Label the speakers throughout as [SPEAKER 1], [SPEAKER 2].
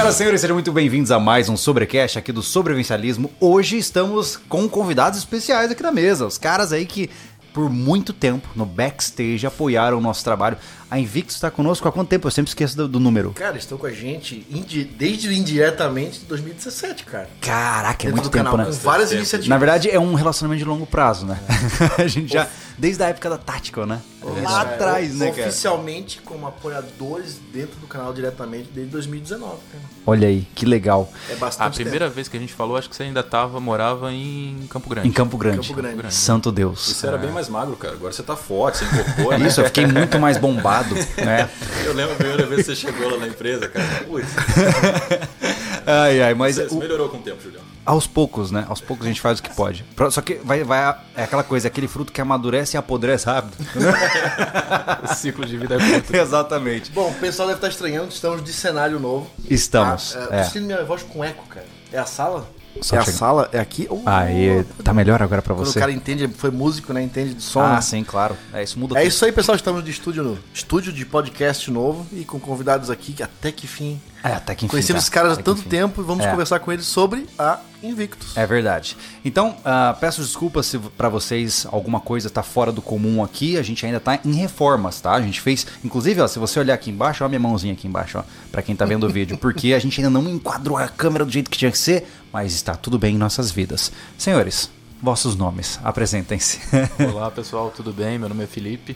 [SPEAKER 1] Senhoras e senhores, sejam muito bem-vindos a mais um Sobrecast aqui do Sobrevivencialismo. Hoje estamos com convidados especiais aqui na mesa. Os caras aí que por muito tempo no backstage apoiaram o nosso trabalho. A Invictus está conosco há quanto tempo? Eu sempre esqueço do, do número.
[SPEAKER 2] Cara, estão com a gente indi desde indiretamente de 2017, cara.
[SPEAKER 1] Caraca, é muito tempo,
[SPEAKER 2] canal,
[SPEAKER 1] né?
[SPEAKER 2] com várias iniciativas.
[SPEAKER 1] Na verdade, é um relacionamento de longo prazo, né? a gente já, desde a época da Tactical, né? Lá
[SPEAKER 2] É,
[SPEAKER 1] atrás, né, cara?
[SPEAKER 2] Oficialmente como apoiadores dentro do canal diretamente desde 2019, cara.
[SPEAKER 1] Olha aí, que legal.
[SPEAKER 2] É bastante
[SPEAKER 3] A primeira vez que a gente falou, acho que você ainda tava, morava em Campo Grande.
[SPEAKER 1] Em Campo Grande.
[SPEAKER 2] Campo Grande.
[SPEAKER 1] Santo Deus.
[SPEAKER 4] Você era bem mais magro, cara. Agora você tá forte, você incorporou, né?
[SPEAKER 1] Isso, eu fiquei muito mais bombado, né?
[SPEAKER 4] Eu lembro a primeira vez que você chegou lá na empresa, cara. Putz,
[SPEAKER 1] Ai, ai, mas
[SPEAKER 4] você, melhorou com o tempo, Julião.
[SPEAKER 1] aos poucos, né? Aos poucos a gente faz o que pode. Só que vai, vai é aquela coisa, aquele fruto que amadurece e apodrece rápido.
[SPEAKER 3] O ciclo de vida é curto.
[SPEAKER 1] Exatamente.
[SPEAKER 2] Bom, o pessoal deve estar estranhando, estamos de cenário novo.
[SPEAKER 1] Estamos.
[SPEAKER 2] Ah,
[SPEAKER 1] é.
[SPEAKER 2] Sentindo minha voz com eco, cara. É a sala?
[SPEAKER 1] Só
[SPEAKER 2] é a
[SPEAKER 1] chega-
[SPEAKER 2] sala? É aqui? Uh,
[SPEAKER 1] Aí, tá melhor agora pra você?
[SPEAKER 2] o cara entende, foi músico, né? Entende de som.
[SPEAKER 1] Ah,
[SPEAKER 2] né?
[SPEAKER 1] sim, claro. É, isso muda
[SPEAKER 2] É
[SPEAKER 1] tudo.
[SPEAKER 2] isso aí, pessoal. Estamos de estúdio no estúdio de podcast novo e com convidados aqui que até que fim.
[SPEAKER 1] É, até que enfim.
[SPEAKER 2] Conhecemos
[SPEAKER 1] tá.
[SPEAKER 2] esses caras há tanto tempo e vamos
[SPEAKER 1] É.
[SPEAKER 2] conversar com eles sobre a Invictus.
[SPEAKER 1] É verdade. Então, ah, peço desculpas se pra vocês alguma coisa tá fora do comum aqui. A gente ainda tá em reformas, tá? A gente fez, inclusive, ó, se você olhar aqui embaixo, ó, a minha mãozinha aqui embaixo, ó, para quem tá vendo o vídeo, porque a gente ainda não enquadrou a câmera do jeito que tinha que ser, mas está tudo bem em nossas vidas. Senhores, vossos nomes, apresentem-se.
[SPEAKER 3] Olá pessoal, tudo bem? Meu nome é Felipe.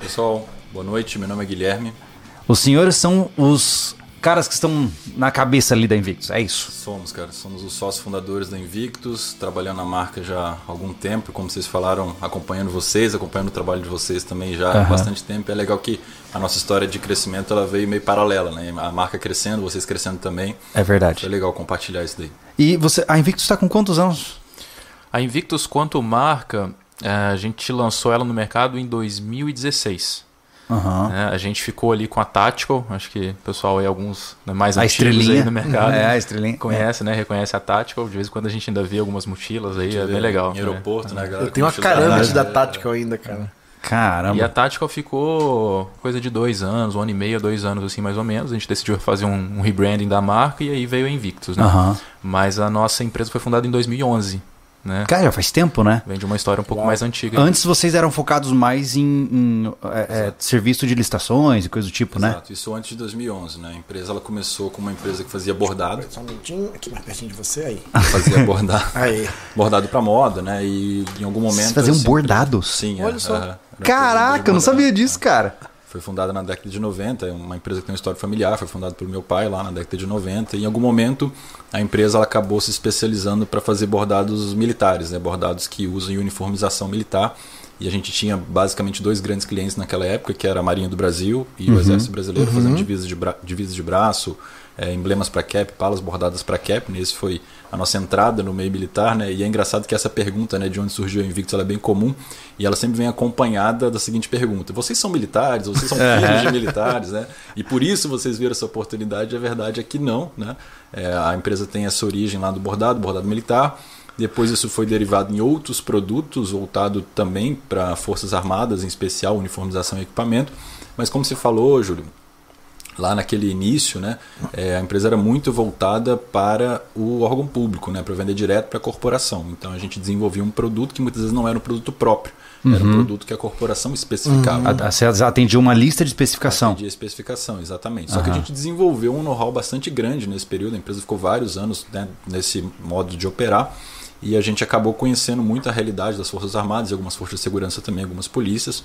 [SPEAKER 4] Pessoal, boa noite. Meu nome é Guilherme.
[SPEAKER 1] Os senhores são os caras que estão na cabeça ali da Invictus, é isso?
[SPEAKER 4] Somos, cara. Somos os sócios fundadores da Invictus, trabalhando na marca já há algum tempo. Como vocês falaram, acompanhando vocês, acompanhando o trabalho de vocês também já há
[SPEAKER 1] Aham.
[SPEAKER 4] bastante tempo. É legal que a nossa história de crescimento ela veio meio paralela, né? A marca crescendo, vocês crescendo também.
[SPEAKER 1] É verdade.
[SPEAKER 4] Foi legal compartilhar isso daí.
[SPEAKER 1] E você, a Invictus está com quantos anos?
[SPEAKER 3] A Invictus, quanto marca, eh, a gente lançou ela no mercado em 2016.
[SPEAKER 1] Aham.
[SPEAKER 3] né? A gente ficou ali com a Tactical, acho que o pessoal aí, alguns né, mais
[SPEAKER 1] A
[SPEAKER 3] antigos
[SPEAKER 1] estrelinha.
[SPEAKER 3] aí no mercado.
[SPEAKER 1] É, a estrelinha.
[SPEAKER 3] Conhece, né? Reconhece a Tactical. De vez em quando a gente ainda vê algumas mochilas aí, é bem legal.
[SPEAKER 4] Em
[SPEAKER 3] né?
[SPEAKER 4] aeroporto, né, galera?
[SPEAKER 2] Eu tenho uma caramba da Tactical ainda, cara.
[SPEAKER 1] Caramba.
[SPEAKER 3] E a Tactical ficou coisa de dois anos, um ano e meio, dois anos assim mais ou menos. A gente decidiu fazer um, um rebranding da marca e aí veio a Invictus, né?
[SPEAKER 1] Aham.
[SPEAKER 3] Mas a nossa empresa foi fundada em 2011, né?
[SPEAKER 1] Cara, já faz tempo, né?
[SPEAKER 3] Vem de uma história um pouco mais antiga.
[SPEAKER 1] Antes vocês eram focados mais em, em, é, é, serviço de licitações e coisa do tipo, né?
[SPEAKER 4] Exato, isso antes de 2011, né? A empresa ela começou como uma empresa que fazia bordado,
[SPEAKER 2] Só um minutinho, aqui mais pertinho de você aí.
[SPEAKER 4] fazia bordado,
[SPEAKER 2] Aí.
[SPEAKER 4] bordado para moda, né? E em algum momento
[SPEAKER 1] Vocês faziam
[SPEAKER 4] essa
[SPEAKER 1] bordados?
[SPEAKER 4] Sim,
[SPEAKER 2] Olha
[SPEAKER 4] é,
[SPEAKER 2] só.
[SPEAKER 4] é,
[SPEAKER 1] Caraca, eu não sabia disso, cara.
[SPEAKER 4] Foi fundada na década de 90, é uma empresa que tem uma história familiar, foi fundada pelo meu pai lá na década de 90. E em algum momento a empresa acabou se especializando para fazer bordados militares, né? bordados que usam uniformização militar. E a gente tinha basicamente dois grandes clientes naquela época, que era a Marinha do Brasil e o Exército Brasileiro, fazendo divisas de, bra divisas de braço, é, emblemas para cap, palas bordadas para cap. Né? Esse foi a nossa entrada no meio militar. Né? E é engraçado que essa pergunta né, de onde surgiu a Invictus ela é bem comum e ela sempre vem acompanhada da seguinte pergunta: vocês são militares? Vocês são filhos de militares? Né? E por isso vocês viram essa oportunidade? A verdade é que não. Né? É, a empresa tem essa origem lá do bordado, bordado militar. Depois isso foi derivado em outros produtos, voltado também para Forças Armadas, em especial uniformização e equipamento. Mas como você falou, Júlio, lá naquele início, né, é, a empresa era muito voltada para o órgão público, né, para vender direto para a corporação. Então a gente desenvolvia um produto que muitas vezes não era um produto próprio, era um produto que a corporação especificava.
[SPEAKER 1] A- Você atendia uma lista de especificação.
[SPEAKER 4] De especificação, exatamente. Só que a gente desenvolveu um know-how bastante grande nesse período. A empresa ficou vários anos né, nesse modo de operar. E a gente acabou conhecendo muito a realidade das Forças Armadas, e algumas forças de segurança também, algumas polícias.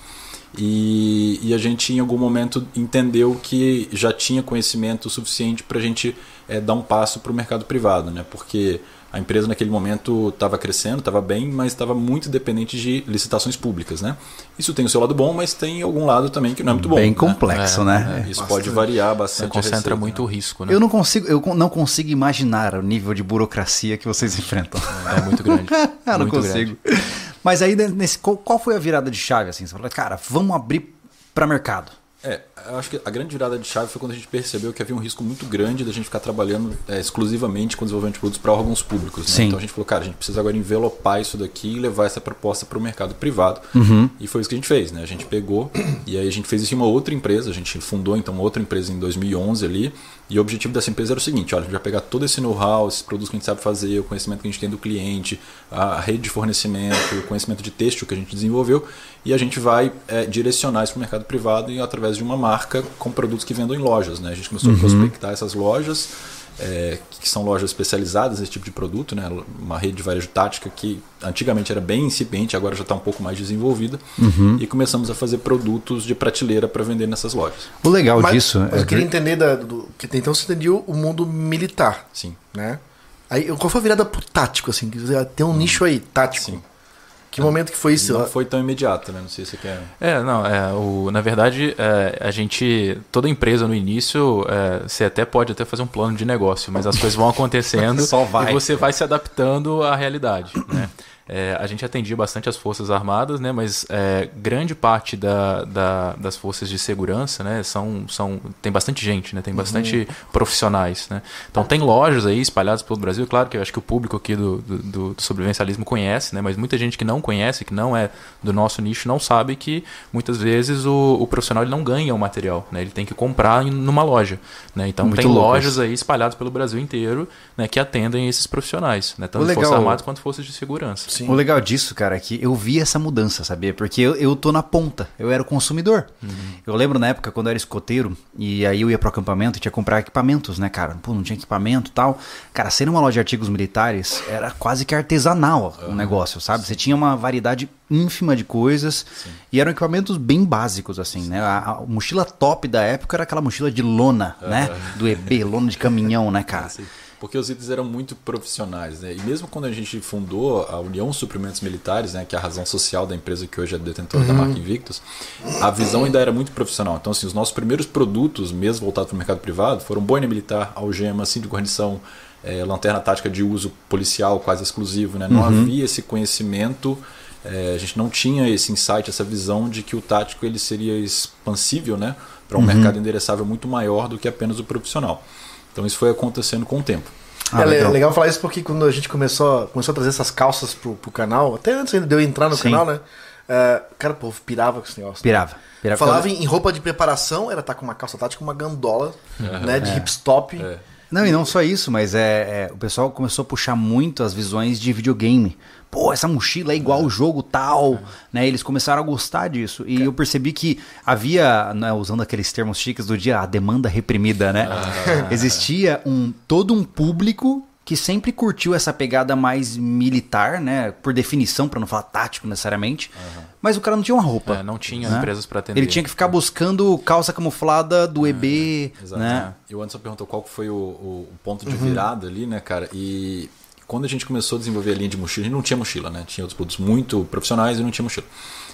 [SPEAKER 4] E, e a gente, em algum momento, entendeu que já tinha conhecimento suficiente para a gente eh, dar um passo para o mercado privado, né? Porque a empresa naquele momento estava crescendo, estava bem, mas estava muito dependente de licitações públicas, né? Isso tem o seu lado bom, mas tem algum lado também que não é muito bom.
[SPEAKER 1] Bem
[SPEAKER 4] né?
[SPEAKER 1] complexo,
[SPEAKER 3] É,
[SPEAKER 1] né?
[SPEAKER 4] Isso pode variar
[SPEAKER 3] Você
[SPEAKER 4] bastante. a
[SPEAKER 3] concentra
[SPEAKER 4] receita,
[SPEAKER 3] muito
[SPEAKER 4] né?
[SPEAKER 3] o risco, né?
[SPEAKER 1] Eu não consigo, eu não consigo imaginar o nível de burocracia que vocês enfrentam.
[SPEAKER 3] É muito grande.
[SPEAKER 1] eu não
[SPEAKER 3] muito
[SPEAKER 1] consigo.
[SPEAKER 3] grande.
[SPEAKER 1] Mas aí, nesse, qual, qual foi a virada de chave, assim? Você falou, cara, vamos abrir para mercado.
[SPEAKER 4] É, eu acho que a grande virada de chave foi quando a gente percebeu que havia um risco muito grande da gente ficar trabalhando é, exclusivamente com desenvolvimento de produtos para órgãos públicos. Né?
[SPEAKER 1] Sim.
[SPEAKER 4] Então a gente falou, cara, a gente precisa agora envelopar isso daqui e levar essa proposta para o mercado privado. E foi isso que a gente fez, né? A gente pegou e aí a gente fez isso em uma outra empresa, a gente fundou então uma outra empresa em 2011 ali. E o objetivo dessa empresa era o seguinte: olha, a gente vai pegar todo esse know-how, esses produtos que a gente sabe fazer, o conhecimento que a gente tem do cliente, a rede de fornecimento, o conhecimento de texto que a gente desenvolveu, e a gente vai é, direcionar isso para o mercado privado e através de uma marca com produtos que vendam em lojas. Né? A gente começou a prospectar essas lojas, é, que são lojas especializadas nesse tipo de produto, né? uma rede de varejo tática que antigamente era bem incipiente, agora já está um pouco mais desenvolvida, e começamos a fazer produtos de prateleira para vender nessas lojas.
[SPEAKER 1] O legal
[SPEAKER 2] Mas,
[SPEAKER 1] disso
[SPEAKER 2] mas
[SPEAKER 1] é
[SPEAKER 2] eu queria entender da, do, que então você entendeu o mundo militar,
[SPEAKER 4] Sim.
[SPEAKER 2] né? Aí, qual foi a virada pro tático, assim? Tem um nicho aí, tático.
[SPEAKER 4] Sim.
[SPEAKER 2] Que momento que foi isso?
[SPEAKER 4] Não foi tão imediato, né? Não sei se você quer.
[SPEAKER 3] É, não, é, o, na verdade, é, a gente, toda empresa no início, é, você até pode até fazer um plano de negócio, mas as coisas vão acontecendo
[SPEAKER 1] Só vai.
[SPEAKER 3] e você vai se adaptando à realidade, né? É, a gente atendia bastante as forças armadas, né? Mas é, grande parte da, da- das forças de segurança, né? São, são tem bastante gente, né? Tem bastante profissionais, né? Então tem lojas aí espalhadas pelo Brasil. Claro que eu acho que o público aqui do, do, do- sobrevivencialismo conhece, né? Mas muita gente que não conhece, que não é do nosso nicho, não sabe que muitas vezes o, o profissional ele não ganha o material, né? Ele tem que comprar em, numa loja, né? Então
[SPEAKER 1] Muito
[SPEAKER 3] tem
[SPEAKER 1] louco
[SPEAKER 3] lojas aí espalhadas pelo Brasil inteiro, né? Que atendem esses profissionais, né? Tanto Forças Armadas quanto Forças de Segurança.
[SPEAKER 2] Sim.
[SPEAKER 1] O legal disso, cara, é que eu vi essa mudança, sabia? Porque eu, eu tô na ponta, eu era o consumidor. Eu lembro na época quando eu era escoteiro e aí eu ia pro acampamento e tinha que comprar equipamentos, né, cara? Pô, não tinha equipamento e tal. Cara, ser uma loja de artigos militares era quase que artesanal o negócio, sabe? Você tinha uma variedade ínfima de coisas e eram equipamentos bem básicos, assim, né? A, a mochila top da época era aquela mochila de lona, né? Do EB, lona de caminhão, né, cara?
[SPEAKER 4] Sim. Porque os itens eram muito profissionais, né? E mesmo quando a gente fundou a União Suprimentos Militares, né, que é a razão social da empresa que hoje é detentora da marca Invictus, a visão ainda era muito profissional. Então, assim, os nossos primeiros produtos, mesmo voltados para o mercado privado, foram boina militar, algema, cinto de guarnição, eh, lanterna tática de uso policial quase exclusivo, né? Não havia esse conhecimento, eh, a gente não tinha esse insight, essa visão de que o tático ele seria expansível, né? Para um mercado endereçável muito maior do que apenas o profissional. Então isso foi acontecendo com o tempo.
[SPEAKER 1] Ah,
[SPEAKER 2] é le-
[SPEAKER 1] legal.
[SPEAKER 2] legal. falar isso porque quando a gente começou, começou a trazer essas calças pro, pro canal, até antes ainda de eu entrar no
[SPEAKER 1] Sim.
[SPEAKER 2] canal, né? é, cara, o povo pirava com esse negócio.
[SPEAKER 1] Pirava. Pirava
[SPEAKER 2] Falava em, em roupa de preparação, era estar com uma calça tática, uma gandola, né? De hipstop.
[SPEAKER 4] É.
[SPEAKER 1] Não, e não só isso, mas é, é, o pessoal começou a puxar muito as visões de videogame. Pô, essa mochila é igual o jogo tal, né? Eles começaram a gostar disso. E eu percebi que havia, né, usando aqueles termos chiques do dia, a demanda reprimida, né? Existia um todo um público que sempre curtiu essa pegada mais militar, né? Por definição, para não falar tático necessariamente. Mas o cara não tinha uma roupa.
[SPEAKER 3] É, não tinha
[SPEAKER 1] né?
[SPEAKER 3] empresas para atender.
[SPEAKER 1] Ele tinha que ficar buscando calça camuflada do EB,
[SPEAKER 4] Exato.
[SPEAKER 1] né?
[SPEAKER 4] E o Anderson perguntou qual foi o, o- o ponto de virada ali, né, cara? E quando a gente começou a desenvolver a linha de mochila, a gente não tinha mochila, né? Tinha outros produtos muito profissionais e não tinha mochila.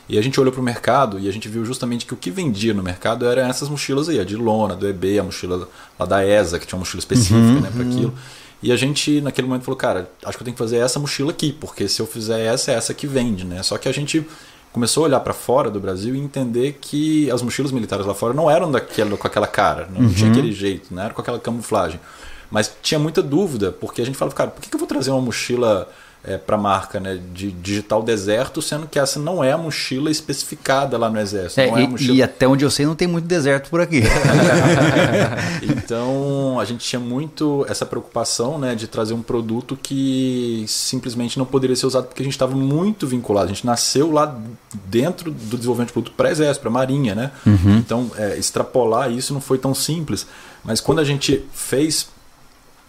[SPEAKER 4] E a gente olhou para o mercado e a gente viu justamente que o que vendia no mercado eram essas mochilas aí, a de lona, do EB, a mochila lá da ESA, que tinha uma mochila específica, né, para aquilo. E a gente, naquele momento, falou, cara, acho que eu tenho que fazer essa mochila aqui, porque se eu fizer essa, é essa que vende, né? Só que a gente começou a olhar para fora do Brasil e entender que as mochilas militares lá fora não eram daquela, com aquela cara, não tinha aquele jeito, não era com aquela camuflagem. Mas tinha muita dúvida, porque a gente falava, cara, por que, eu vou trazer uma mochila é, para marca né, de digital deserto, sendo que essa não é a mochila especificada lá no exército?
[SPEAKER 1] É,
[SPEAKER 4] é a
[SPEAKER 1] e,
[SPEAKER 4] mochila...
[SPEAKER 1] e até onde eu sei não tem muito deserto por aqui.
[SPEAKER 4] Então a gente tinha muito essa preocupação né, de trazer um produto que simplesmente não poderia ser usado porque a gente estava muito vinculado. A gente nasceu lá dentro do desenvolvimento de produto para exército, para marinha, né? Então é, extrapolar isso não foi tão simples. Mas quando a gente fez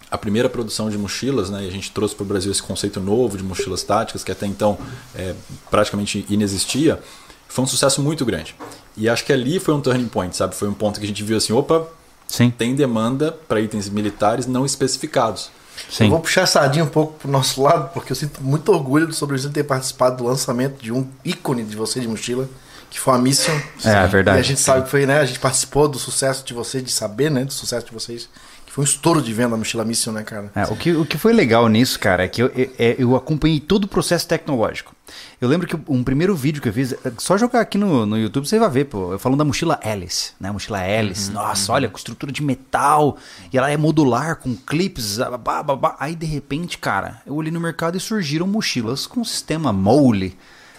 [SPEAKER 4] a primeira produção de mochilas, né, e a gente trouxe para o Brasil esse conceito novo de mochilas táticas, que até então é, praticamente inexistia, foi um sucesso muito grande. E acho que ali foi um turning point, sabe? Foi um ponto que a gente viu assim, opa,
[SPEAKER 1] Sim,
[SPEAKER 4] tem demanda para itens militares não especificados.
[SPEAKER 2] Eu
[SPEAKER 1] sim.
[SPEAKER 2] vou puxar a sardinha um pouco pro nosso lado, porque eu sinto muito orgulho sobre você ter participado do lançamento de um ícone de você de mochila, que foi a Mission.
[SPEAKER 1] É, é verdade.
[SPEAKER 2] E a gente sabe que foi, né? A gente participou do sucesso de vocês, de saber, né? Do sucesso de vocês. Foi um estouro de venda a mochila Mission, né, cara?
[SPEAKER 1] É, o, que, o que foi legal nisso, cara, é que eu, é- eu acompanhei todo o processo tecnológico. Eu lembro que um primeiro vídeo que eu fiz, é só jogar aqui no, no YouTube você vai ver, pô. Eu falando da mochila Alice, né? Mochila Alice. Nossa, olha, com estrutura de metal. E ela é modular, com clips. ah, bah, bah, bah. Aí, de repente, cara, eu olhei no mercado e surgiram mochilas com sistema mole.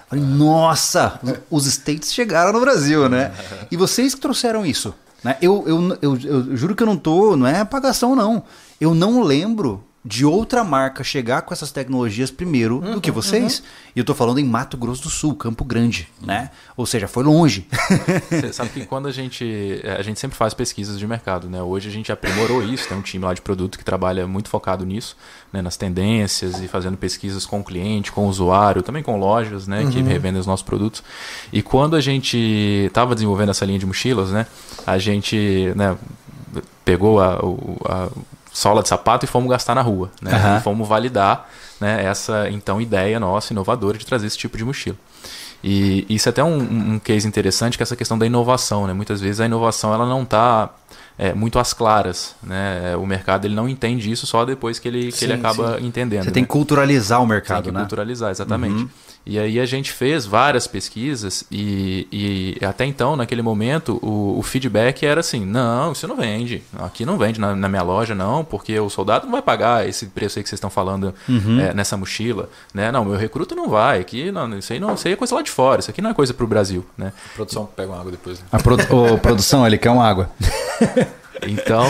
[SPEAKER 1] Falei, nossa, os States chegaram no Brasil, né? E vocês que trouxeram isso. Né? Eu, eu, eu, eu juro que eu não tô, não é apagação, não. Eu não lembro de outra marca chegar com essas tecnologias primeiro do que vocês. E eu tô falando em Mato Grosso do Sul, Campo Grande, né? Ou seja, foi longe.
[SPEAKER 3] Você sabe que quando a gente. A gente sempre faz pesquisas de mercado, né? Hoje a gente aprimorou isso, tem um time lá de produto que trabalha muito focado nisso, né? nas tendências e fazendo pesquisas com o cliente, com o usuário, também com lojas, né? Que revendem os nossos produtos. E quando a gente estava desenvolvendo essa linha de mochilas, né? A gente né, pegou a, o- a sola de sapato e fomos gastar na rua, né?
[SPEAKER 1] Aham.
[SPEAKER 3] E fomos validar né, essa então ideia nossa inovadora de trazer esse tipo de mochila. E isso é até um, um case interessante que é essa questão da inovação, né? Muitas vezes a inovação ela não está muito às claras, né? O mercado ele não entende isso só depois que ele, que ele
[SPEAKER 2] Sim,
[SPEAKER 3] acaba entendendo.
[SPEAKER 1] Você
[SPEAKER 3] né?
[SPEAKER 1] tem que culturalizar o
[SPEAKER 3] Tem
[SPEAKER 1] mercado,
[SPEAKER 3] que
[SPEAKER 1] né?
[SPEAKER 3] culturalizar, exatamente. E aí a gente fez várias pesquisas e, e até então, naquele momento, o, o feedback era assim, não, isso não vende. Aqui não vende na, na minha loja, não, porque o soldado não vai pagar esse preço aí que vocês estão falando é, nessa mochila. Né? Não, meu recruta não vai. Aqui não, isso aí não, isso aí é coisa lá de fora, isso aqui não é coisa para o Brasil. Né?
[SPEAKER 4] Produção, pega uma água depois. né?
[SPEAKER 1] A produ Ô, produção, ele quer uma água.
[SPEAKER 3] Então,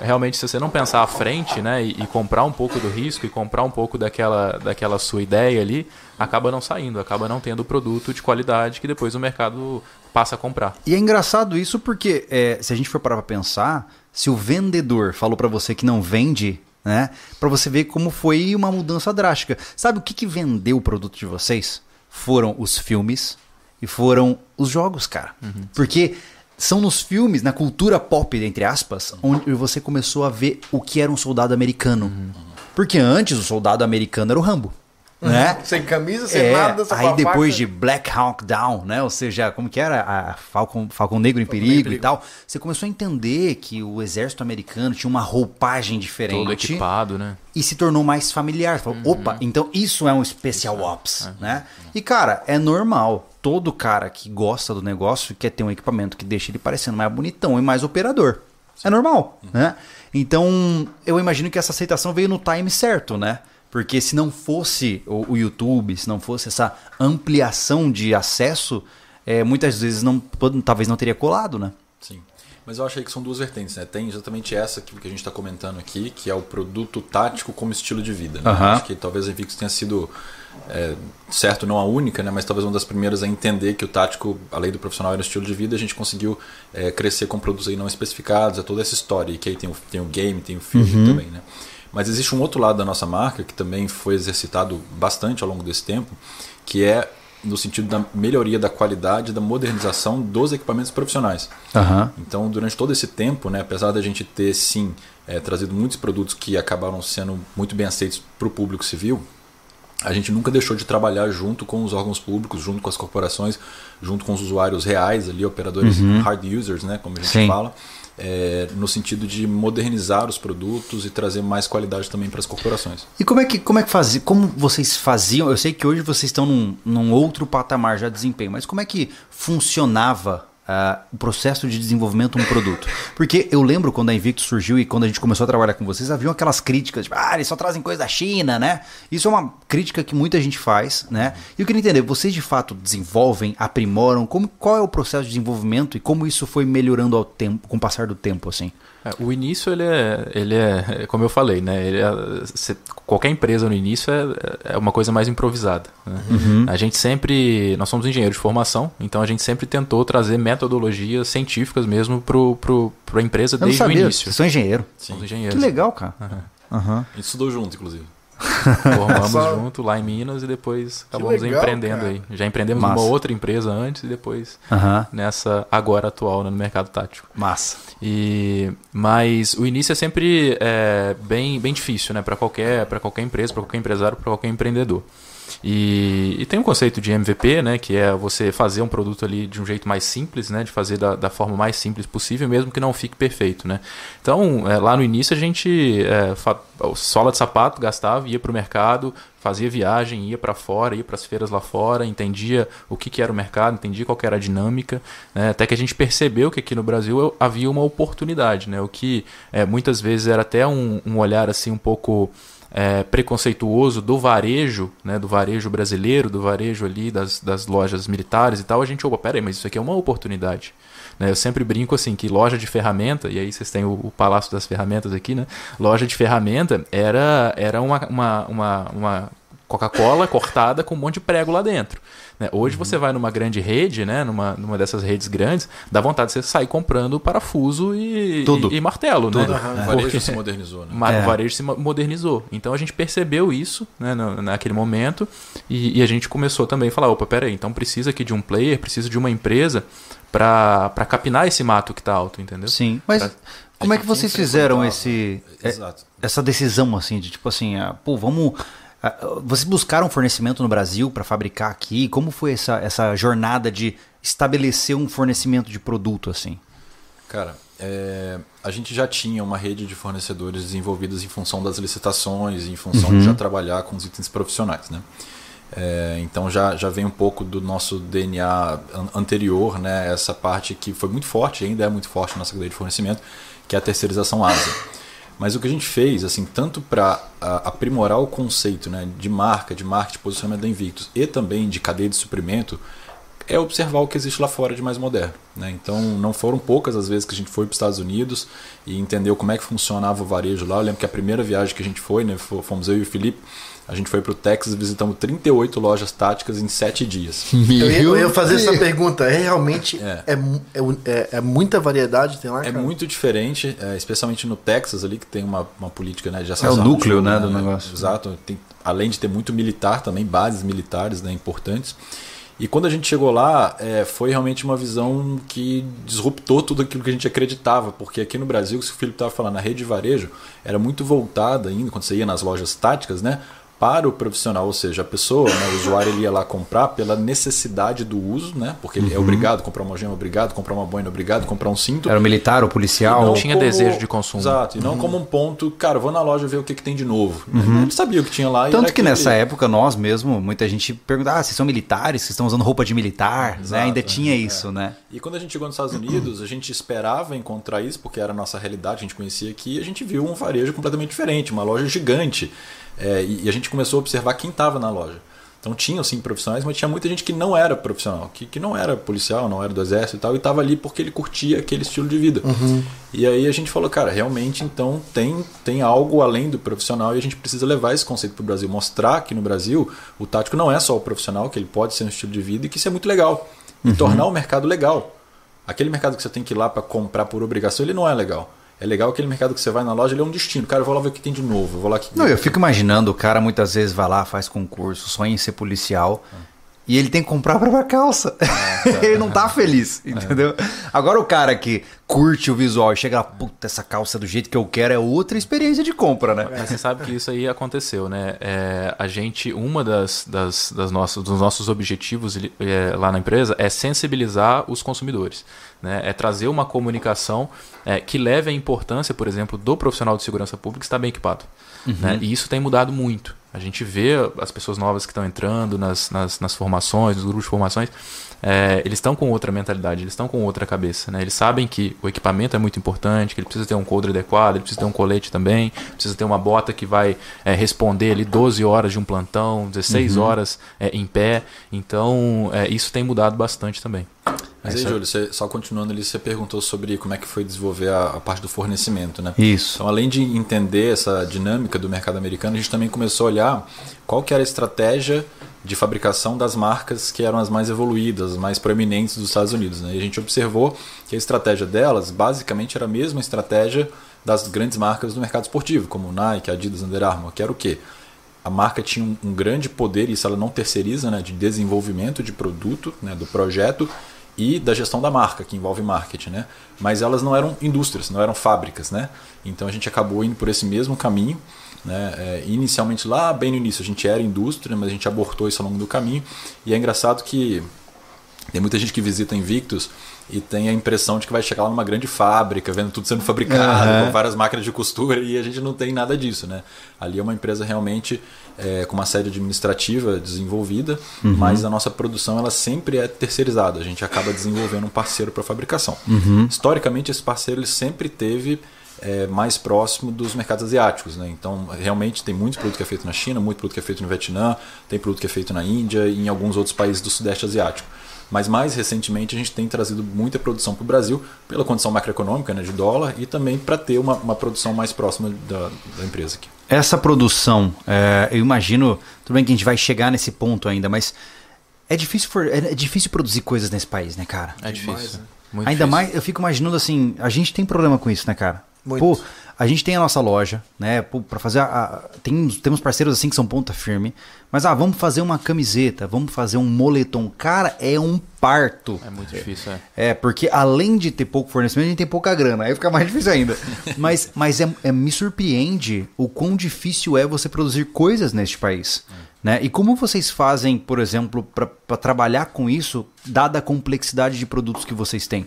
[SPEAKER 3] realmente, se você não pensar à frente, né, e, e comprar um pouco do risco e comprar um pouco daquela, daquela sua ideia ali, acaba não saindo, acaba não tendo produto de qualidade que depois o mercado passa a comprar.
[SPEAKER 1] E é engraçado isso porque, é, se a gente for parar pra pensar, se o vendedor falou pra você que não vende, né? Pra você ver como foi uma mudança drástica. Sabe o que, que vendeu o produto de vocês? Foram os filmes e foram os jogos, cara. Porque são nos filmes, na cultura pop, entre aspas, onde você começou a ver o que era um soldado americano. Porque antes o soldado americano era o Rambo. Né?
[SPEAKER 2] Sem camisa, sem
[SPEAKER 1] É,
[SPEAKER 2] nada, só
[SPEAKER 1] aí depois
[SPEAKER 2] faca.
[SPEAKER 1] de Black Hawk Down, né? Ou seja, como que era a Falcon, Falcon Negro em perigo, e tal. Você começou a entender que o exército americano tinha uma roupagem diferente
[SPEAKER 3] Todo equipado, né?
[SPEAKER 1] e se tornou mais familiar. Você falou, opa, então isso é um Special Ops, né? E cara, é normal. Todo cara que gosta do negócio quer ter um equipamento que deixa ele parecendo mais bonitão e mais operador. É normal, né? Então, eu imagino que essa aceitação veio no time certo, né? Porque se não fosse o, o YouTube, se não fosse essa ampliação de acesso, é, muitas vezes não, talvez não teria colado, né?
[SPEAKER 4] Sim. Mas eu achei que são duas vertentes, né? Tem exatamente essa que, que a gente está comentando aqui, que é o produto tático como estilo de vida. Né?
[SPEAKER 1] Aham.
[SPEAKER 4] Acho que talvez a Invictus tenha sido, é, certo, não a única, né? mas talvez uma das primeiras a entender que o tático, além do profissional, era um estilo de vida. A gente conseguiu é, crescer com produtos aí não especificados, é toda essa história. E que aí tem o, tem o game, tem o filme também, né? Mas existe um outro lado da nossa marca que também foi exercitado bastante ao longo desse tempo, que é no sentido da melhoria da qualidade, da modernização dos equipamentos profissionais.
[SPEAKER 1] Aham.
[SPEAKER 4] Então, durante todo esse tempo, né, apesar da gente ter sim eh, trazido muitos produtos que acabaram sendo muito bem aceitos para o público civil, a gente nunca deixou de trabalhar junto com os órgãos públicos, junto com as corporações, junto com os usuários reais, ali, operadores hard users, né, como a gente
[SPEAKER 1] Sim.
[SPEAKER 4] fala, eh, no sentido de modernizar os produtos e trazer mais qualidade também para as corporações.
[SPEAKER 1] E como é que como é que fazia, como vocês faziam? Eu sei que hoje vocês estão num, num outro patamar já de desempenho, mas como é que funcionava ah, o processo de desenvolvimento de um produto? Porque eu lembro quando a Invictus surgiu e quando a gente começou a trabalhar com vocês, haviam aquelas críticas, tipo, ah, eles só trazem coisa da China, né? Isso é uma crítica que muita gente faz, né? E eu queria entender, vocês de fato desenvolvem, aprimoram, como, qual é o processo de desenvolvimento e como isso foi melhorando ao tempo, com o passar do tempo, assim?
[SPEAKER 3] É, o início, ele é, ele é, é como eu falei, né? Ele é- cê- qualquer empresa no início é, é uma coisa mais improvisada. né? A gente sempre, nós somos engenheiros de formação, então a gente sempre tentou trazer metodologias científicas mesmo pro, pro, pra empresa
[SPEAKER 1] Eu não
[SPEAKER 3] desde o
[SPEAKER 1] sabia,
[SPEAKER 3] início.
[SPEAKER 1] vocês são engenheiro.
[SPEAKER 3] Somos
[SPEAKER 1] Que
[SPEAKER 3] engenheiros.
[SPEAKER 1] legal, cara. Aham.
[SPEAKER 4] A gente estudou junto, inclusive.
[SPEAKER 3] Formamos
[SPEAKER 2] Só-
[SPEAKER 3] junto lá em Minas e depois acabamos
[SPEAKER 2] legal,
[SPEAKER 3] empreendendo
[SPEAKER 2] cara.
[SPEAKER 3] aí. Já empreendemos
[SPEAKER 1] Massa.
[SPEAKER 3] numa outra empresa antes e depois
[SPEAKER 1] Aham.
[SPEAKER 3] nessa agora atual né, no mercado tático.
[SPEAKER 1] Massa.
[SPEAKER 3] E, mas o início é sempre é, bem, bem difícil, né? Para qualquer, para qualquer empresa, para qualquer empresário, para qualquer empreendedor. E, e, tem um conceito de MVP, né, que é você fazer um produto ali de um jeito mais simples, né, de fazer da, da forma mais simples possível, mesmo que não fique perfeito, né. Então, é, lá no início a gente é, sola de sapato gastava, ia para o mercado, fazia viagem, ia para fora, ia para as feiras lá fora, entendia o que, que era o mercado, entendia qual era a dinâmica, né, até que a gente percebeu que aqui no Brasil havia uma oportunidade, né, o que é, muitas vezes era até um, um olhar assim um pouco é, preconceituoso do varejo, né, do varejo brasileiro, do varejo ali das, das lojas militares e tal, a gente, opa, peraí, mas isso aqui é uma oportunidade. Né? Eu sempre brinco assim que loja de ferramenta, e aí vocês têm o, o Palácio das Ferramentas aqui, né? Loja de ferramenta era, era uma, uma, uma, uma Coca-Cola cortada com um monte de prego lá dentro. Né? Hoje uhum. você vai numa grande rede, né? numa, numa dessas redes grandes, dá vontade de você sair comprando parafuso e,
[SPEAKER 1] Tudo.
[SPEAKER 3] e, e martelo.
[SPEAKER 1] Tudo.
[SPEAKER 3] Né?
[SPEAKER 4] Uhum. O varejo se modernizou.
[SPEAKER 3] Né? É. O varejo se modernizou. Então a gente percebeu isso né, no, naquele momento e, e, a gente começou também a falar, opa, peraí, então precisa aqui de um player, precisa de uma empresa para capinar esse mato que está alto, entendeu?
[SPEAKER 1] Sim, mas... Pra... Como é que vocês fizeram esse, é, essa decisão assim de tipo assim, ah, pô, vamos vocês buscaram fornecimento no Brasil para fabricar aqui? Como foi essa, essa jornada de estabelecer um fornecimento de produto assim?
[SPEAKER 4] Cara, é, a gente já tinha uma rede de fornecedores desenvolvidas em função das licitações, em função uhum. de já trabalhar com os itens profissionais, né? É, então já, já vem um pouco do nosso DNA anterior, né? Essa parte que foi muito forte, ainda é muito forte na nossa cadeia de fornecimento, que é a terceirização ASA. Mas o que a gente fez, assim, tanto para aprimorar o conceito né, de marca, de marketing, posicionamento da Invictus e também de cadeia de suprimento, é observar o que existe lá fora de mais moderno. Né? Então, não foram poucas as vezes que a gente foi para os Estados Unidos e entendeu como é que funcionava o varejo lá. Eu lembro que a primeira viagem que a gente foi, né, fomos eu e o Felipe, a gente foi para o Texas e visitamos 38 lojas táticas em 7 dias.
[SPEAKER 2] Eu ia, eu ia fazer essa pergunta. É realmente é. É, é, é, muita variedade tem lá,
[SPEAKER 4] É
[SPEAKER 2] cara?
[SPEAKER 4] muito diferente, é, especialmente no Texas ali, que tem uma, uma política né, de
[SPEAKER 1] É o núcleo né, do né? negócio.
[SPEAKER 4] Exato. Tem, além de ter muito militar também, bases militares né, importantes. E quando a gente chegou lá, é, foi realmente uma visão que disruptou tudo aquilo que a gente acreditava, porque aqui no Brasil, se o Felipe estava falando, a rede de varejo era muito voltada ainda, quando você ia nas lojas táticas, né? Para o profissional, ou seja, a pessoa, né, o usuário ele ia lá comprar pela necessidade do uso, né, porque ele é uhum. obrigado a comprar uma gema, obrigado a comprar uma boina, obrigado a comprar um cinto.
[SPEAKER 1] Era o militar, o policial.
[SPEAKER 3] Não tinha como... desejo de consumo.
[SPEAKER 4] Exato, e não uhum. como um ponto, cara, vou na loja ver o que, que tem de novo. Uhum. Ele sabia o que tinha lá.
[SPEAKER 1] Tanto que nessa época, nós mesmo, muita gente perguntava, ah, vocês são militares, vocês estão usando roupa de militar, Exato, né? ainda tinha é. isso, né?
[SPEAKER 4] E quando a gente chegou nos Estados Unidos, a gente esperava encontrar isso, porque era a nossa realidade, a gente conhecia aqui, e a gente viu um varejo completamente diferente, uma loja gigante. É, e, a gente começou a observar quem estava na loja. Então tinham sim profissionais, mas tinha muita gente que não era profissional, que, que não era policial, não era do exército e tal, e estava ali porque ele curtia aquele estilo de vida.
[SPEAKER 2] Uhum.
[SPEAKER 4] E aí a gente falou, cara, realmente então tem, tem algo além do profissional e a gente precisa levar esse conceito para o Brasil, mostrar que no Brasil o tático não é só o profissional, que ele pode ser um estilo de vida e que isso é muito legal. E uhum. tornar o mercado legal. Aquele mercado que você tem que ir lá para comprar por obrigação, ele não é legal. É legal aquele mercado que você vai na loja, ele é um destino. Cara, eu vou lá ver o que tem de novo. Eu vou lá aqui.
[SPEAKER 1] Não, eu fico imaginando, o cara muitas vezes vai lá, faz concurso, sonha em ser policial. E ele tem que comprar a própria calça. Ah, tá. ele não tá feliz, é. entendeu? É. Agora o cara que curte o visual e chega lá, puta, essa calça do jeito que eu quero é outra experiência de compra, né?
[SPEAKER 3] Mas você sabe que isso aí aconteceu, né? É, a gente, uma das, das, das nossas, dos nossos objetivos é, lá na empresa é sensibilizar os consumidores. Né? É trazer uma comunicação é, que leve a importância, por exemplo, do profissional de segurança pública estar bem equipado. Uhum. Né? E isso tem mudado muito. A gente vê as pessoas novas que estão entrando nas, nas, nas formações, nos grupos de formações, é, eles estão com outra mentalidade, eles estão com outra cabeça. Né? Eles sabem que o equipamento é muito importante, que ele precisa ter um coldre adequado, ele precisa ter um colete também, precisa ter uma bota que vai é, responder ali 12 horas de um plantão, 16 uhum. horas é, em pé. Então, é, isso tem mudado bastante também.
[SPEAKER 4] Mas aí, Júlio, você, só continuando ali, você perguntou sobre como é que foi desenvolver a, a, parte do fornecimento, né?
[SPEAKER 1] Isso.
[SPEAKER 4] Então, além de entender essa dinâmica do mercado americano, a gente também começou a olhar qual que era a estratégia de fabricação das marcas que eram as mais evoluídas, as mais proeminentes dos Estados Unidos. Né? E a gente observou que a estratégia delas, basicamente, era a mesma estratégia das grandes marcas do mercado esportivo, como Nike, Adidas, Under Armour, que era o quê? A marca tinha um, um grande poder, isso ela não terceiriza, né, de desenvolvimento de produto, né, do projeto, e da gestão da marca, que envolve marketing, né? Mas elas não eram indústrias, não eram fábricas, né? Então a gente acabou indo por esse mesmo caminho, né? É, inicialmente lá, bem no início, a gente era indústria, mas a gente abortou isso ao longo do caminho. E é engraçado que tem muita gente que visita Invictus e tem a impressão de que vai chegar lá numa grande fábrica, vendo tudo sendo fabricado, uhum. com várias máquinas de costura, e a gente não tem nada disso, né? Ali é uma empresa realmente é, com uma sede administrativa desenvolvida, uhum. mas a nossa produção ela sempre é terceirizada. A gente acaba desenvolvendo um parceiro para fabricação.
[SPEAKER 1] Uhum.
[SPEAKER 4] Historicamente, esse parceiro ele sempre teve é, mais próximo dos mercados asiáticos. Né? Então, realmente, tem muito produto que é feito na China, muito produto que é feito no Vietnã, tem produto que é feito na Índia e em alguns outros países do Sudeste Asiático. Mas mais recentemente a gente tem trazido muita produção para o Brasil pela condição macroeconômica né, de dólar e também para ter uma, uma, produção mais próxima da, da empresa aqui.
[SPEAKER 1] Essa produção, é, eu imagino, tudo bem que a gente vai chegar nesse ponto ainda, mas é difícil, for, é, é difícil produzir coisas nesse país, né, cara?
[SPEAKER 3] É difícil. Demais, né?
[SPEAKER 1] Ainda difícil. mais, eu fico imaginando assim, a gente tem problema com isso, né, cara? Muito. Pô, a gente tem a nossa loja, né? Para fazer a, a, tem, temos parceiros assim que são ponta firme. Mas ah, vamos fazer uma camiseta, vamos fazer um moletom. Cara, é um parto.
[SPEAKER 3] É muito difícil, é.
[SPEAKER 1] É, porque além de ter pouco fornecimento, a gente tem pouca grana. Aí fica mais difícil ainda. mas mas é, é, me surpreende o quão difícil é você produzir coisas neste país. É. Né? E como vocês fazem, por exemplo, para trabalhar com isso, dada a complexidade de produtos que vocês têm?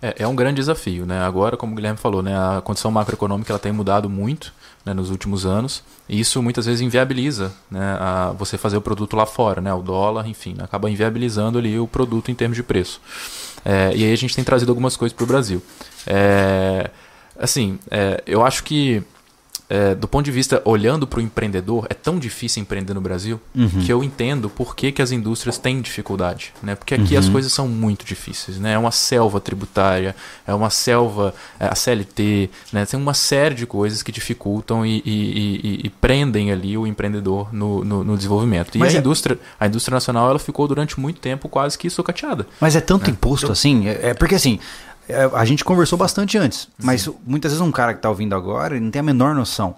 [SPEAKER 3] É, é um grande desafio, né? Agora, como o Guilherme falou, né, a condição macroeconômica ela tem mudado muito né, nos últimos anos e isso muitas vezes inviabiliza né, a, você fazer o produto lá fora, né? O dólar, enfim, né, acaba inviabilizando ali o produto em termos de preço. É, e aí a gente tem trazido algumas coisas para o Brasil. É, assim, é, eu acho que é, do ponto de vista olhando para o empreendedor, é tão difícil empreender no Brasil uhum. que eu entendo por que, que as indústrias têm dificuldade. Né? Porque aqui uhum. as coisas são muito difíceis. Né? É uma selva tributária, é uma selva, é a CLT, né? tem uma série de coisas que dificultam e, e, e, e prendem ali o empreendedor no, no, no desenvolvimento. E Mas a, é... indústria, a indústria nacional ela ficou durante muito tempo quase que sucateada.
[SPEAKER 1] Mas é tanto né? imposto eu... assim? É, é porque assim a gente conversou bastante antes, mas muitas vezes um cara que está ouvindo agora não tem a menor noção.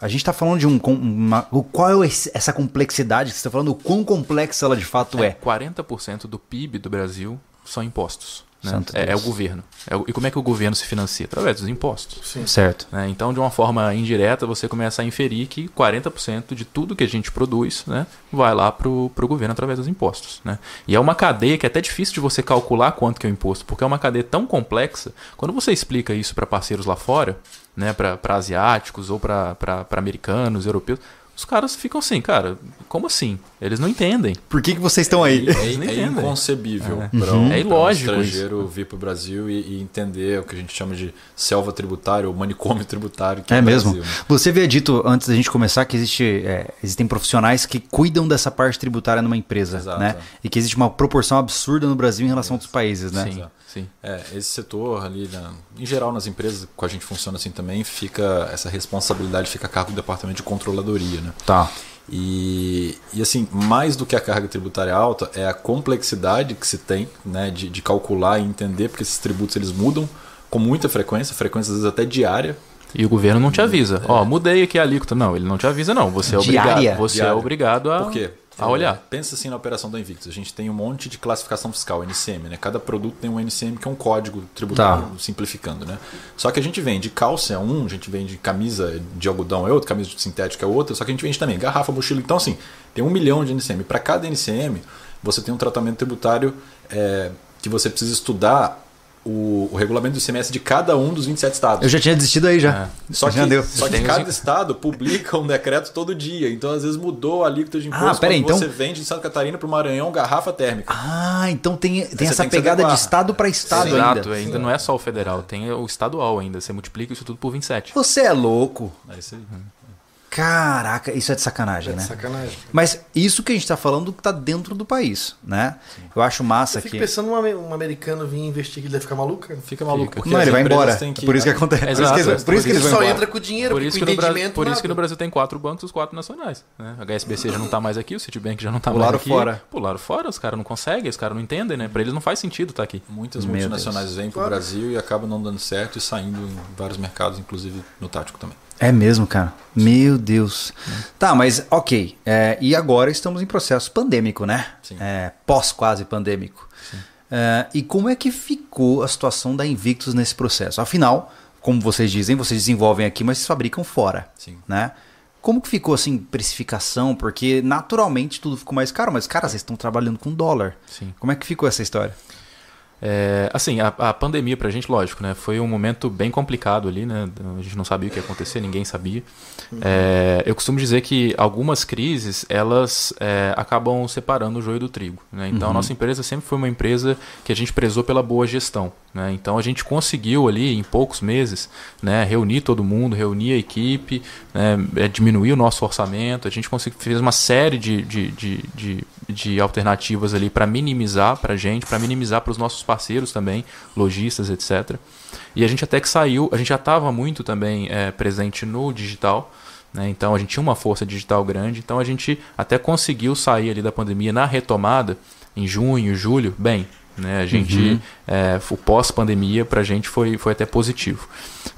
[SPEAKER 1] A gente está falando de um. Uma, qual é essa complexidade que você está falando? O quão complexa ela de fato é? é?
[SPEAKER 3] 40% do PIB do Brasil são impostos. Né? É, é, o governo. É o, e como é que o governo se financia? Através dos impostos.
[SPEAKER 1] Sim. Certo.
[SPEAKER 3] Né? Então, de uma forma indireta, você começa a inferir que 40% de tudo que a gente produz né, vai lá para o governo através dos impostos. Né? E é uma cadeia que é até difícil de você calcular quanto que é o imposto, porque é uma cadeia tão complexa. Quando você explica isso para parceiros lá fora, né, para asiáticos ou para americanos, europeus, os caras ficam assim, cara, como assim? Eles não entendem.
[SPEAKER 1] Por que, que vocês estão aí?
[SPEAKER 4] É, é, é inconcebível
[SPEAKER 3] é. para um,
[SPEAKER 4] é
[SPEAKER 3] ilógico
[SPEAKER 4] um estrangeiro isso. vir para o Brasil e, e, entender o que a gente chama de selva tributária ou manicômio tributário.
[SPEAKER 1] é, é mesmo. Brasil, né? Você havia dito antes da gente começar que existe, é, existem profissionais que cuidam dessa parte tributária numa empresa, Exato, né? E que existe uma proporção absurda no Brasil em relação a outros países, né?
[SPEAKER 3] Sim. Sim.
[SPEAKER 4] É, esse setor ali, né, em geral nas empresas, com a gente funciona assim também, fica essa responsabilidade fica a cargo do departamento de controladoria, né?
[SPEAKER 1] Tá.
[SPEAKER 4] E, e assim, mais do que a carga tributária alta, é a complexidade que se tem né, de, de calcular e entender, porque esses tributos eles mudam com muita frequência, frequência às vezes até diária.
[SPEAKER 3] E o governo não te avisa. É. Ó, oh, mudei aqui a alíquota. Não, ele não te avisa, não. Você é
[SPEAKER 1] Diária.
[SPEAKER 3] obrigado. Você é
[SPEAKER 4] Diária.
[SPEAKER 3] é obrigado a.
[SPEAKER 4] Por quê?
[SPEAKER 3] A olhar.
[SPEAKER 4] Pensa assim na operação da Invictus. A gente tem um monte de classificação fiscal, NCM, né? Cada produto tem um NCM que é um código tributário, tá. simplificando, né? Só que a gente vende calça é um, a gente vende camisa de algodão é outro, camisa de sintética é outra, só que a gente vende também garrafa, mochila. Então, assim, tem um milhão de NCM. Para cada NCM, você tem um tratamento tributário é, que você precisa estudar o, o, regulamento do ICMS de cada um dos 27 estados.
[SPEAKER 1] Eu já tinha desistido aí já.
[SPEAKER 4] É. Só, que, deu. só que cada estado publica um decreto todo dia. Então, às vezes, mudou a alíquota de imposto
[SPEAKER 1] ah, pera, então...
[SPEAKER 4] você vende de Santa Catarina para o Maranhão garrafa térmica.
[SPEAKER 1] Ah, então tem, tem essa pegada de estado para estado
[SPEAKER 3] Sim.
[SPEAKER 1] ainda.
[SPEAKER 3] Exato, ainda não é só o federal, tem o estadual ainda. Você multiplica isso tudo por 27.
[SPEAKER 1] Você é louco.
[SPEAKER 4] É isso aí.
[SPEAKER 1] Caraca, isso é de sacanagem, é
[SPEAKER 2] de
[SPEAKER 1] né?
[SPEAKER 2] sacanagem.
[SPEAKER 1] Mas isso que a gente está falando está dentro do país, né? Sim. Eu acho massa
[SPEAKER 2] Eu fico
[SPEAKER 1] que.
[SPEAKER 2] pensando um, um americano vir investir que ele deve ficar maluco.
[SPEAKER 4] Fica maluco.
[SPEAKER 1] Não, ele vai embora. Que... Por isso que acontece.
[SPEAKER 3] Exato.
[SPEAKER 1] Por isso que, por isso que
[SPEAKER 2] ele
[SPEAKER 1] só
[SPEAKER 2] embora. entra com dinheiro,
[SPEAKER 3] por isso, que no, Brasil, por isso que no Brasil tem quatro bancos, os quatro nacionais. Né? A HSBC já não está mais aqui, o Citibank já não está mais aqui.
[SPEAKER 1] fora.
[SPEAKER 3] Pularam fora, os caras não conseguem, os caras não entendem, né? Para eles não faz sentido estar tá aqui.
[SPEAKER 4] Muitas Meu multinacionais Deus. vêm para o Brasil e acabam não dando certo e saindo em vários mercados, inclusive no tático também.
[SPEAKER 1] É mesmo, cara. Meu Deus. Tá, mas ok. É, e agora estamos em processo pandêmico, né?
[SPEAKER 4] Sim.
[SPEAKER 1] É, pós quase pandêmico. É, e como é que ficou a situação da Invictus nesse processo? Afinal, como vocês dizem, vocês desenvolvem aqui, mas vocês fabricam fora.
[SPEAKER 4] Sim.
[SPEAKER 1] Né? Como que ficou assim, precificação? Porque naturalmente tudo ficou mais caro, mas cara, vocês estão trabalhando com dólar.
[SPEAKER 3] Sim.
[SPEAKER 1] Como é que ficou essa história?
[SPEAKER 3] É, assim, a, a pandemia pra gente, lógico, né? Foi um momento bem complicado ali, né? A gente não sabia o que ia acontecer, ninguém sabia. É, eu costumo dizer que algumas crises, elas é, acabam separando o joio do trigo. Né? Então, a nossa empresa sempre foi uma empresa que a gente prezou pela boa gestão. Né? Então, a gente conseguiu ali, em poucos meses, né, reunir todo mundo, reunir a equipe, né, é, diminuir o nosso orçamento. A gente conseguiu, fez uma série de, de, de, de, de alternativas ali para minimizar para a gente, para minimizar para os nossos parceiros também, lojistas, etc. E a gente até que saiu, a gente já estava muito também é, presente no digital. Né? Então a gente tinha uma força digital grande, então a gente até conseguiu sair ali da pandemia na retomada em junho, julho, bem. Né? A gente, é, o pós-pandemia para a gente foi, foi até positivo.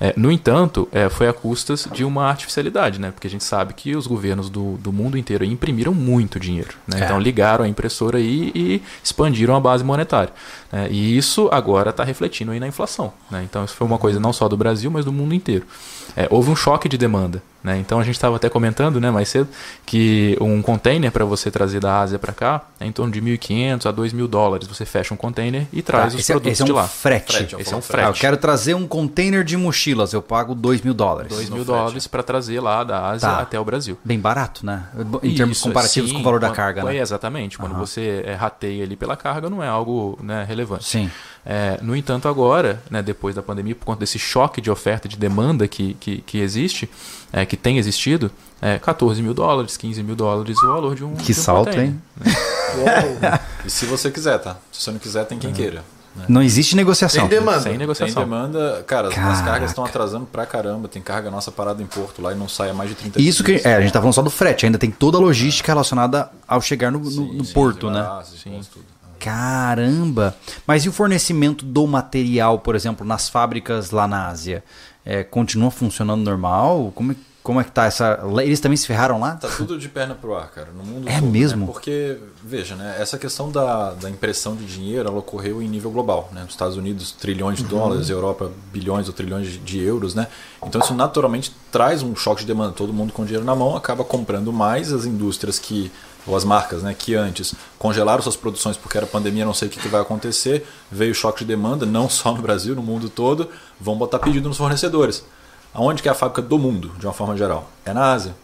[SPEAKER 3] É, no entanto, é, foi a custas de uma artificialidade, né? porque a gente sabe que os governos do, do mundo inteiro imprimiram muito dinheiro. Né?
[SPEAKER 1] É.
[SPEAKER 3] Então ligaram a impressora aí e expandiram a base monetária. né? E isso agora está refletindo aí na inflação. Né? Então isso foi uma coisa não só do Brasil, mas do mundo inteiro. É, houve um choque de demanda. Né? Então a gente estava até comentando né, mais cedo que um container para você trazer da Ásia para cá é em torno de 1.500 a 2.000 dólares. Você fecha um container e traz
[SPEAKER 1] Tá,
[SPEAKER 3] os
[SPEAKER 1] esse, é-
[SPEAKER 3] produtos
[SPEAKER 1] é
[SPEAKER 3] de
[SPEAKER 1] um
[SPEAKER 3] lá.
[SPEAKER 1] frete.
[SPEAKER 4] Frete, é um
[SPEAKER 3] Esse é um
[SPEAKER 4] frete.
[SPEAKER 1] Ah, eu quero trazer um container de mochilas, eu pago 2 mil dólares.
[SPEAKER 3] 2
[SPEAKER 4] no
[SPEAKER 3] mil
[SPEAKER 4] frete.
[SPEAKER 3] dólares para trazer lá da Ásia
[SPEAKER 1] Tá.
[SPEAKER 3] até o Brasil.
[SPEAKER 1] Bem barato, né? Em termos
[SPEAKER 3] Isso,
[SPEAKER 1] comparativos
[SPEAKER 3] sim,
[SPEAKER 1] com o valor da
[SPEAKER 3] quando-
[SPEAKER 1] carga, né?
[SPEAKER 3] É, exatamente. Quando
[SPEAKER 1] Aham.
[SPEAKER 3] você é, rateia ali pela carga, não é algo né, relevante.
[SPEAKER 1] Sim.
[SPEAKER 3] É, no entanto, agora, né, depois da pandemia, por conta desse choque de oferta e de demanda que, que, que existe, é, que tem existido, é 14 mil dólares, 15 mil dólares o valor de um.
[SPEAKER 1] Que
[SPEAKER 3] de um
[SPEAKER 1] salto,
[SPEAKER 3] container,
[SPEAKER 1] hein?
[SPEAKER 3] né?
[SPEAKER 4] E se você quiser, tá? Se você não quiser, tem quem queira. né?
[SPEAKER 1] Não existe negociação.
[SPEAKER 2] Tem demanda.
[SPEAKER 3] Sem
[SPEAKER 4] Tem
[SPEAKER 3] negociação.
[SPEAKER 4] demanda, cara, as- as
[SPEAKER 1] Caraca.
[SPEAKER 4] cargas estão atrasando pra caramba. Tem carga nossa parada em Porto lá e não sai há mais de 30
[SPEAKER 1] E Isso que é, a gente tá falando só do frete, ainda tem toda a logística relacionada ao chegar no, no-
[SPEAKER 4] Sim,
[SPEAKER 1] no
[SPEAKER 4] sim,
[SPEAKER 1] porto, né?
[SPEAKER 4] de pontos, tudo.
[SPEAKER 1] Caramba! Mas e o fornecimento do material, por exemplo, nas fábricas lá na Ásia? É, continua funcionando normal? Como, é- como é que tá essa. Eles também se ferraram lá?
[SPEAKER 4] Tá tudo de perna pro ar, cara, no mundo
[SPEAKER 1] É
[SPEAKER 4] todo,
[SPEAKER 1] mesmo?
[SPEAKER 4] né? Porque, veja, né, essa questão da, da impressão de dinheiro, ela ocorreu em nível global, né? Nos Estados Unidos, trilhões de
[SPEAKER 1] Uhum.
[SPEAKER 4] dólares, Europa, bilhões ou trilhões de, de euros, né? Então isso naturalmente traz um choque de demanda. Todo mundo com dinheiro na mão acaba comprando mais as indústrias que ou as marcas, né, que antes congelaram suas produções porque era pandemia, não sei o que, que vai acontecer, veio choque de demanda, não só no Brasil, no mundo todo, vão botar pedido nos fornecedores. Aonde que é a fábrica do mundo, de uma forma geral? É na Ásia.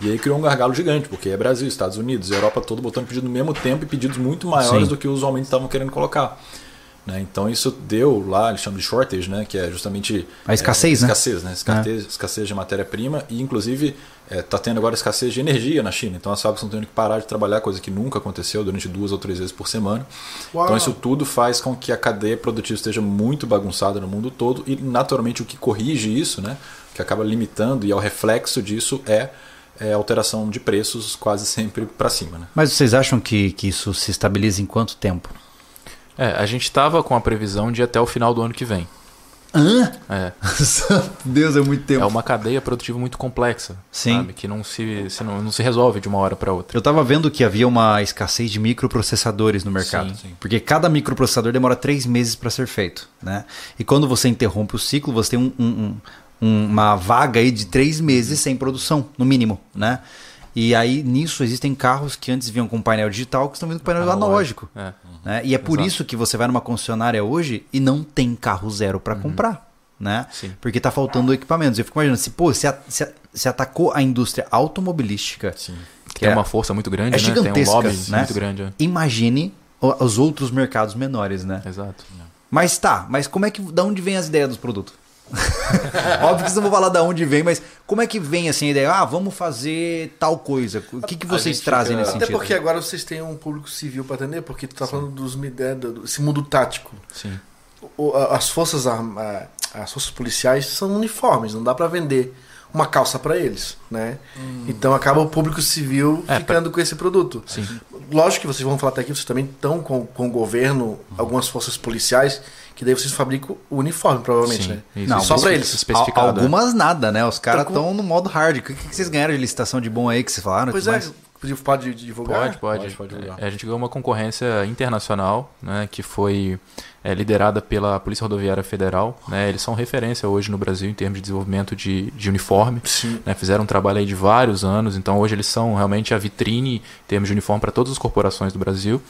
[SPEAKER 4] E aí criou um gargalo gigante, porque é Brasil, Estados Unidos, Europa todo botando pedido no mesmo tempo e pedidos muito maiores
[SPEAKER 1] Sim.
[SPEAKER 4] do que usualmente estavam querendo colocar. Né? Então isso deu lá, eles chamam de shortage, né? que é justamente
[SPEAKER 1] A escassez,
[SPEAKER 4] é,
[SPEAKER 1] né?
[SPEAKER 4] escassez, né? Escassez, escassez de matéria-prima e inclusive está tendo agora escassez de energia na China. Então as fábricas estão tendo que parar de trabalhar, coisa que nunca aconteceu durante duas ou três vezes por semana.
[SPEAKER 2] Uau.
[SPEAKER 4] Então isso tudo faz com que a cadeia produtiva esteja muito bagunçada no mundo todo e naturalmente o que corrige isso, né? que acaba limitando e é o reflexo disso é, é a alteração de preços quase sempre para cima. Né?
[SPEAKER 1] Mas vocês acham que, que isso se estabiliza em quanto tempo?
[SPEAKER 3] É, a gente estava com a previsão de até o final do ano que vem.
[SPEAKER 1] Hã?
[SPEAKER 3] É,
[SPEAKER 1] Deus, é muito tempo.
[SPEAKER 3] é uma cadeia produtiva muito complexa,
[SPEAKER 1] Sim.
[SPEAKER 3] sabe? Que não se, se não, não se resolve de uma hora para outra.
[SPEAKER 1] Eu tava vendo que havia uma escassez de microprocessadores no mercado.
[SPEAKER 3] Sim,
[SPEAKER 4] sim.
[SPEAKER 1] Porque cada microprocessador demora três meses para ser feito. Né? E quando você interrompe o ciclo, você tem um- um- um- uma vaga aí de três meses sem produção, no mínimo. Né? E aí, nisso, existem carros que antes vinham com painel digital que estão vindo com painel analógico.
[SPEAKER 3] É.
[SPEAKER 1] né? E é por
[SPEAKER 3] Exato.
[SPEAKER 1] isso que você vai numa concessionária hoje e não tem carro zero para comprar. Né?
[SPEAKER 3] Sim.
[SPEAKER 1] Porque tá faltando equipamentos. Eu fico imaginando, se, pô, se, a- se, a- se atacou a indústria automobilística,
[SPEAKER 4] Sim.
[SPEAKER 3] Que tem
[SPEAKER 1] é-
[SPEAKER 3] uma força muito grande,
[SPEAKER 1] é
[SPEAKER 3] né? Tem um
[SPEAKER 1] gigantesca,
[SPEAKER 3] lobby
[SPEAKER 1] né?
[SPEAKER 3] muito grande. é.
[SPEAKER 1] imagine os outros mercados menores, né?
[SPEAKER 3] Exato.
[SPEAKER 1] Mas tá, mas como é que, da onde vem as ideias dos produtos? Óbvio que vocês não vão falar da onde vem, mas como é que vem assim a ideia? Ah, vamos fazer tal coisa. O que, que vocês
[SPEAKER 4] gente
[SPEAKER 1] trazem
[SPEAKER 4] fica-
[SPEAKER 1] nesse
[SPEAKER 2] Até
[SPEAKER 1] sentido?
[SPEAKER 2] porque agora vocês têm um público civil para atender, porque tu tá falando dos mi- é, do- do- esse mundo tático.
[SPEAKER 3] Sim.
[SPEAKER 2] As forças as forças policiais são uniformes, não dá para vender uma calça para eles, né? Então acaba o público civil
[SPEAKER 3] É,
[SPEAKER 2] ficando com esse produto.
[SPEAKER 3] Sim.
[SPEAKER 2] Lógico que vocês vão falar até aqui, vocês também estão com, com o governo, algumas forças policiais, que daí vocês fabricam o uniforme, provavelmente,
[SPEAKER 3] Sim,
[SPEAKER 2] né?
[SPEAKER 3] isso.
[SPEAKER 1] Não,
[SPEAKER 2] só
[SPEAKER 3] Especific-
[SPEAKER 2] para eles.
[SPEAKER 3] Especificado.
[SPEAKER 1] Al- Algumas nada, né? Os caras
[SPEAKER 2] Então, com-
[SPEAKER 1] estão no modo hard. O que, que vocês ganharam de licitação de bom aí que vocês falaram?
[SPEAKER 2] Pois é,
[SPEAKER 1] mais?
[SPEAKER 2] Pode divulgar?
[SPEAKER 3] Pode, pode.
[SPEAKER 4] Pode, pode divulgar.
[SPEAKER 3] É, a gente ganhou uma concorrência internacional, né, que foi é, liderada pela Polícia Rodoviária Federal. Né, eles são referência hoje no Brasil em termos de desenvolvimento de, de uniforme. Né, fizeram um trabalho aí de vários anos, então hoje eles são realmente a vitrine em termos de uniforme para todas as corporações do Brasil.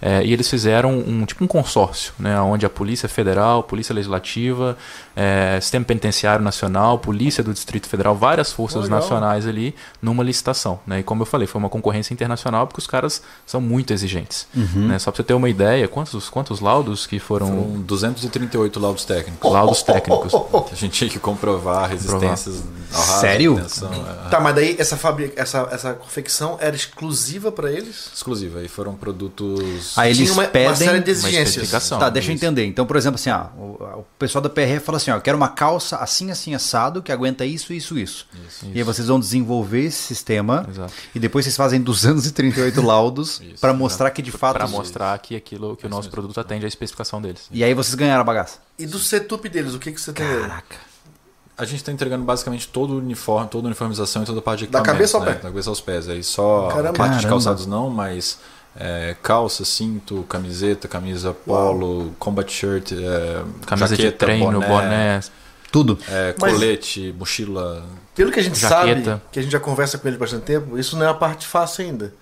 [SPEAKER 3] É, e eles fizeram um tipo um consórcio, né, onde a Polícia Federal, Polícia Legislativa, é, Sistema Penitenciário Nacional, Polícia do Distrito Federal, várias forças
[SPEAKER 2] Legal.
[SPEAKER 3] nacionais ali numa licitação. Né, e como eu falei, foi uma concorrência internacional porque os caras são muito exigentes. Né, só para você ter uma ideia, quantos, quantos laudos que foram,
[SPEAKER 4] Foram 238 laudos técnicos.
[SPEAKER 3] laudos técnicos?
[SPEAKER 4] Que a gente tinha que comprovar resistências ao raso,
[SPEAKER 1] Sério?
[SPEAKER 4] tensão, é,
[SPEAKER 2] Tá, mas daí essa, fabrica, essa, essa confecção era exclusiva pra eles?
[SPEAKER 4] exclusiva. Aí foram produtos.
[SPEAKER 1] Aí eles
[SPEAKER 2] uma,
[SPEAKER 1] pedem
[SPEAKER 2] uma série de exigências.
[SPEAKER 3] especificação.
[SPEAKER 1] Tá, deixa eu
[SPEAKER 3] Isso.
[SPEAKER 1] entender. Então, por exemplo, assim, ah, o, o pessoal da PRF fala assim, ó, eu quero uma calça assim, assim, assado, que aguenta isso, isso, isso. E aí vocês vão desenvolver esse sistema
[SPEAKER 3] Exato.
[SPEAKER 1] e depois vocês fazem 238 laudos
[SPEAKER 4] Isso,
[SPEAKER 1] para mostrar que de fato...
[SPEAKER 3] Para mostrar que aquilo que o nosso produto atende à especificação deles.
[SPEAKER 1] E aí vocês ganharam a bagaça.
[SPEAKER 2] E do setup deles, o que, que você tem?
[SPEAKER 4] A gente está entregando basicamente todo o uniforme, toda a uniformização e toda a parte de
[SPEAKER 2] Da cabeça ao
[SPEAKER 4] né?
[SPEAKER 2] pé?
[SPEAKER 4] Da cabeça aos pés. Aí só
[SPEAKER 2] Caramba.
[SPEAKER 4] a parte de
[SPEAKER 1] Caramba.
[SPEAKER 4] calçados não, mas é, calça, cinto, camiseta, camisa polo, combat shirt, é,
[SPEAKER 3] Camisa de
[SPEAKER 4] jaqueta,
[SPEAKER 3] treino, boné,
[SPEAKER 1] Tudo.
[SPEAKER 4] é,
[SPEAKER 2] Mas-
[SPEAKER 4] colete, mochila.
[SPEAKER 2] Pelo que a gente
[SPEAKER 3] Jaqueta.
[SPEAKER 2] sabe, que a gente já conversa com eles há bastante tempo, isso não é a parte fácil ainda.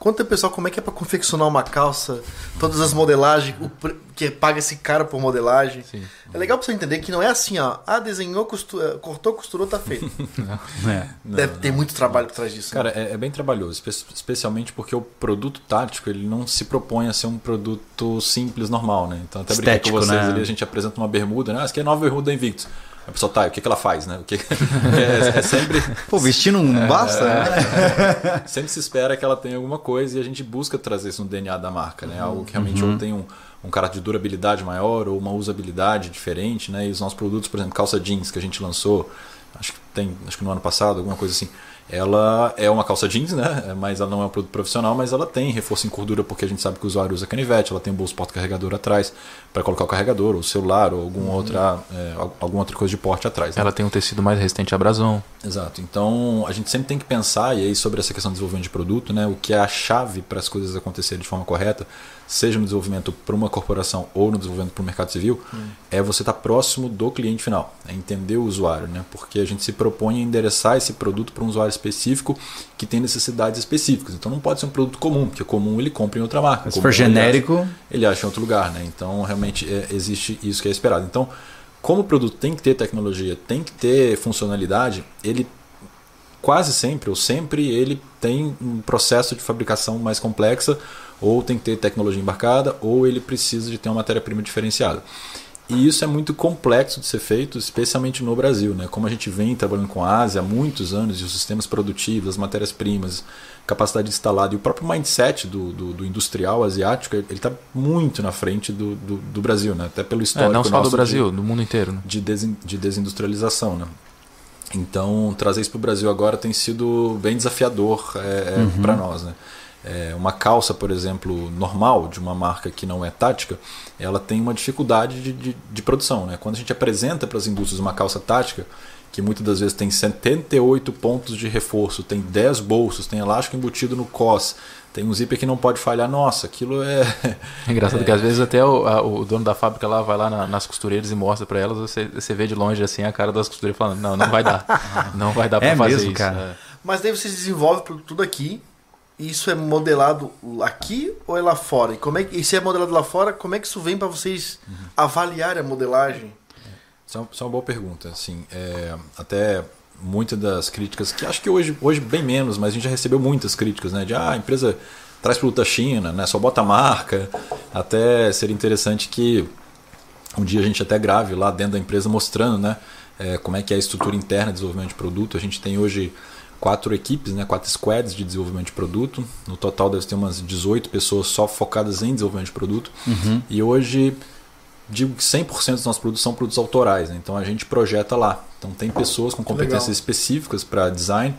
[SPEAKER 2] Conta pessoal como é que é pra confeccionar uma calça, todas as modelagens, o pre- que paga esse cara por modelagem.
[SPEAKER 3] Sim.
[SPEAKER 2] É legal pra você entender que não é assim, ó. Ah, desenhou, costu- eh, cortou, costurou, tá feito.
[SPEAKER 1] É.
[SPEAKER 2] Deve ter muito trabalho por trás disso. né?
[SPEAKER 4] Cara, é, é bem trabalhoso, espe- especialmente porque o produto tático ele não se propõe a ser um produto simples, normal, né? Então até brinquei
[SPEAKER 1] Estético,
[SPEAKER 4] com vocês
[SPEAKER 1] né?
[SPEAKER 4] ali, a gente apresenta uma bermuda, né? Ah, essa aqui é a nova bermuda da Invictus. A pessoa tá, o que, que ela faz, né? O que... é, é sempre,
[SPEAKER 1] Pô, vestir não basta, né?
[SPEAKER 4] sempre se espera que ela tenha alguma coisa e a gente busca trazer isso no DNA da marca, né? Algo que realmente
[SPEAKER 1] Uhum.
[SPEAKER 4] ou tem um, um caráter de durabilidade maior ou uma usabilidade diferente, né? E os nossos produtos, por exemplo, calça jeans que a gente lançou, acho que tem, acho que no ano passado, alguma coisa assim. Ela é uma calça jeans, né? Mas ela não é um produto profissional, mas ela tem reforço em cordura porque a gente sabe que o usuário usa canivete, ela tem um bolso porta-carregador atrás para colocar o carregador, ou o celular, ou alguma outra, é, alguma outra coisa de porte atrás. né?
[SPEAKER 3] Ela tem um tecido mais resistente à abrasão.
[SPEAKER 4] Exato. Então a gente sempre tem que pensar, e aí sobre essa questão de desenvolvimento de produto, né, o que é a chave para as coisas acontecerem de forma correta, seja no desenvolvimento para uma corporação ou no desenvolvimento para o mercado civil, é você estar próximo do cliente final, é entender o usuário, né, porque a gente se propõe a endereçar esse produto para um usuário específico que tem necessidades específicas. Então não pode ser um produto comum, porque comum ele compra em outra marca.
[SPEAKER 1] Se for
[SPEAKER 4] ele acha-
[SPEAKER 1] genérico,
[SPEAKER 4] ele acha em outro lugar, né? Então realmente é, existe isso que é esperado. Então, como o produto tem que ter tecnologia, tem que ter funcionalidade, ele quase sempre ou sempre ele tem um processo de fabricação mais complexa, ou tem que ter tecnologia embarcada, ou ele precisa de ter uma matéria-prima diferenciada. E isso é muito complexo de ser feito, especialmente no Brasil. Né? Como a gente vem trabalhando com a Ásia há muitos anos, e os sistemas produtivos, as matérias-primas, capacidade instalada e o próprio mindset do, do, do industrial asiático, ele está muito na frente do, do, do Brasil, né? até pelo
[SPEAKER 3] É,
[SPEAKER 4] histórico
[SPEAKER 3] não só
[SPEAKER 4] nosso
[SPEAKER 3] do
[SPEAKER 4] de-
[SPEAKER 3] Brasil, do mundo inteiro. né?
[SPEAKER 4] de, desin- de desindustrialização. Né? Então, trazer isso para o Brasil agora tem sido bem desafiador é, para nós. Né? É, uma calça, por exemplo, normal, de uma marca que não é tática, ela tem uma dificuldade de, de, de produção. Né? Quando a gente apresenta para as indústrias uma calça tática, que muitas das vezes tem 78 pontos de reforço, tem 10 bolsos, tem elástico embutido no cos, tem um zíper que não pode falhar, nossa, aquilo é.
[SPEAKER 3] É engraçado que às vezes até o, a- o dono da fábrica lá vai lá na- nas costureiras e mostra pra elas, você, você vê de longe assim a cara das costureiras falando, não, não vai dar. Não vai dar pra
[SPEAKER 1] É
[SPEAKER 3] fazer
[SPEAKER 1] mesmo,
[SPEAKER 3] isso.
[SPEAKER 1] cara?
[SPEAKER 3] É.
[SPEAKER 2] Mas daí vocês desenvolvem pro- tudo aqui. E isso é modelado aqui ou é lá fora? E, como é que, e se é modelado lá fora, como é que isso vem para vocês avaliarem a modelagem?
[SPEAKER 4] Isso é uma- isso é uma boa pergunta. Assim, é, até muitas das críticas, que acho que hoje, hoje bem menos, mas a gente já recebeu muitas críticas, né? De ah, a empresa traz produto da China, né? só bota a marca. Até seria interessante que um dia a gente até grave lá dentro da empresa mostrando né, é, como é que é a estrutura interna de desenvolvimento de produto. A gente tem hoje quatro equipes, né, quatro squads de desenvolvimento de produto. No total deve ter umas 18 pessoas só focadas em desenvolvimento de produto. E hoje digo que 100% dos nossos produtos são produtos autorais, né? então a gente projeta lá. Então tem pessoas com competências
[SPEAKER 2] legal.
[SPEAKER 4] específicas para design,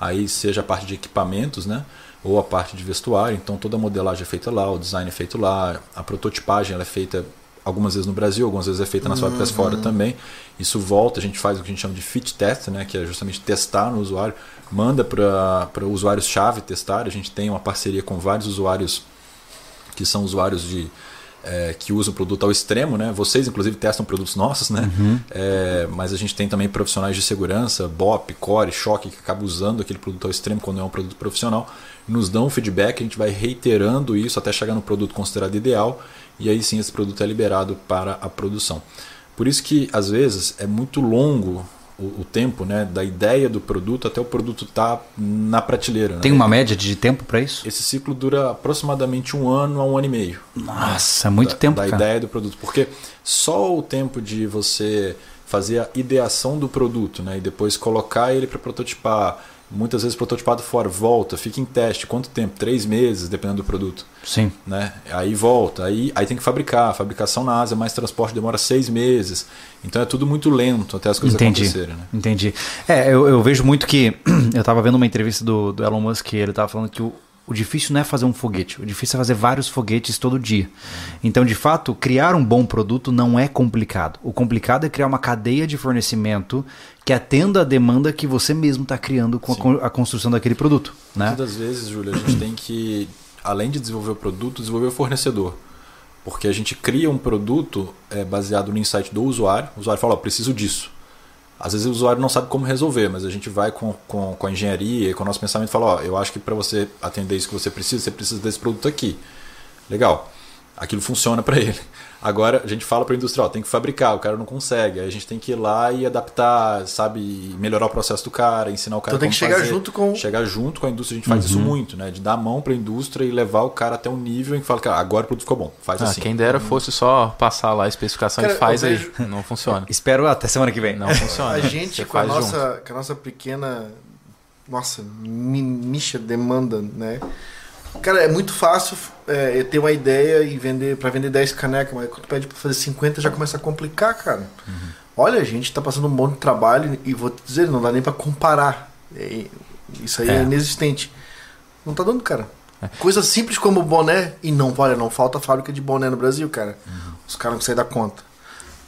[SPEAKER 4] aí seja a parte de equipamentos, né? ou a parte de vestuário, então toda a modelagem é feita lá, o design é feito lá, a prototipagem ela é feita algumas vezes no Brasil, algumas vezes é feita nas fábricas fora também. Isso volta, a gente faz o que a gente chama de fit test, né, que é justamente testar no usuário, manda para usuários-chave testar. A gente tem uma parceria com vários usuários que são usuários de é, que usam o produto ao extremo, né? Vocês, inclusive, testam produtos nossos, né?
[SPEAKER 1] Uhum.
[SPEAKER 4] É, mas a gente tem também profissionais de segurança, BOP, Core, Choque, que acabam usando aquele produto ao extremo quando é um produto profissional. Nos dão um feedback, a gente vai reiterando isso até chegar no produto considerado ideal e aí sim esse produto é liberado para a produção. Por isso que, às vezes, é muito longo o, o tempo né, da ideia do produto até o produto estar tá na prateleira.
[SPEAKER 1] Tem
[SPEAKER 4] né?
[SPEAKER 1] uma média de tempo para isso?
[SPEAKER 4] Esse ciclo dura aproximadamente um ano a um ano e meio.
[SPEAKER 1] Nossa, muito
[SPEAKER 4] da,
[SPEAKER 1] tempo,
[SPEAKER 4] da
[SPEAKER 1] cara.
[SPEAKER 4] ideia do produto. Porque só o tempo de você fazer a ideação do produto né, e depois colocar ele para prototipar, muitas vezes prototipado fora, volta, fica em teste, quanto tempo? Três meses, dependendo do produto.
[SPEAKER 1] Sim.
[SPEAKER 4] Né? Aí volta, aí, aí tem que fabricar. A fabricação na Ásia, mais transporte demora seis meses. Então é tudo muito lento até as coisas
[SPEAKER 1] Entendi.
[SPEAKER 4] acontecerem. Né?
[SPEAKER 1] Entendi. É, eu, eu vejo muito que. Eu estava vendo uma entrevista do, do Elon Musk ele estava falando que o, o difícil não é fazer um foguete, o difícil é fazer vários foguetes todo dia. Então, de fato, criar um bom produto não é complicado. O complicado é criar uma cadeia de fornecimento que atenda a demanda que você mesmo está criando com a, con- a construção daquele produto. Né?
[SPEAKER 4] Muitas das vezes, Júlio, a gente tem que, além de desenvolver o produto, desenvolver o fornecedor. Porque a gente cria um produto é, baseado no insight do usuário. O usuário fala, ó, preciso disso. Às vezes o usuário não sabe como resolver, mas a gente vai com, com, com a engenharia e com o nosso pensamento e fala, ó, eu acho que para você atender isso que você precisa, você precisa desse produto aqui. Legal. Aquilo funciona para ele. Agora a gente fala para o industrial, tem que fabricar, o cara não consegue. Aí a gente tem que ir lá e adaptar, sabe, melhorar o processo do cara, ensinar o cara
[SPEAKER 2] Então tem que chegar
[SPEAKER 4] fazer.
[SPEAKER 2] junto com-
[SPEAKER 4] chegar junto com a indústria, a gente faz isso muito, né? De dar a mão para a indústria e levar o cara até um nível em que fala, cara, agora o produto ficou bom, faz
[SPEAKER 3] Ah,
[SPEAKER 4] assim.
[SPEAKER 3] quem dera fosse só passar lá a especificação
[SPEAKER 2] Cara,
[SPEAKER 3] e faz
[SPEAKER 2] eu
[SPEAKER 3] aí.
[SPEAKER 2] vejo-
[SPEAKER 3] Não funciona.
[SPEAKER 1] Espero até semana que vem.
[SPEAKER 3] Não funciona.
[SPEAKER 2] A gente, com a,
[SPEAKER 3] junto.
[SPEAKER 2] nossa, com a nossa pequena. Nossa, nicha demanda, né? Cara, é muito fácil é, ter uma ideia e vender para vender 10 canecas, mas quando tu pede pra fazer 50 já começa a complicar, cara.
[SPEAKER 3] Uhum.
[SPEAKER 2] Olha, a gente tá passando um monte de trabalho e vou te dizer, não dá nem pra comparar. É, isso aí é.
[SPEAKER 1] É.
[SPEAKER 2] inexistente. Não tá dando, cara. Coisa simples como boné, e não, olha, não falta fábrica de boné no Brasil, cara. Os caras não conseguem dar conta.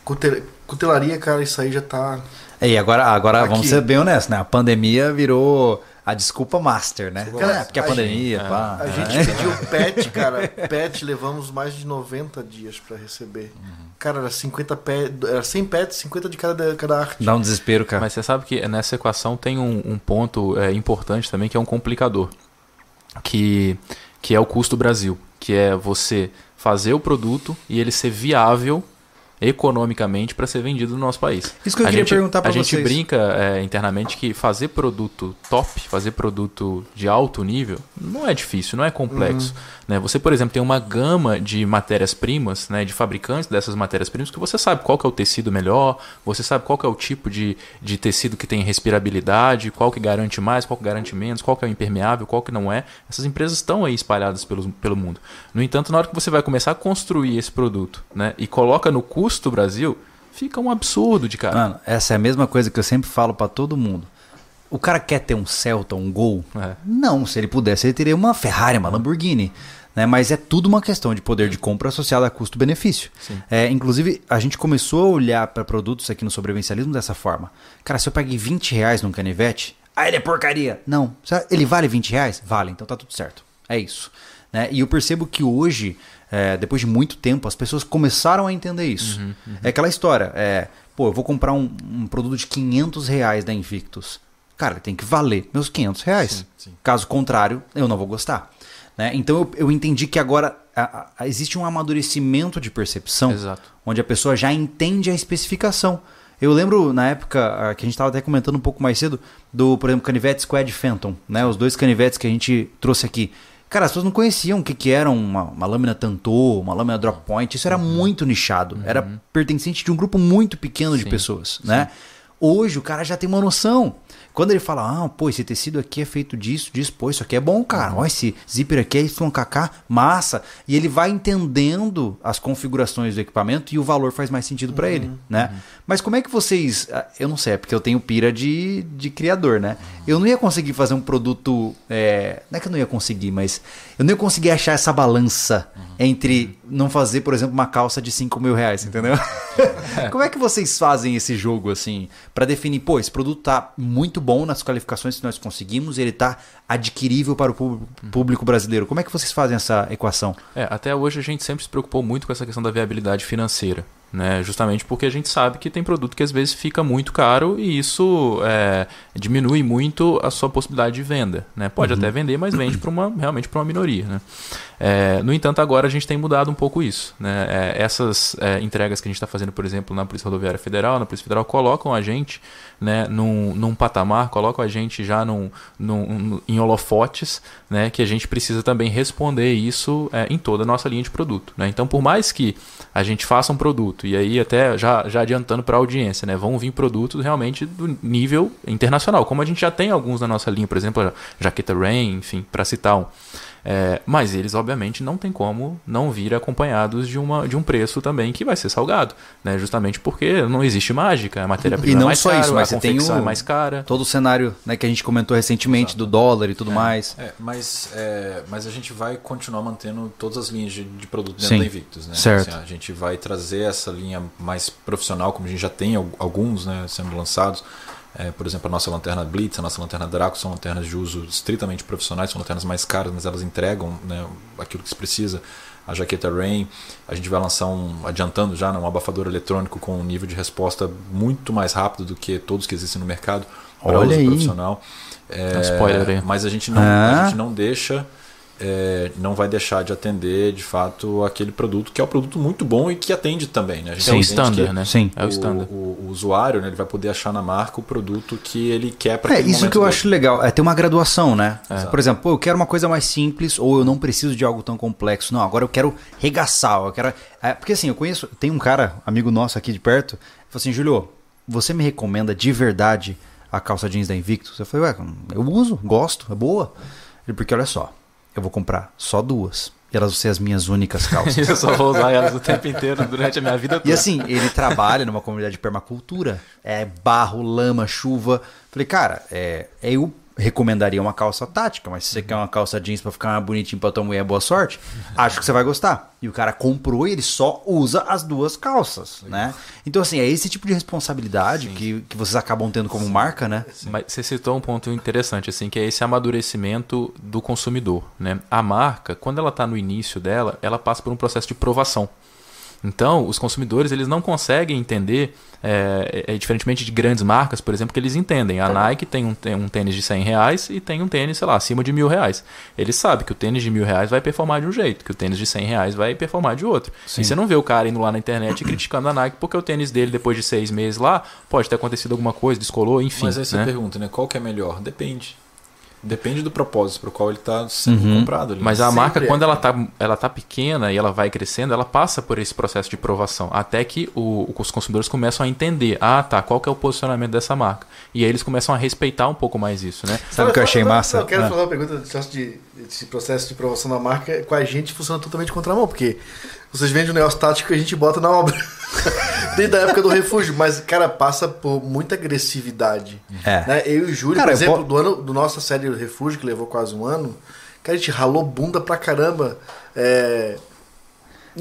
[SPEAKER 2] Cutel- Cutelaria, cara, isso aí já tá.
[SPEAKER 1] E agora, agora
[SPEAKER 2] Aqui.
[SPEAKER 1] vamos ser bem honestos, né? A pandemia virou a desculpa master, né?
[SPEAKER 2] Cara,
[SPEAKER 1] É, porque a,
[SPEAKER 2] a
[SPEAKER 1] pandemia,
[SPEAKER 3] gente-
[SPEAKER 1] pá.
[SPEAKER 2] A
[SPEAKER 1] é.
[SPEAKER 2] gente pediu pet, cara. Pet levamos mais de 90 dias pra receber. Cara, era 50 pet, era 100 pets, 50 de cada, cada arte.
[SPEAKER 1] Dá um desespero, cara.
[SPEAKER 3] Mas você sabe que nessa equação tem um, um ponto é, importante também, que é um complicador, que, que é o custo Brasil, que é você fazer o produto e ele ser viável economicamente para ser vendido no nosso país.
[SPEAKER 1] Isso que eu
[SPEAKER 3] a
[SPEAKER 1] queria
[SPEAKER 3] gente,
[SPEAKER 1] perguntar pra
[SPEAKER 3] A gente
[SPEAKER 1] vocês.
[SPEAKER 3] brinca é, internamente que fazer produto top, fazer produto de alto nível, não é difícil, não é complexo. Né? Você, por exemplo, tem uma gama de matérias-primas, né, de fabricantes dessas matérias-primas, que você sabe qual é o tecido melhor, você sabe qual é o tipo de, de tecido que tem respirabilidade, qual que garante mais, qual que garante menos, qual que é o impermeável, qual que não é. Essas empresas estão aí espalhadas pelo, pelo mundo. No entanto, na hora que você vai começar a construir esse produto né, e coloca no custo Brasil, fica um absurdo de cara.
[SPEAKER 1] Mano, essa é a mesma coisa que eu sempre falo pra todo mundo. O cara quer ter um Celta, um Gol?
[SPEAKER 3] É.
[SPEAKER 1] Não, se ele pudesse, ele teria uma Ferrari, uma Lamborghini. Né? Mas é tudo uma questão de poder de compra associada a custo-benefício. É, inclusive, a gente começou a olhar para produtos aqui no sobrevivencialismo dessa forma. Cara, se eu paguei 20 reais num canivete, ah, ele é porcaria. Não. Ele vale 20 reais? Vale, então tá tudo certo. É isso. Né? E eu percebo que hoje, é, depois de muito tempo, as pessoas começaram a entender isso. É aquela história, é, pô, eu vou comprar um, um produto de 500 reais da Invictus. Cara, tem que valer meus 500 reais.
[SPEAKER 4] Sim, sim.
[SPEAKER 1] Caso contrário, eu não vou gostar. Né? Então eu, eu entendi que agora a- a- existe um amadurecimento de percepção
[SPEAKER 3] Exato.
[SPEAKER 1] onde a pessoa já entende a especificação. Eu lembro na época que a gente estava até comentando um pouco mais cedo do, por exemplo, canivete Squad Phantom, né? Os dois canivetes que a gente trouxe aqui. Cara, as pessoas não conheciam o que, que era uma, uma lâmina Tanto, uma lâmina Drop Point. Isso era muito nichado. Era pertencente de um grupo muito pequeno de
[SPEAKER 3] Sim,
[SPEAKER 1] pessoas, né? Hoje o cara já tem uma noção. Quando ele fala, ah, pô, esse tecido aqui é feito disso, disso, pô, isso aqui é bom, cara. Ó, esse zíper aqui é YKK, massa. E ele vai entendendo as configurações do equipamento e o valor faz mais sentido pra ele, né? Mas como é que vocês. ah, Eu não sei, é porque eu tenho pira de, de criador, né? Eu não ia conseguir fazer um produto. é, não é que eu não ia conseguir, mas eu não ia conseguir achar essa balança entre não fazer, por exemplo, uma calça de 5 mil reais, entendeu? Como é que vocês fazem esse jogo, assim, para definir, pô, esse produto tá muito bom nas qualificações que nós conseguimos, ele tá adquirível para o público, público brasileiro. Como é que vocês fazem essa equação?
[SPEAKER 3] É, até hoje a gente sempre se preocupou muito com essa questão da viabilidade financeira. Né? Justamente porque a gente sabe que tem produto que às vezes fica muito caro e isso é, diminui muito a sua possibilidade de venda. Né? Pode
[SPEAKER 1] Uhum.
[SPEAKER 3] até vender, mas vende para uma, realmente para uma minoria. Né? É, no entanto, agora a gente tem mudado um pouco isso. Né? É, essas é, entregas que a gente está fazendo, por exemplo, na Polícia Rodoviária Federal, na Polícia Federal, colocam a gente né, num, num patamar, colocam a gente já num, num, em holofotes, né, que a gente precisa também responder isso é, em toda a nossa linha de produto. Né? Então, por mais que a gente faça um produto, e aí até já, já adiantando para a audiência, né, vão vir produtos realmente do nível internacional, como a gente já tem alguns na nossa linha, por exemplo, a jaqueta Rain, enfim, para citar um. É, mas eles, obviamente, não tem como não vir acompanhados de, uma, de um preço também que vai ser salgado, né? justamente porque não existe mágica, a matéria-prima
[SPEAKER 1] E
[SPEAKER 3] é
[SPEAKER 1] não
[SPEAKER 3] mais
[SPEAKER 1] só
[SPEAKER 3] cara,
[SPEAKER 1] isso, mas
[SPEAKER 3] a
[SPEAKER 1] você tem
[SPEAKER 3] confecção
[SPEAKER 1] o-
[SPEAKER 3] é mais cara.
[SPEAKER 1] Todo o cenário né, que a gente comentou recentemente do dólar e tudo mais.
[SPEAKER 4] É, mas, é, mas a gente vai continuar mantendo todas as linhas de, de produto dentro
[SPEAKER 1] Sim.
[SPEAKER 4] da Invictus. Né?
[SPEAKER 1] Certo.
[SPEAKER 4] Assim, a gente vai trazer essa linha mais profissional, como a gente já tem al- alguns né, sendo lançados. É, por exemplo, a nossa lanterna Blitz, a nossa lanterna Draco são lanternas de uso estritamente profissionais, são lanternas mais caras, mas elas entregam né, aquilo que se precisa. A jaqueta Rain, a gente vai lançar um, adiantando já, né, um abafador eletrônico com um nível de resposta muito mais rápido do que todos que existem no mercado para uso
[SPEAKER 1] aí.
[SPEAKER 4] profissional. É,
[SPEAKER 3] Um spoiler aí.
[SPEAKER 4] Mas a gente não,
[SPEAKER 1] Ah.
[SPEAKER 4] a gente não deixa, é, não vai deixar de atender de fato aquele produto que é um produto muito bom e que atende também. Né? A gente
[SPEAKER 3] É o
[SPEAKER 4] entende
[SPEAKER 3] standard, né?
[SPEAKER 1] Sim.
[SPEAKER 3] É o standard.
[SPEAKER 4] O, o- o usuário né, ele vai poder achar na marca o produto que ele quer para
[SPEAKER 1] É, isso que eu
[SPEAKER 4] dele.
[SPEAKER 1] acho legal. É ter uma graduação, né?
[SPEAKER 3] É.
[SPEAKER 1] Por exemplo, pô, eu quero uma coisa mais simples ou eu não preciso de algo tão complexo. Não, agora eu quero regaçar. Eu quero... é, porque assim, eu conheço... Tem um cara, amigo nosso aqui de perto, falou assim, Julio, você me recomenda de verdade a calça jeans da Invictus? Eu falei, ué, eu uso, gosto, é boa. Ele, porque olha só, eu vou comprar só duas. E elas vão ser as minhas únicas calças.
[SPEAKER 3] Eu só vou usar elas o tempo inteiro durante a minha vida toda.
[SPEAKER 1] E assim, ele trabalha numa comunidade de permacultura. É barro, lama, chuva. Falei, cara, é, eu recomendaria uma calça tática, mas se você quer uma calça jeans pra ficar bonitinho pra tua mulher, boa sorte, acho que você vai gostar. E o cara comprou e ele só usa as duas calças, né? Então, assim, é esse tipo de responsabilidade que, que vocês acabam tendo como marca, né?
[SPEAKER 3] Mas você citou um ponto interessante, assim, que é esse amadurecimento do consumidor. Né? A marca, quando ela está no início dela, ela passa por um processo de provação. Então, os consumidores eles não conseguem entender, é, é, diferentemente de grandes marcas, por exemplo, que eles entendem. A Nike tem um, tem um tênis de 100 reais e tem um tênis, sei lá, acima de mil reais. Ele sabe que o tênis de mil reais vai performar de um jeito, que o tênis de 100 reais vai performar de outro. E você não vê o cara indo lá na internet e criticando a Nike porque o tênis dele, depois de seis meses lá, pode ter acontecido alguma coisa, descolou, enfim.
[SPEAKER 4] Mas aí você
[SPEAKER 3] né?
[SPEAKER 4] pergunta, né? Qual que é melhor? Depende. Depende do propósito para o qual ele está sendo comprado. ali.
[SPEAKER 3] Mas a
[SPEAKER 2] Sempre
[SPEAKER 3] marca,
[SPEAKER 2] é.
[SPEAKER 3] quando ela tá, ela tá pequena e ela vai crescendo, ela passa por esse processo de provação. Até que o- os consumidores começam a entender. Ah, tá, qual que é o posicionamento dessa marca? E aí eles começam a respeitar um pouco mais isso, né?
[SPEAKER 1] Sabe o que eu achei
[SPEAKER 2] Não,
[SPEAKER 1] massa?
[SPEAKER 2] Eu quero
[SPEAKER 1] Ah.
[SPEAKER 2] fazer uma pergunta desse processo de, desse processo de promoção da marca. Com a gente funciona totalmente contramão, porque vocês vendem um negócio tático e a gente bota na obra. Desde a época do refúgio, mas, cara, passa por muita agressividade.
[SPEAKER 1] É.
[SPEAKER 2] Né? Eu e o Júlio,
[SPEAKER 1] Cara,
[SPEAKER 2] por exemplo,
[SPEAKER 1] po-
[SPEAKER 2] do ano do nossa série Refúgio, que levou quase um ano, cara, a gente ralou bunda pra caramba. É,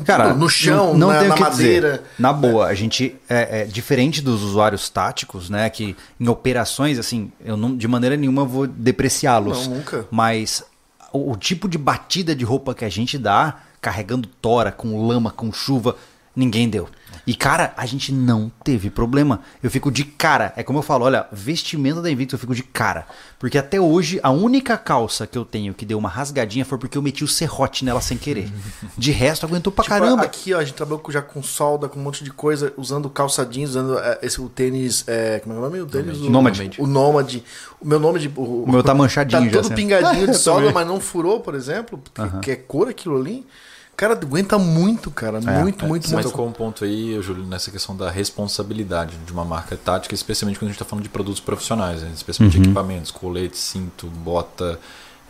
[SPEAKER 1] Cara,
[SPEAKER 2] no chão,
[SPEAKER 1] não, não
[SPEAKER 2] na, na
[SPEAKER 1] que
[SPEAKER 2] madeira.
[SPEAKER 1] dizer. Na boa, a gente é, é diferente dos usuários táticos, né? Que em operações, assim, eu não, de maneira nenhuma vou depreciá-los.
[SPEAKER 2] Não, nunca.
[SPEAKER 1] Mas o, o tipo de batida de roupa que a gente dá, carregando tora, com lama, com chuva, ninguém deu. E, cara, a gente não teve problema. Eu fico de cara. É como eu falo, olha, vestimenta da Invictus eu fico de cara. Porque até hoje, a única calça que eu tenho que deu uma rasgadinha foi porque eu meti o serrote nela sem querer. De resto, aguentou pra
[SPEAKER 2] Tipo,
[SPEAKER 1] caramba.
[SPEAKER 2] Aqui, ó, a gente trabalhou já com solda, com um monte de coisa, usando calça jeans, usando é, esse, o tênis. É, como é o nome? O tênis o,
[SPEAKER 1] Nômade.
[SPEAKER 2] O Nômade. O meu nome de. O,
[SPEAKER 1] O meu tá manchadinho
[SPEAKER 2] Tá
[SPEAKER 1] já,
[SPEAKER 2] todo
[SPEAKER 1] assim.
[SPEAKER 2] pingadinho de solda, mas não furou, por exemplo, porque que é cor aquilo ali. Cara, aguenta muito, cara.
[SPEAKER 1] É,
[SPEAKER 2] muito, muito,
[SPEAKER 4] Você
[SPEAKER 2] muito.
[SPEAKER 4] tocou um ponto aí, Júlio, nessa questão da responsabilidade de uma marca tática, especialmente quando a gente está falando de produtos profissionais, né? especialmente
[SPEAKER 1] Uhum.
[SPEAKER 4] equipamentos, colete, cinto, bota.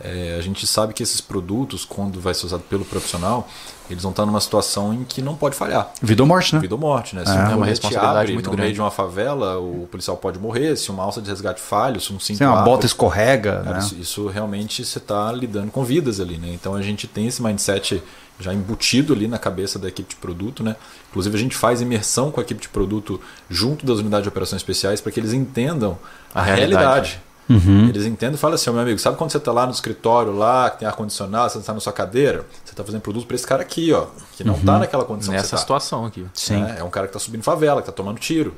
[SPEAKER 4] é, a gente sabe que esses produtos, quando vai ser usado pelo profissional, eles vão estar numa situação em que não pode falhar.
[SPEAKER 1] Vida ou morte, né?
[SPEAKER 4] Vida ou morte, né? Se
[SPEAKER 1] É.
[SPEAKER 4] um
[SPEAKER 1] É
[SPEAKER 3] uma responsabilidade
[SPEAKER 4] abre
[SPEAKER 3] muito
[SPEAKER 4] no
[SPEAKER 3] grande.
[SPEAKER 4] meio de uma favela, o policial pode morrer. Se uma alça de resgate falha, se um cinto
[SPEAKER 1] Se uma
[SPEAKER 4] abre,
[SPEAKER 1] bota escorrega,
[SPEAKER 4] Cara,
[SPEAKER 1] né?
[SPEAKER 4] isso, isso realmente você está lidando com vidas ali, né? Então a gente tem esse mindset já embutido ali na cabeça da equipe de produto, né? Inclusive a gente faz imersão com a equipe de produto junto das unidades de operações especiais para que eles entendam a,
[SPEAKER 3] A
[SPEAKER 4] realidade.
[SPEAKER 3] realidade.
[SPEAKER 1] Uhum.
[SPEAKER 4] Eles entendem e falam assim, "Ô, meu amigo, sabe quando você está lá no escritório, lá, que tem ar-condicionado, você está na sua cadeira, você está fazendo produto para esse cara aqui, ó, que não está naquela condição que
[SPEAKER 3] Nessa
[SPEAKER 4] você tá.
[SPEAKER 3] situação aqui.
[SPEAKER 1] Sim.
[SPEAKER 4] né? É um cara que está subindo favela, que está tomando tiro.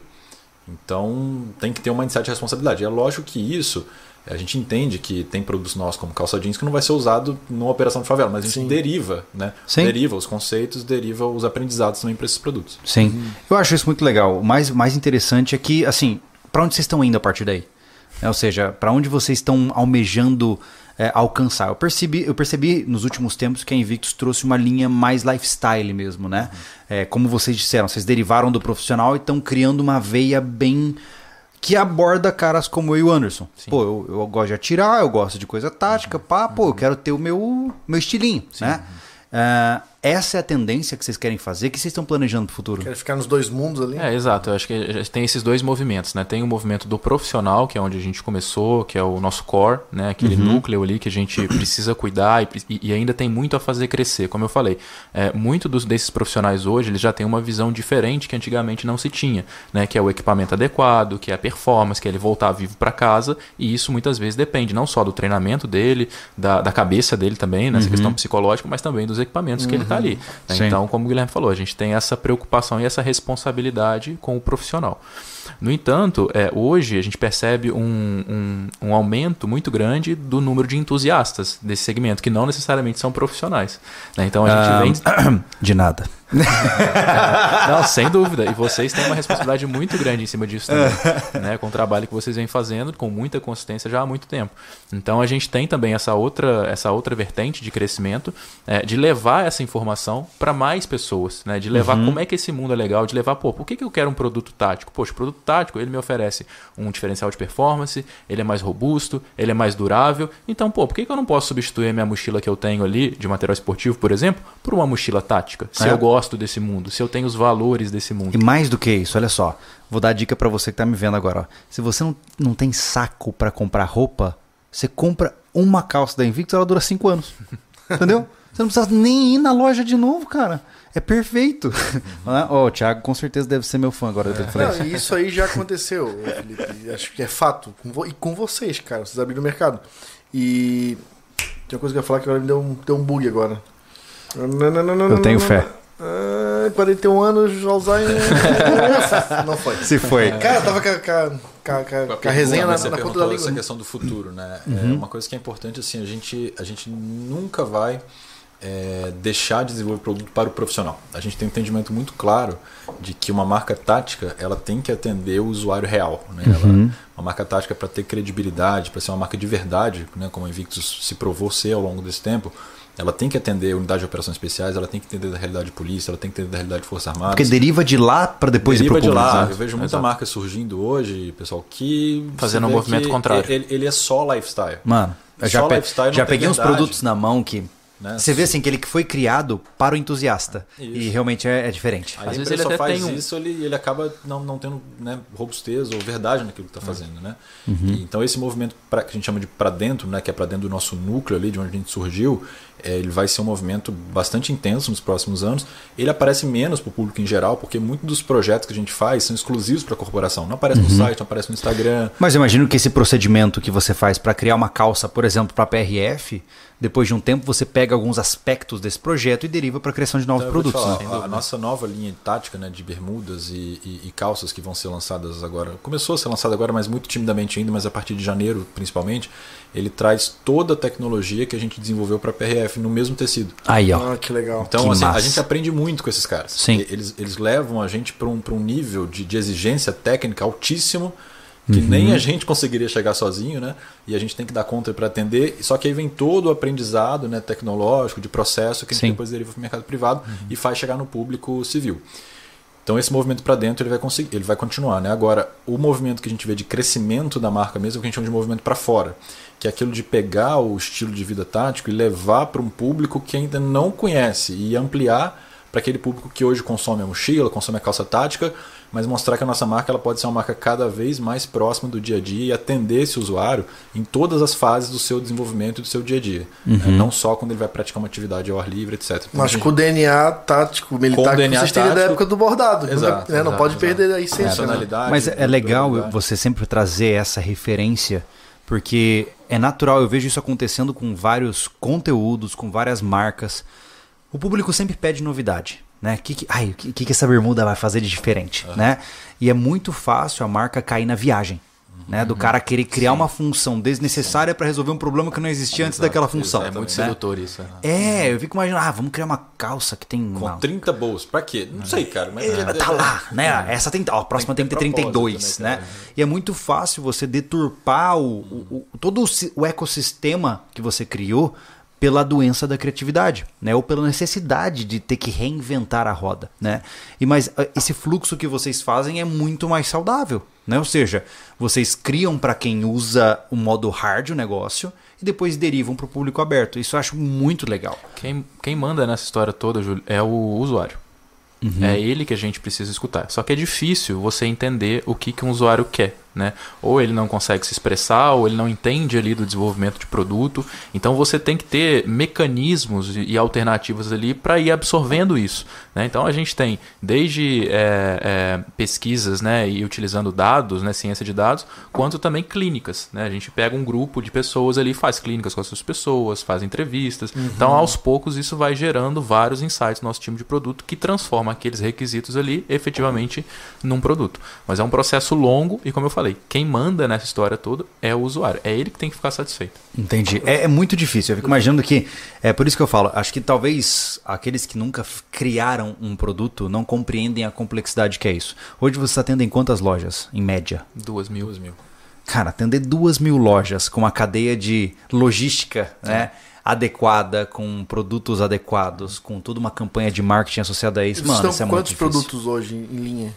[SPEAKER 4] Então tem que ter um mindset de responsabilidade. E é lógico que isso, a gente entende que tem produtos nossos como calça jeans que não vai ser usado numa operação de favela, mas a gente
[SPEAKER 2] Sim.
[SPEAKER 4] deriva, né?
[SPEAKER 1] Sim.
[SPEAKER 4] Deriva os conceitos, deriva os aprendizados também para esses produtos.
[SPEAKER 1] Sim. Eu acho isso muito legal. O mais, mais interessante é que, assim, para onde vocês estão indo a partir daí? É, ou seja, para onde vocês estão almejando é, alcançar? Eu percebi, eu percebi nos últimos tempos que a Invictus trouxe uma linha mais lifestyle mesmo, né? É, como vocês disseram, vocês derivaram do profissional e estão criando uma veia bem que aborda caras como eu e o Anderson. Pô, eu, eu gosto de atirar, eu gosto de coisa tática, pá, pô, eu quero ter o meu, meu estilinho, né? É, essa é a tendência que vocês querem fazer, que vocês estão planejando pro futuro.
[SPEAKER 2] Quer ficar nos dois mundos ali?
[SPEAKER 3] É, exato. Eu acho que tem esses dois movimentos, né? Tem o movimento do profissional, que é onde a gente começou, que é o nosso core, né? Aquele núcleo ali que a gente precisa cuidar e, e ainda tem muito a fazer crescer. Como eu falei, é, muito dos, desses profissionais hoje, eles já têm uma visão diferente que antigamente não se tinha, né? Que é o equipamento adequado, que é a performance, que é ele voltar vivo para casa. E isso muitas vezes depende não só do treinamento dele, da, da cabeça dele também, nessa questão psicológica, mas também dos equipamentos que ele está ali. né? Então, como o Guilherme falou, a gente tem essa preocupação e essa responsabilidade com o profissional. No entanto, é, hoje a gente percebe um, um, um aumento muito grande do número de entusiastas desse segmento, que não necessariamente são profissionais. né? Então a gente vem.
[SPEAKER 1] De nada.
[SPEAKER 3] Não, sem dúvida. E vocês têm uma responsabilidade muito grande em cima disso também, né? Com o trabalho que vocês vêm fazendo com muita consistência já há muito tempo. Então a gente tem também essa outra, essa outra vertente de crescimento, é, de levar essa informação para mais pessoas, né? De levar como é que esse mundo é legal, de levar, pô, por que, que eu quero um produto tático? Poxa, o produto tático, ele me oferece um diferencial de performance, ele é mais robusto, ele é mais durável. Então, pô, por que, que eu não posso substituir a minha mochila que eu tenho ali, de material esportivo, por exemplo, por uma mochila tática? Se
[SPEAKER 1] É.
[SPEAKER 3] eu gosto desse mundo, se eu tenho os valores desse mundo.
[SPEAKER 1] E mais do que isso, olha só. Vou dar a dica pra você que tá me vendo agora. Ó. Se você não, não tem saco pra comprar roupa, você compra uma calça da Invictus, ela dura 5 anos. Entendeu? Você não precisa nem ir na loja de novo, cara. É perfeito. Ó, o Thiago com certeza deve ser meu fã agora. falei
[SPEAKER 2] Não, e isso aí já aconteceu, Felipe. Acho que é fato. E com vocês, cara. Vocês abriram o mercado. E tem uma coisa que eu ia falar que agora me deu um, deu um bug agora. Não, não, não, não,
[SPEAKER 1] Eu tenho fé.
[SPEAKER 2] Ah, 41 anos, Alzheimer. não foi.
[SPEAKER 1] Se foi.
[SPEAKER 2] Cara, tava com a, com a- com a- resenha na, na ponta da
[SPEAKER 4] essa
[SPEAKER 2] língua.
[SPEAKER 4] questão do futuro, né? É
[SPEAKER 1] Uhum.
[SPEAKER 4] uma coisa que é importante assim, a gente a gente nunca vai é, deixar de desenvolver produto para o profissional. A gente tem um entendimento muito claro de que uma marca tática ela tem que atender o usuário real, né? Ela-
[SPEAKER 1] Uhum.
[SPEAKER 4] uma marca tática para ter credibilidade, para ser uma marca de verdade, né? Como a Invictus se provou ser ao longo desse tempo. Ela tem que atender a unidade de operações especiais, ela tem que entender da realidade de polícia, ela tem que entender da realidade de forças armadas.
[SPEAKER 1] Porque deriva de lá pra depois ir
[SPEAKER 4] Deriva
[SPEAKER 1] pro
[SPEAKER 4] de lá.
[SPEAKER 1] né?
[SPEAKER 4] Eu vejo muita
[SPEAKER 3] Exato.
[SPEAKER 4] marca surgindo hoje, pessoal, que.
[SPEAKER 3] Fazendo um movimento contrário.
[SPEAKER 4] Ele, ele é só lifestyle.
[SPEAKER 1] Mano, eu já, pe-
[SPEAKER 4] lifestyle
[SPEAKER 1] já peguei uns
[SPEAKER 4] verdade.
[SPEAKER 1] produtos na mão que.
[SPEAKER 4] Né?
[SPEAKER 1] Você vê assim que ele que foi criado para o entusiasta.
[SPEAKER 4] Isso.
[SPEAKER 1] E realmente é, é diferente.
[SPEAKER 4] Aí
[SPEAKER 3] Às vezes ele
[SPEAKER 4] só
[SPEAKER 3] até
[SPEAKER 4] faz
[SPEAKER 3] tem um-
[SPEAKER 4] isso, ele, ele acaba não, não tendo né, robustez ou verdade naquilo que está fazendo. Né?
[SPEAKER 1] Uhum.
[SPEAKER 4] E, então esse movimento pra, que a gente chama de para dentro, né, que é para dentro do nosso núcleo ali, de onde a gente surgiu, é, ele vai ser um movimento bastante intenso nos próximos anos. Ele aparece menos para o público em geral, porque muitos dos projetos que a gente faz são exclusivos para a corporação. Não aparece
[SPEAKER 1] Uhum.
[SPEAKER 4] no site, não aparece no Instagram.
[SPEAKER 1] Mas eu imagino que esse procedimento que você faz para criar uma calça, por exemplo, para PRF, depois de um tempo você pega alguns aspectos desse projeto e deriva para a criação de novos
[SPEAKER 4] Então,
[SPEAKER 1] produtos.
[SPEAKER 4] falar,
[SPEAKER 1] né?
[SPEAKER 4] a, a nossa nova linha tática né, de bermudas e, e- e calças que vão ser lançadas agora, começou a ser lançada agora, mas muito timidamente ainda, mas a partir de janeiro principalmente, ele traz toda a tecnologia que a gente desenvolveu para PRF no mesmo tecido.
[SPEAKER 1] Aí, ó.
[SPEAKER 2] Ah, que legal.
[SPEAKER 4] Então,
[SPEAKER 1] Que
[SPEAKER 4] assim, a gente aprende muito com esses caras.
[SPEAKER 1] Sim.
[SPEAKER 4] Eles, eles levam a gente para um, pra um nível de, de exigência técnica altíssimo que
[SPEAKER 1] Uhum.
[SPEAKER 4] nem a gente conseguiria chegar sozinho, né? E a gente tem que dar conta para atender. Só que aí vem todo o aprendizado né, tecnológico, de processo, que a gente
[SPEAKER 1] Sim.
[SPEAKER 4] depois deriva para o mercado privado e faz chegar no público civil. Então esse movimento para dentro ele vai conseguir, ele vai continuar, né? Agora, o movimento que a gente vê de crescimento da marca mesmo, é o que a gente chama de movimento para fora, que é aquilo de pegar o estilo de vida tático e levar para um público que ainda não conhece e ampliar para aquele público que hoje consome a mochila, consome a calça tática, mas mostrar que a nossa marca ela pode ser uma marca cada vez mais próxima do dia a dia e atender esse usuário em todas as fases do seu desenvolvimento e do seu dia a dia. Uhum. Né? Não só quando ele vai praticar uma atividade ao ar livre, etc. Então,
[SPEAKER 2] mas gente... com o DNA tático, militar, que vocês têm da época do bordado.
[SPEAKER 4] Exato,
[SPEAKER 2] né?
[SPEAKER 4] exato
[SPEAKER 2] Não pode
[SPEAKER 4] exato.
[SPEAKER 2] perder a essência.
[SPEAKER 1] Né? Mas é legal você sempre trazer essa referência, porque é natural, eu vejo isso acontecendo com vários conteúdos, com várias marcas. O público sempre pede novidade né? Que, que, ai, o que, que essa bermuda vai fazer de diferente, uhum. né? E é muito fácil a marca cair na viagem. Né, do cara querer criar Sim. uma função desnecessária para resolver um problema que não existia antes daquela função.
[SPEAKER 3] É muito né? sedutor isso.
[SPEAKER 1] É, eu fico imaginando, ah, vamos criar uma calça que tem.
[SPEAKER 4] Com
[SPEAKER 1] uma...
[SPEAKER 4] 30 bolsos. Pra quê? Não sei, cara. Mas
[SPEAKER 1] é, tá lá, né? Essa tem. Ó, a próxima tem que ter, 32, né? né? E é muito fácil você deturpar o, o, o todo o ecossistema que você criou pela doença da criatividade, né? Ou pela necessidade de ter que reinventar a roda, né? E mas ah, esse fluxo que vocês fazem é muito mais saudável, né? Ou seja, vocês criam para quem usa o modo hard o negócio e depois derivam para o público aberto. Isso eu acho muito legal.
[SPEAKER 3] Quem, quem manda nessa história toda, Júlio, é o usuário. Uhum. É ele que a gente precisa escutar. Só que é difícil você entender o que, que um usuário quer né? Ou ele não consegue se expressar, ou ele não entende ali do desenvolvimento de produto. Então você tem que ter mecanismos e alternativas ali para ir absorvendo isso. Né? Então a gente tem desde é, é, pesquisas né, e utilizando dados, né, ciência de dados, quanto também clínicas. Né? A gente pega um grupo de pessoas ali, faz clínicas com essas pessoas, faz entrevistas. Uhum. Então aos poucos isso vai gerando vários insights no nosso time de produto que transforma aqueles requisitos ali efetivamente num produto. Mas é um processo longo e como eu falei, falei, quem manda nessa história toda é o usuário. É ele que tem que ficar satisfeito.
[SPEAKER 1] Entendi. É, é, muito difícil. Eu fico imaginando que. É por isso que eu falo. Acho que talvez aqueles que nunca criaram um produto não compreendem a complexidade que é isso. Hoje você está tendo em quantas lojas, em média?
[SPEAKER 3] Duas mil. Duas mil.
[SPEAKER 1] Cara, atender duas mil lojas com uma cadeia de logística, Sim. né? adequada, com produtos adequados, com toda uma campanha de marketing associada a isso. Mano,
[SPEAKER 2] estão
[SPEAKER 1] isso é
[SPEAKER 2] quantos produtos hoje em linha?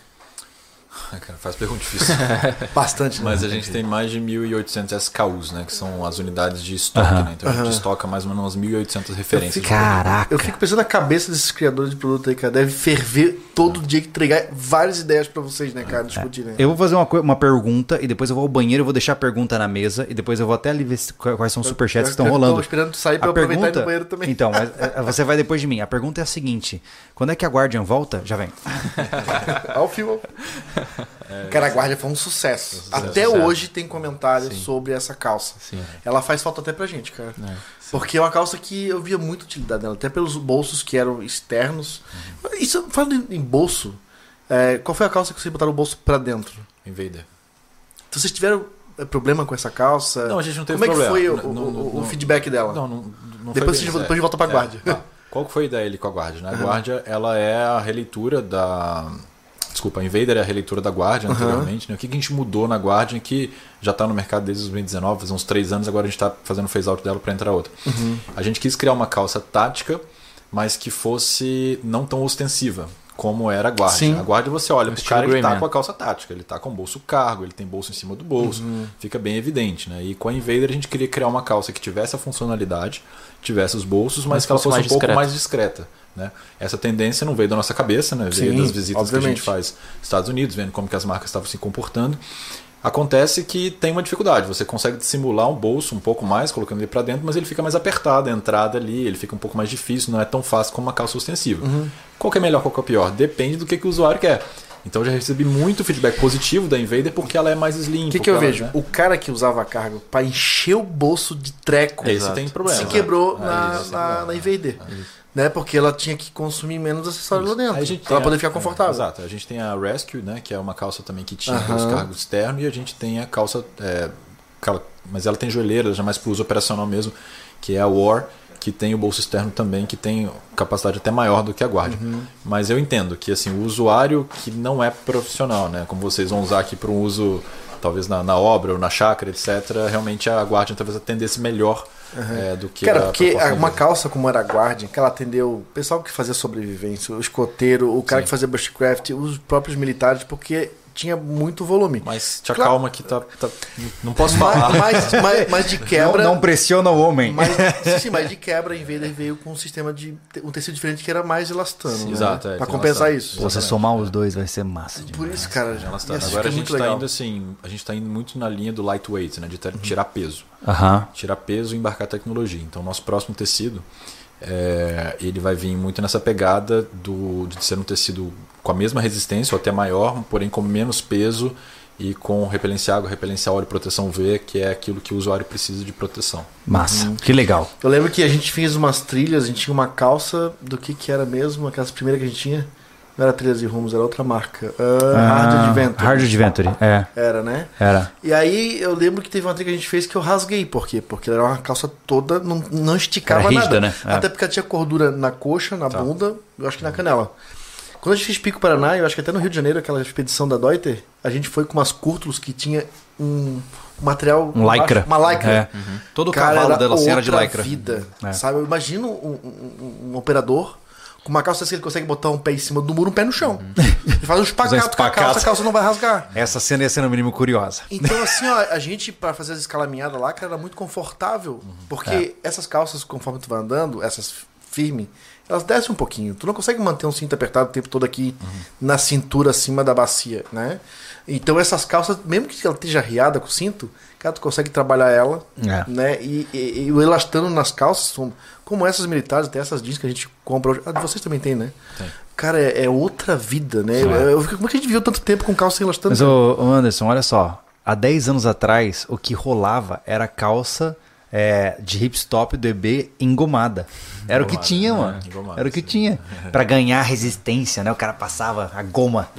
[SPEAKER 4] Cara, faz pergunta difícil.
[SPEAKER 2] Bastante,
[SPEAKER 4] né? Mas a gente tem mais de 1.800 SKUs, né? Que são as unidades de estoque, né? Então a gente estoca mais ou menos umas 1.800 referências.
[SPEAKER 1] Eu fico, Caraca!
[SPEAKER 2] Eu fico pensando na cabeça desses criadores de produto aí, cara. Deve ferver todo dia que entregar várias ideias para vocês, né, cara? Discutir, né?
[SPEAKER 1] Eu vou fazer uma, uma pergunta e depois eu vou ao banheiro, eu vou deixar a pergunta na mesa e depois eu vou até ali ver quais são os superchats que estão rolando. Eu tô
[SPEAKER 2] esperando tu sair pra a pergunta, aproveitar no banheiro também.
[SPEAKER 1] Então, mas é, você vai depois de mim. A pergunta é a seguinte: quando é que a Guardian volta? Já vem.
[SPEAKER 2] Ao fio. É, Cara, a Guardia foi um sucesso. sucesso até sucesso. hoje tem comentários sobre essa calça. Sim. Ela faz falta até pra gente, cara. É, Porque é uma calça que eu via muita utilidade dela, até pelos bolsos que eram externos. Uhum. Isso, falando em bolso, é, qual foi a calça que vocês botaram o bolso pra dentro?
[SPEAKER 4] Invader.
[SPEAKER 2] Então vocês tiveram é, problema com essa calça?
[SPEAKER 4] Não, a gente não teve problema.
[SPEAKER 2] Como é que foi o, não, o, o feedback dela?
[SPEAKER 4] Não, não, não
[SPEAKER 2] depois, foi depois de volta pra Guardia.
[SPEAKER 4] Tá. Qual foi a ideia ali com a Guardia? Né? A uhum. Ela é a releitura da Desculpa, a Invader é a releitura da Guardian uhum. anteriormente. Né? O que, que a gente mudou na Guardian que já está no mercado desde 2019, faz uns três anos, agora a gente está fazendo phase out dela para entrar outra. Uhum. A gente quis criar uma calça tática, mas que fosse não tão ostensiva como era a guarda. Sim. A guarda você olha o cara que está com a calça tática, ele está com bolso cargo, ele tem bolso em cima do bolso, uhum. fica bem evidente, né? E com a Invader a gente queria criar uma calça que tivesse a funcionalidade, tivesse os bolsos, mas, mas que ela fosse um discreta. pouco mais discreta. Né? Essa tendência não veio da nossa cabeça, né? veio Sim, das visitas obviamente. que a gente faz nos Estados Unidos, vendo como que as marcas estavam se comportando. Acontece que tem uma dificuldade, você consegue simular um bolso um pouco mais, colocando ele para dentro, mas ele fica mais apertado, a entrada ali, ele fica um pouco mais difícil, não é tão fácil como uma calça ostensiva. Uhum. Qual que é melhor, qual que é pior? Depende do que, que o usuário quer. Então eu já recebi muito feedback positivo da Invader porque ela é mais slim.
[SPEAKER 2] O que, que eu vejo? Né? O cara que usava a carga para encher o bolso de treco
[SPEAKER 4] Esse tem problema.
[SPEAKER 2] se quebrou na, é na, na Invader. É né? Porque ela tinha que consumir menos acessórios lá dentro. Para ela poder ficar confortável.
[SPEAKER 4] É, exato. A gente tem a Rescue, né? Que é uma calça também que tinha os cargos externos. E a gente tem a calça. É, mas ela tem joelheira, já mais para uso operacional mesmo, que é a War, que tem o bolso externo também, que tem capacidade até maior do que a Guardian. Uhum. Mas eu entendo que assim, o usuário que não é profissional, né? Como vocês vão usar aqui para um uso, talvez na, na obra ou na chácara, etc., realmente a Guardian talvez atendesse melhor é, do que
[SPEAKER 2] Cara,
[SPEAKER 4] a
[SPEAKER 2] porque
[SPEAKER 4] proposta
[SPEAKER 2] uma calça como era a Guardian, que ela atendeu o pessoal que fazia sobrevivência, o escoteiro, o cara
[SPEAKER 4] Sim.
[SPEAKER 2] que fazia bushcraft, os próprios militares, porque tinha muito volume.
[SPEAKER 4] Mas te
[SPEAKER 2] Claro.
[SPEAKER 4] acalma que tá, tá- Não posso
[SPEAKER 2] Mas,
[SPEAKER 4] falar.
[SPEAKER 2] mas, mas- mas de quebra.
[SPEAKER 1] Não, não pressiona o homem.
[SPEAKER 2] Mas, sim, sim, mas de quebra, em vez ele veio com um sistema de. um tecido diferente que era mais elastano.
[SPEAKER 4] Sim,
[SPEAKER 2] né?
[SPEAKER 4] exato, é,
[SPEAKER 2] Pra compensar
[SPEAKER 4] elastano.
[SPEAKER 2] isso.
[SPEAKER 1] Pô, você somar os dois vai ser massa.
[SPEAKER 2] Por
[SPEAKER 1] demais.
[SPEAKER 2] isso, cara.
[SPEAKER 4] Elastano.
[SPEAKER 2] isso
[SPEAKER 4] Agora a gente
[SPEAKER 2] muito
[SPEAKER 4] está
[SPEAKER 2] legal.
[SPEAKER 4] indo assim, a gente está indo muito na linha do lightweight, né, de ter- tirar peso.
[SPEAKER 1] Aham.
[SPEAKER 4] tirar peso e embarcar tecnologia. Então, nosso próximo tecido, é, ele vai vir muito nessa pegada do, de ser um tecido com a mesma resistência ou até maior, porém com menos peso e com repelência água, repelência óleo, proteção V, que é aquilo que o usuário precisa de proteção.
[SPEAKER 1] Massa. Que legal.
[SPEAKER 2] Eu lembro que a gente fez umas trilhas, a gente tinha uma calça do que que era mesmo, aquelas primeiras que a gente tinha. Não era Trilhas e Rumos, era outra marca. Ah, Hard Adventure.
[SPEAKER 1] Hard Adventure, é.
[SPEAKER 2] Era, né?
[SPEAKER 1] Era.
[SPEAKER 2] E aí eu lembro que teve uma trilha que a gente fez que eu rasguei. Por quê? Porque era uma calça toda, não, não esticava
[SPEAKER 1] Era rígida,
[SPEAKER 2] nada.
[SPEAKER 1] né? É.
[SPEAKER 2] Até porque ela tinha cordura na coxa, na bunda, eu acho que na canela. Quando a gente fez Pico Paraná, eu acho que até no Rio de Janeiro, aquela expedição da Deuter, a gente foi com umas cúrtulos que tinha um material...
[SPEAKER 1] Um lycra.
[SPEAKER 2] Uma lycra.
[SPEAKER 1] É. Todo o cavalo dela assim era de lycra.
[SPEAKER 2] vida,
[SPEAKER 1] É.
[SPEAKER 2] sabe? Eu imagino um, um- um operador com uma calça assim que ele consegue botar um pé em cima do muro, um pé no chão. Ele faz um espacate com a calça, a calça não vai rasgar.
[SPEAKER 1] Essa cena ia ser no mínimo curiosa.
[SPEAKER 2] Então, assim, ó, a gente, pra fazer as escalaminhadas lá, cara, era muito confortável. Porque essas calças, conforme tu vai andando, essas firme, elas descem um pouquinho. Tu não consegue manter um cinto apertado o tempo todo aqui na cintura acima da bacia, né? Então essas calças, mesmo que ela esteja riada com o cinto, cara, tu consegue trabalhar ela,
[SPEAKER 1] É.
[SPEAKER 2] né? E, e- e o elastano nas calças, como essas militares, até essas jeans que a gente compra hoje. Ah, vocês também tem, né?
[SPEAKER 4] Tem.
[SPEAKER 2] Cara, é, é outra vida, né? Eu, eu fico, como é que a gente viveu tanto tempo com calça elastano?
[SPEAKER 1] Mas, ô, ô Anderson, olha só. Há 10 anos atrás, o que rolava era calça é, de hipstop do EB engomada. Era o que tinha,
[SPEAKER 4] né?
[SPEAKER 1] mano. Era o que
[SPEAKER 4] sim.
[SPEAKER 1] tinha. Pra ganhar resistência, né? O cara passava a goma.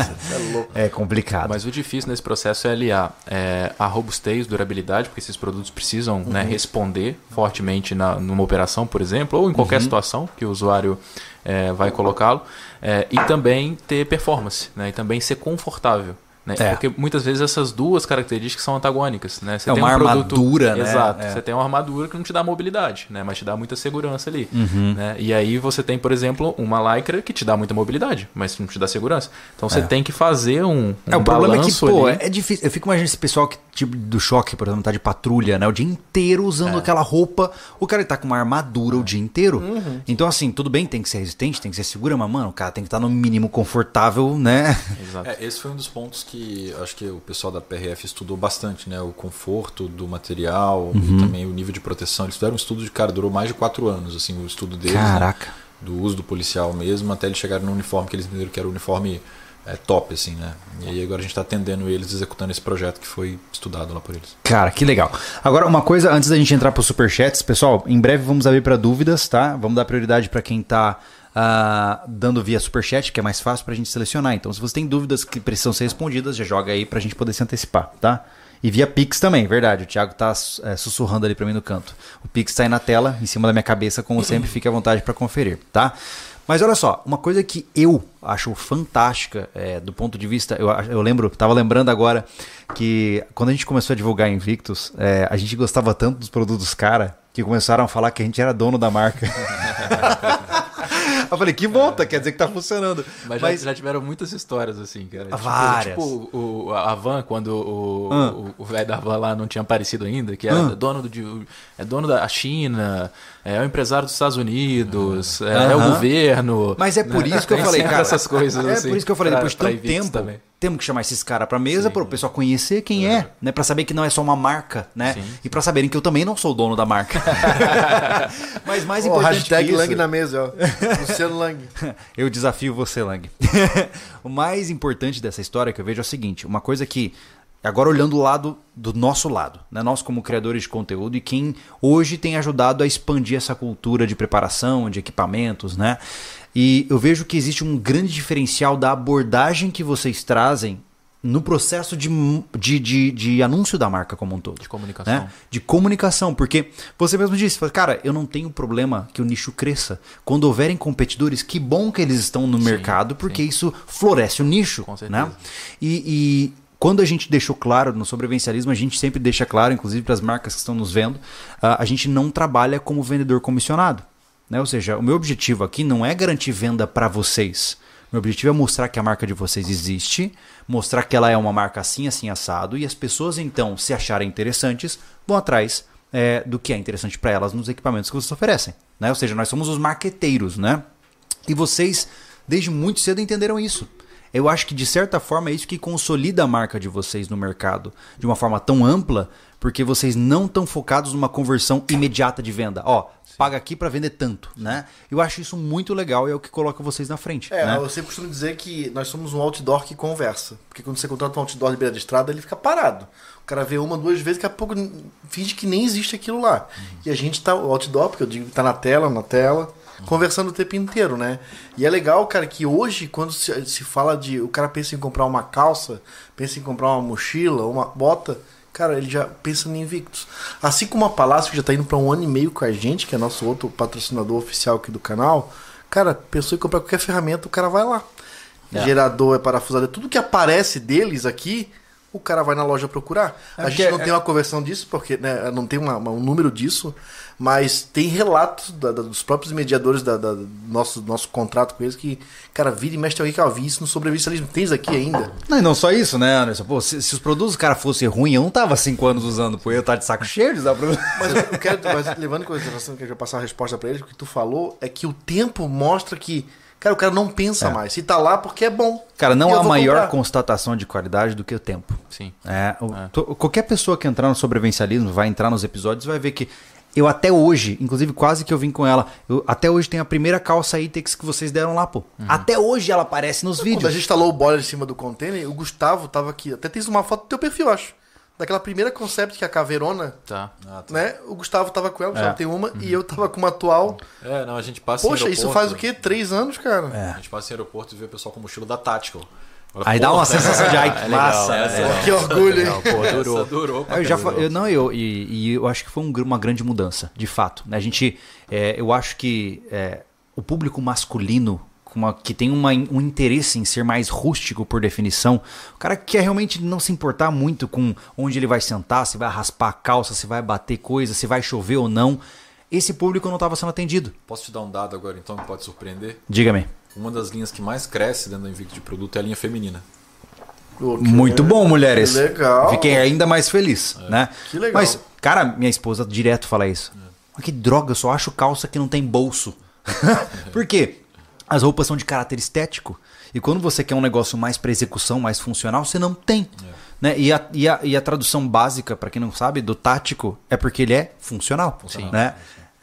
[SPEAKER 1] é complicado.
[SPEAKER 3] Mas o difícil nesse processo é aliar é, a robustez, durabilidade, porque esses produtos precisam né, responder fortemente na, numa operação, por exemplo, ou em qualquer situação que o usuário é, vai colocá-lo, é, e também ter performance, né, e também ser confortável. Né?
[SPEAKER 1] É.
[SPEAKER 3] Porque muitas vezes essas duas características são antagônicas. Né? Você
[SPEAKER 1] É
[SPEAKER 3] tem
[SPEAKER 1] uma
[SPEAKER 3] um produto-
[SPEAKER 1] armadura, né?
[SPEAKER 3] Exato.
[SPEAKER 1] É.
[SPEAKER 3] Você tem uma armadura que não te dá mobilidade, né? mas te dá muita segurança ali.
[SPEAKER 1] Uhum.
[SPEAKER 3] Né? E aí você tem, por exemplo, uma lycra que te dá muita mobilidade, mas não te dá segurança. Então você tem que fazer um, um
[SPEAKER 1] É, o problema é que,
[SPEAKER 3] balanço
[SPEAKER 1] pô,
[SPEAKER 3] ali.
[SPEAKER 1] é difícil. Eu fico imaginando esse pessoal que, tipo, do choque, por exemplo, tá de patrulha, né? O dia inteiro usando aquela roupa. O cara tá com uma armadura o dia inteiro. Então, assim, tudo bem, tem que ser resistente, tem que ser segura, mas, mano, o cara tem que estar no mínimo confortável, né?
[SPEAKER 3] Exato.
[SPEAKER 4] É, esse foi um dos pontos que acho que o pessoal da PRF estudou bastante, né? O conforto do material
[SPEAKER 1] Uhum.
[SPEAKER 4] e também o nível de proteção. Eles fizeram um estudo de cara, durou mais de quatro anos, assim, o estudo deles. né?
[SPEAKER 1] Caraca.
[SPEAKER 4] Do uso do policial mesmo, até eles chegarem no uniforme que eles entenderam que era o uniforme é, top, assim, né? E aí agora a gente está atendendo eles, executando esse projeto que foi estudado lá por eles.
[SPEAKER 1] Cara, que legal. Agora, uma coisa, antes da gente entrar pro superchats, pessoal, em breve vamos abrir para dúvidas, tá? Vamos dar prioridade para quem tá ah, dando via superchat, que é mais fácil pra gente selecionar. Então, se você tem dúvidas que precisam ser respondidas, já joga aí pra gente poder se antecipar, tá? E via Pix também, verdade. O Thiago tá é, sussurrando ali pra mim no canto. O Pix tá aí na tela, em cima da minha cabeça, como sempre, fique à vontade pra conferir, tá? Mas olha só, uma coisa que eu acho fantástica é, do ponto de vista. Eu, eu lembro, tava lembrando agora que quando a gente começou a divulgar Invictus, é, a gente gostava tanto dos produtos cara que começaram a falar que a gente era dono da marca. eu falei, que bom, tá, quer dizer que tá funcionando.
[SPEAKER 3] Mas, já, já tiveram muitas histórias assim, cara. Tipo-
[SPEAKER 1] Várias.
[SPEAKER 3] Tipo, o, a van, quando o
[SPEAKER 1] Ah.
[SPEAKER 3] o- o velho da van lá não tinha aparecido ainda, que era
[SPEAKER 1] Ah.
[SPEAKER 3] dono do, é dono da China, é o empresário dos Estados Unidos, é, é o governo.
[SPEAKER 1] Mas é por
[SPEAKER 3] né?
[SPEAKER 1] isso que eu falei, cara.
[SPEAKER 3] essas coisas
[SPEAKER 1] é
[SPEAKER 3] assim.
[SPEAKER 1] por isso que eu falei,
[SPEAKER 3] pra-
[SPEAKER 1] depois de tanto tempo,
[SPEAKER 3] também.
[SPEAKER 1] Temos que chamar esses caras pra mesa para o pessoal conhecer quem é, né? Pra saber que não é só uma marca, né?
[SPEAKER 3] Sim.
[SPEAKER 1] E pra saberem que eu também não sou dono da marca. Mas mais
[SPEAKER 2] Ó,
[SPEAKER 1] importante
[SPEAKER 2] hashtag
[SPEAKER 1] que isso,
[SPEAKER 2] Lang na mesa, ó. Luciano Lang.
[SPEAKER 1] eu desafio você, Lang. o mais importante dessa história que eu vejo é o seguinte: uma coisa que. Agora olhando o lado do nosso lado, né? nós como criadores de conteúdo e quem hoje tem ajudado a expandir essa cultura de preparação, de equipamentos, né? E eu vejo que existe um grande diferencial da abordagem que vocês trazem no processo de, de, de, de anúncio da marca como um todo.
[SPEAKER 3] De comunicação.
[SPEAKER 1] né? De comunicação, porque você mesmo disse, cara, eu não tenho problema que o nicho cresça. Quando houverem competidores, que bom que eles estão no mercado, porque isso floresce o nicho.
[SPEAKER 3] Com certeza.
[SPEAKER 1] né? E, e quando a gente deixou claro no sobrevivencialismo, a gente sempre deixa claro, inclusive para as marcas que estão nos vendo, uh, a gente não trabalha como vendedor comissionado. Né? Ou seja, o meu objetivo aqui não é garantir venda para vocês. Meu objetivo é mostrar que a marca de vocês existe, mostrar que ela é uma marca assim, assim, assado, e as pessoas então, se acharem interessantes, vão atrás é, do que é interessante para elas nos equipamentos que vocês oferecem. Né? Ou seja, nós somos os marqueteiros, né? E vocês, desde muito cedo, entenderam isso. Eu acho que de certa forma é isso que consolida a marca de vocês no mercado de uma forma tão ampla, porque vocês não estão focados numa conversão imediata de venda. Ó, paga aqui para vender tanto, né? Eu acho isso muito legal e é o que coloca vocês na frente.
[SPEAKER 2] É,
[SPEAKER 1] né?
[SPEAKER 2] eu sempre costumo dizer que nós somos um outdoor que conversa. Porque quando você contrata um outdoor de beira de estrada, ele fica parado. O cara vê uma, duas vezes, daqui a pouco finge que nem existe aquilo lá. Uhum. E a gente tá, o outdoor, porque eu digo, tá na tela, na tela conversando o tempo inteiro, né? E é legal, cara, que hoje, quando se, se fala de. O cara pensa em comprar uma calça, pensa em comprar uma mochila, uma bota, cara, ele já pensa em Invictus. Assim como a Palácio, que já tá indo para um ano e meio com a gente, que é nosso outro patrocinador oficial aqui do canal, cara, pensou em comprar qualquer ferramenta, o cara vai lá. É. Gerador, é parafusado, tudo que aparece deles aqui, o cara vai na loja procurar. É a gente não é... tem uma conversão disso, porque né, não tem uma, um número disso, mas tem relatos da, da, dos próprios mediadores da, da, do nosso, nosso contrato com eles que, cara, vira e mexe alguém que eu vi isso no sobrevivencialismo. Tens aqui ainda?
[SPEAKER 1] Não, e não só isso, né, Anderson? Pô, se, se os produtos do cara fossem ruins, eu não tava cinco anos usando, pô, eu tava de saco cheio de usar produto.
[SPEAKER 2] Mas eu quero, mas levando em consideração que eu já passar a resposta para eles, o que tu falou é que o tempo mostra que Cara, o cara não pensa é. mais. Se tá lá, porque é bom.
[SPEAKER 1] Cara, não há maior comprar. constatação de qualidade do que o tempo.
[SPEAKER 3] Sim.
[SPEAKER 1] É, o, é. qualquer pessoa que entrar no sobrevivencialismo, vai entrar nos episódios, vai ver que eu até hoje, inclusive quase que eu vim com ela, eu, até hoje tem a primeira calça Itex que vocês deram lá, pô. Uhum. Até hoje ela aparece nos vídeos. Quando
[SPEAKER 2] a gente instalou o boiler em cima do container, o Gustavo tava aqui. Até tens uma foto do teu perfil, acho. Daquela primeira concept que é a Caveirona.
[SPEAKER 3] Tá. Ah, tá.
[SPEAKER 2] Né? O Gustavo tava com ela, é. já tem uma, uhum. e eu tava com uma atual.
[SPEAKER 4] É, não, a gente passa
[SPEAKER 2] Poxa, isso faz o quê? Três anos, cara?
[SPEAKER 4] É. A gente passa em aeroporto e vê o pessoal com mochila da Tactical.
[SPEAKER 1] Aí dá uma sensação de ai que é massa.
[SPEAKER 2] É que orgulho, hein?
[SPEAKER 1] Pô, durou. durou eu já eu, não, eu, e, e, eu acho que foi um, uma grande mudança, de fato. Né? A gente, é, eu acho que é, o público masculino uma, que tem uma, um interesse em ser mais rústico por definição, o cara que quer realmente não se importar muito com onde ele vai sentar, se vai raspar a calça, se vai bater coisa, se vai chover ou não, esse público não estava sendo atendido.
[SPEAKER 4] Posso te dar um dado agora então que pode surpreender?
[SPEAKER 1] Diga-me.
[SPEAKER 4] Uma das linhas que mais cresce dentro do Invicto de produto é a linha feminina.
[SPEAKER 1] Okay. Muito bom, mulheres.
[SPEAKER 2] Que legal.
[SPEAKER 1] Fiquei ainda mais feliz,
[SPEAKER 2] é.
[SPEAKER 1] né?
[SPEAKER 2] Que legal.
[SPEAKER 1] Mas, cara, minha esposa direto fala isso. É. Mas que droga, eu só acho calça que não tem bolso. Por quê? As roupas são de caráter estético. E quando você quer um negócio mais para execução, mais funcional, você não tem. É. Né? E, a, e, a, e a tradução básica, para quem não sabe, do tático é porque ele é funcional. funcional né?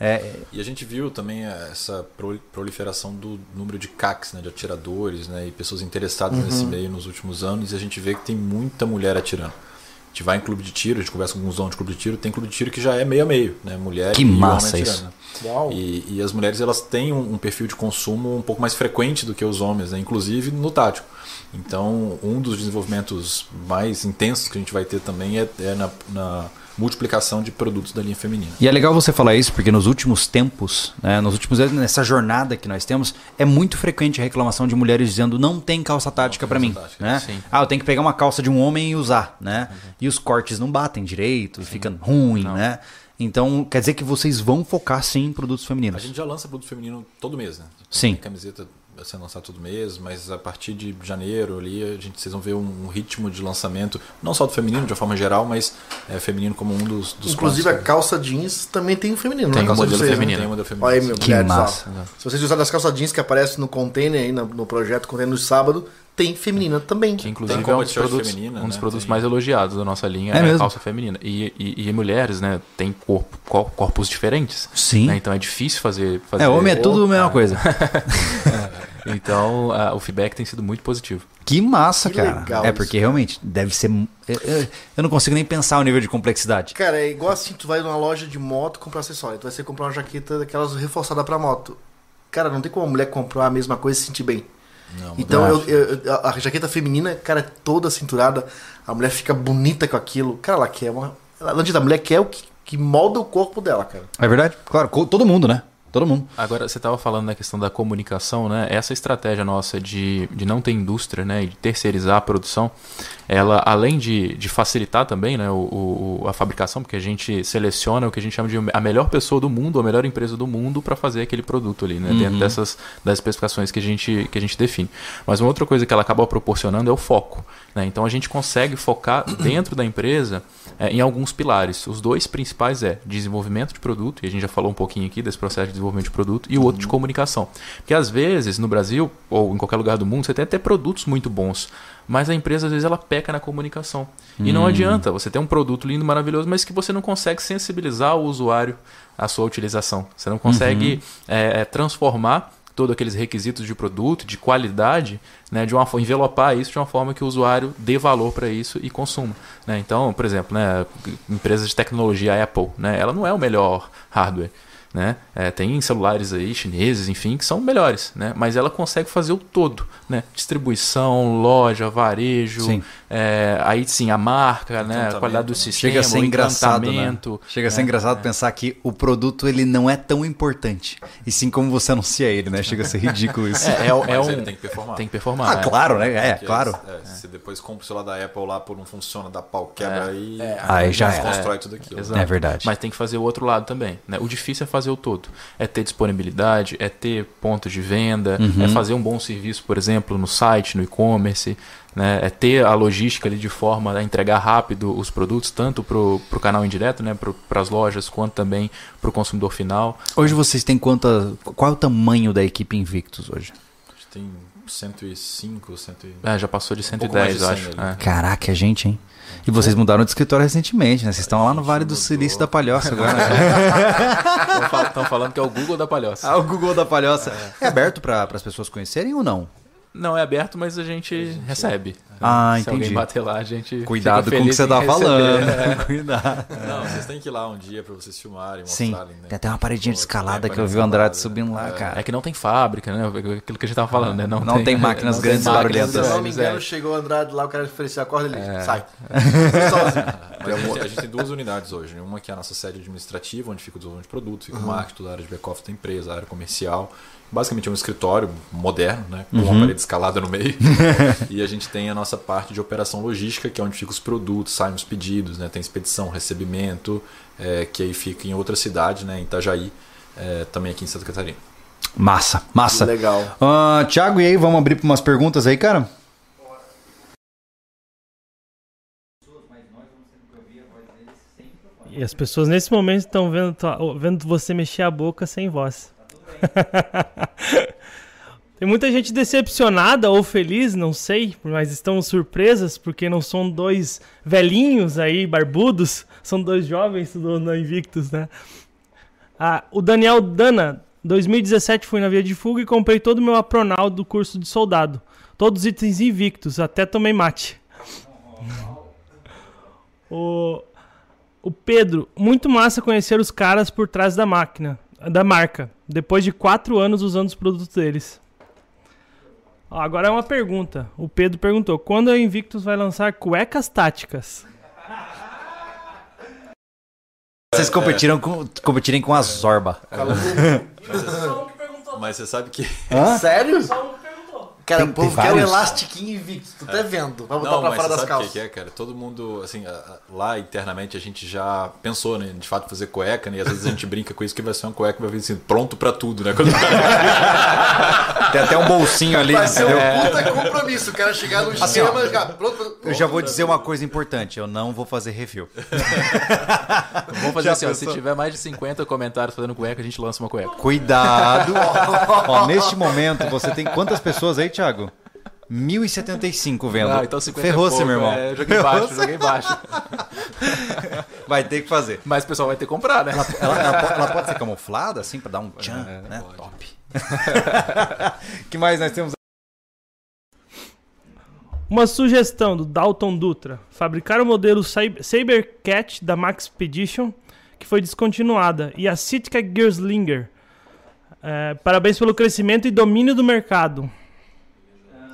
[SPEAKER 4] É, e a gente viu também essa proliferação do número de CACs, né, de atiradores né, e pessoas interessadas uhum. nesse meio nos últimos anos. E a gente vê que tem muita mulher atirando. A gente vai em clube de tiro, a gente conversa com alguns donos de clube de tiro, tem clube de tiro que já é meio a meio, né? Mulher
[SPEAKER 1] que e massa homem atirando.
[SPEAKER 4] Isso. Uau. E, e, as mulheres elas têm um, um, perfil de consumo um pouco mais frequente do que os homens, né? inclusive no tático. Então, um dos desenvolvimentos mais intensos que a gente vai ter também é, é na, na multiplicação de produtos da linha feminina.
[SPEAKER 1] E é legal você falar isso, porque nos últimos tempos, né, nos últimos anos, nessa jornada que nós temos, é muito frequente a reclamação de mulheres dizendo não tem calça tática para mim. Tática. Né? Ah, eu tenho que pegar uma calça de um homem e usar, né? Uhum. E os cortes não batem direito, sim. fica ruim, não. né? Então, quer dizer que vocês vão focar sim em produtos femininos.
[SPEAKER 4] A gente já lança produto feminino todo mês, né?
[SPEAKER 1] Sim.
[SPEAKER 4] Tem camiseta sendo lançado todo mês, mas a partir de janeiro ali, a gente, vocês vão ver um, ritmo de lançamento, não só do feminino, de uma forma geral, mas é, feminino como um dos, dos
[SPEAKER 2] Inclusive a calça jeans também tem o feminino,
[SPEAKER 3] tem
[SPEAKER 2] né?
[SPEAKER 3] Um modelo
[SPEAKER 2] vocês,
[SPEAKER 3] feminino. Né?
[SPEAKER 2] Tem modelo feminino. Olha aí, meu,
[SPEAKER 1] que mulheres, massa.
[SPEAKER 2] Se vocês usarem as calças jeans que aparecem no container aí, no, no projeto Container no sábado, tem feminina também.
[SPEAKER 3] Que inclusive é um dos produtos, feminina, um dos né? produtos tem... mais elogiados da nossa linha
[SPEAKER 1] é,
[SPEAKER 3] é a calça feminina. E, e, e, mulheres, né, tem corpo, corpos diferentes.
[SPEAKER 1] Sim.
[SPEAKER 3] Né? Então é difícil fazer, fazer.
[SPEAKER 1] É, homem é tudo a mesma coisa.
[SPEAKER 3] Então, a, o feedback tem sido muito positivo.
[SPEAKER 1] Que massa, que cara. é porque realmente deve ser. Eu, eu, não consigo nem pensar o nível de complexidade.
[SPEAKER 2] Cara, é igual assim: tu vai numa loja de moto comprar acessório. Tu vai ser comprar uma jaqueta daquelas reforçada pra moto. Cara, não tem como a mulher comprar a mesma coisa e se sentir bem. Não, então, eu, eu, a jaqueta feminina, cara, é toda cinturada. A mulher fica bonita com aquilo. Cara, ela quer uma. Da mulher quer o que, que molda o corpo dela, cara.
[SPEAKER 1] É verdade? Claro, todo mundo, né? Todo mundo.
[SPEAKER 3] Agora, você estava falando na questão da comunicação, né? Essa estratégia nossa de, de não ter indústria, né? E de terceirizar a produção, ela além de, de facilitar também né, o, o, a fabricação, porque a gente seleciona o que a gente chama de a melhor pessoa do mundo, a melhor empresa do mundo para fazer aquele produto ali, né,
[SPEAKER 1] Uhum.
[SPEAKER 3] dentro dessas das especificações que a gente que a gente define. Mas uma outra coisa que ela acaba proporcionando é o foco. Né? Então a gente consegue focar dentro da empresa é, em alguns pilares. Os dois principais é desenvolvimento de produto, e a gente já falou um pouquinho aqui desse processo de desenvolvimento de produto, e o outro de comunicação. Porque às vezes no Brasil, ou em qualquer lugar do mundo, você tem até produtos muito bons, mas a empresa às vezes ela peca na comunicação. E não adianta você ter um produto lindo, maravilhoso, mas que você não consegue sensibilizar o usuário à sua utilização. Você não consegue é, é, transformar todos aqueles requisitos de produto, de qualidade, né, de uma envelopar isso de uma forma que o usuário dê valor para isso e consuma. Né? Então, por exemplo, né, empresas de tecnologia, Apple, né, ela não é o melhor hardware. Né? É, tem celulares aí chineses, enfim, que são melhores, né? mas ela consegue fazer o todo, né? distribuição, loja, varejo,
[SPEAKER 1] Sim.
[SPEAKER 3] É, aí sim a marca, né? a qualidade do
[SPEAKER 4] né?
[SPEAKER 3] sistema,
[SPEAKER 1] Chega a ser
[SPEAKER 3] o
[SPEAKER 1] engraçado, né? Chega a ser
[SPEAKER 3] né?
[SPEAKER 1] engraçado pensar que o produto ele não é tão importante. E sim como você anuncia ele, né? Chega a ser ridículo isso.
[SPEAKER 3] É, é, o- é
[SPEAKER 4] Mas
[SPEAKER 3] um,
[SPEAKER 4] ele tem que performar.
[SPEAKER 3] Tem que performar.
[SPEAKER 1] Ah,
[SPEAKER 3] né?
[SPEAKER 1] claro, né? É,
[SPEAKER 4] Porque,
[SPEAKER 1] claro.
[SPEAKER 4] é, Se depois compra o celular da Apple lá por não funciona, dá pau, quebra aí.
[SPEAKER 1] Aí já
[SPEAKER 4] constrói tudo aquilo.
[SPEAKER 3] Exato.
[SPEAKER 1] É verdade.
[SPEAKER 3] Mas tem que fazer o outro lado também. Né? O difícil é fazer o todo. É ter disponibilidade, é ter pontos de venda,
[SPEAKER 1] Uhum.
[SPEAKER 3] é fazer um bom serviço, por exemplo, no site, no e-commerce. Né? É ter a logística ali de forma a entregar rápido os produtos, tanto para o canal indireto, né? para as lojas, quanto também para o consumidor final.
[SPEAKER 1] Hoje vocês têm quanta. Qual é o tamanho da equipe Invictus hoje?
[SPEAKER 4] A gente tem 105, 100 e...
[SPEAKER 3] É, já passou de
[SPEAKER 4] pouco mais
[SPEAKER 3] 110,
[SPEAKER 4] de
[SPEAKER 3] eu
[SPEAKER 4] 100
[SPEAKER 3] acho. É.
[SPEAKER 1] Caraca, é gente, hein? E vocês mudaram de escritório recentemente, né? Vocês estão lá no Vale do Silício da Palhoça agora. né?
[SPEAKER 3] Estão falando que é o Google da Palhoça.
[SPEAKER 1] ah, o Google da Palhoça. É aberto para as pessoas conhecerem ou não?
[SPEAKER 3] Não é aberto, mas a gente recebe.
[SPEAKER 1] Ah,
[SPEAKER 3] Se
[SPEAKER 1] entendi.
[SPEAKER 3] alguém bater lá, a gente.
[SPEAKER 1] Cuidado
[SPEAKER 3] fica
[SPEAKER 1] com o que você tá
[SPEAKER 3] receber.
[SPEAKER 1] falando. Cuidado.
[SPEAKER 4] Não, vocês têm que ir lá um dia pra vocês filmarem,
[SPEAKER 1] Sim.
[SPEAKER 4] mostrarem. Né?
[SPEAKER 1] Tem até uma paredinha de escalada
[SPEAKER 4] tem
[SPEAKER 1] que eu vi o Andrade subindo lá,
[SPEAKER 4] é.
[SPEAKER 1] cara.
[SPEAKER 3] É que não tem fábrica, né? Aquilo que a gente tava falando, né? Não,
[SPEAKER 1] Não tem máquinas grandes e
[SPEAKER 3] máquinas
[SPEAKER 1] barulhentas.
[SPEAKER 2] Se eu não me
[SPEAKER 3] grandes,
[SPEAKER 2] engano,
[SPEAKER 3] é.
[SPEAKER 2] chegou o Andrade lá, o cara ofereceu a corda, ele
[SPEAKER 1] É.
[SPEAKER 2] sai. Sozinho.
[SPEAKER 4] Mas a gente, a gente tem duas unidades hoje. né? Uma que é a nossa sede administrativa, onde fica o desenvolvimento de produto, fica o marketing, toda a área de back-office da empresa, a área comercial. Basicamente é um escritório moderno, né? com uma parede escalada no meio. e a gente tem a nossa parte de operação logística, que é onde ficam os produtos, saem os pedidos, né? tem expedição, recebimento, é, que aí fica em outra cidade, né? em Itajaí, é, também aqui em Santa Catarina.
[SPEAKER 1] Massa, massa.
[SPEAKER 2] Legal.
[SPEAKER 1] Ah, Thiago, e aí, vamos abrir para umas perguntas aí, cara?
[SPEAKER 5] E as pessoas nesse momento estão vendo, vendo você mexer a boca sem voz. Tem muita gente decepcionada ou feliz, não sei, mas estão surpresas porque não são dois velhinhos aí, barbudos, são dois jovens do Invictus, né? Ah, o Daniel Dana, 2017 fui na via de fuga e comprei todo o meu apronal do curso de soldado. Todos os itens invictos, até tomei mate. o, o Pedro, muito massa conhecer os caras por trás da máquina, da marca, depois de quatro anos usando os produtos deles. Ó, Agora é uma pergunta. O Pedro perguntou: quando a Invictus vai lançar cuecas táticas?
[SPEAKER 1] Vocês competiram com, competirem com a Zorba.
[SPEAKER 4] Mas você sabe que.
[SPEAKER 2] Sério? Cara,
[SPEAKER 1] Tem-
[SPEAKER 2] o povo
[SPEAKER 1] tem
[SPEAKER 2] quer o elastiquinho invicto, tu tá vendo? Pra botar
[SPEAKER 4] Não,
[SPEAKER 2] pra
[SPEAKER 4] mas
[SPEAKER 2] fora das
[SPEAKER 4] sabe o que
[SPEAKER 2] calças.
[SPEAKER 4] que é, cara? Todo mundo, assim, lá internamente a gente já pensou, né, de fato, fazer cueca, né? E às vezes a gente brinca com isso que vai ser uma cueca, vai vir assim, pronto pra tudo, né? Quando
[SPEAKER 1] Tem até um bolsinho ali,
[SPEAKER 2] Vai ser
[SPEAKER 1] entendeu?
[SPEAKER 2] um puta compromisso, o cara chegar no
[SPEAKER 1] Assim, ó,
[SPEAKER 2] e ficar pronto.
[SPEAKER 1] Eu já vou dizer uma coisa importante, eu não vou fazer review.
[SPEAKER 3] Vamos fazer
[SPEAKER 1] Já
[SPEAKER 3] assim, ó, se tiver mais de 50 comentários fazendo cueca, a gente lança uma cueca.
[SPEAKER 1] Cuidado. Ó, neste momento, você tem quantas pessoas aí, Thiago? 1075 vendo.
[SPEAKER 3] Ah, então 50
[SPEAKER 1] Ferrou-se,
[SPEAKER 3] é
[SPEAKER 1] meu irmão.
[SPEAKER 3] É, joguei baixo, joguei baixo.
[SPEAKER 1] Vai ter que fazer.
[SPEAKER 3] Mas o pessoal vai ter que comprar, né?
[SPEAKER 1] Ela, ela po- ela pode ser camuflada, assim, pra dar um tchan, né? Top. que mais nós temos?
[SPEAKER 5] Uma sugestão do Dalton Dutra: fabricar o modelo Cyber- Sabercat da Max Expedition, que foi descontinuada, e a Sitka Gerslinger. É, parabéns pelo crescimento e domínio do mercado.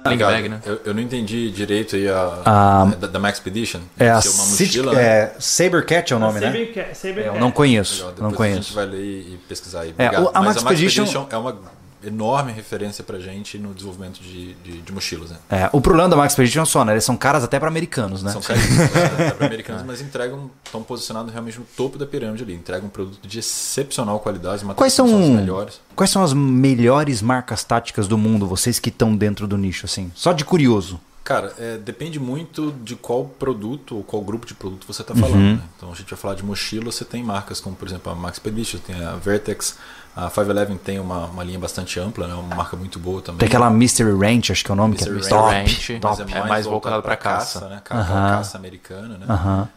[SPEAKER 4] Legal.
[SPEAKER 3] bag, né?
[SPEAKER 4] eu, eu não entendi direito aí a, da, da Max Expedition.
[SPEAKER 1] É a
[SPEAKER 4] uma mochila, né?
[SPEAKER 1] é, Sabercat é o nome, né?
[SPEAKER 5] Sabercat, Sabercat.
[SPEAKER 1] Eu não conheço,
[SPEAKER 4] Legal,
[SPEAKER 1] não
[SPEAKER 4] a gente
[SPEAKER 1] conheço.
[SPEAKER 4] vai ler e pesquisar aí.
[SPEAKER 1] É, a
[SPEAKER 4] Mas
[SPEAKER 1] Max Expedition-
[SPEAKER 4] é uma enorme referência pra gente no desenvolvimento de, de, de mochilas. Né?
[SPEAKER 1] É, o problema da Max Expedition é só, né? Eles são caras até para americanos, né?
[SPEAKER 4] São caríssimos né? para americanos, mas entregam, estão posicionados realmente no topo da pirâmide ali. Entregam um produto de excepcional qualidade,
[SPEAKER 1] Quais são,
[SPEAKER 4] os melhores.
[SPEAKER 1] quais são as melhores marcas táticas do mundo, vocês que estão dentro do nicho, assim? Só de curioso.
[SPEAKER 4] Cara, é, depende muito de qual produto ou qual grupo de produto você está falando.
[SPEAKER 1] Uhum.
[SPEAKER 4] né? Então a gente vai falar de mochila, você tem marcas como, por exemplo, a Max Expedition, tem a Vertex, a 511 tem uma, uma linha bastante ampla, né? uma marca muito boa também.
[SPEAKER 1] Tem aquela Mystery Ranch, acho que é o nome, que é
[SPEAKER 4] Mystery
[SPEAKER 1] top,
[SPEAKER 3] Ranch,
[SPEAKER 1] top.
[SPEAKER 3] é mais voltado pra caça.
[SPEAKER 4] né? Ca- aquela caça americana, né?
[SPEAKER 1] Aham,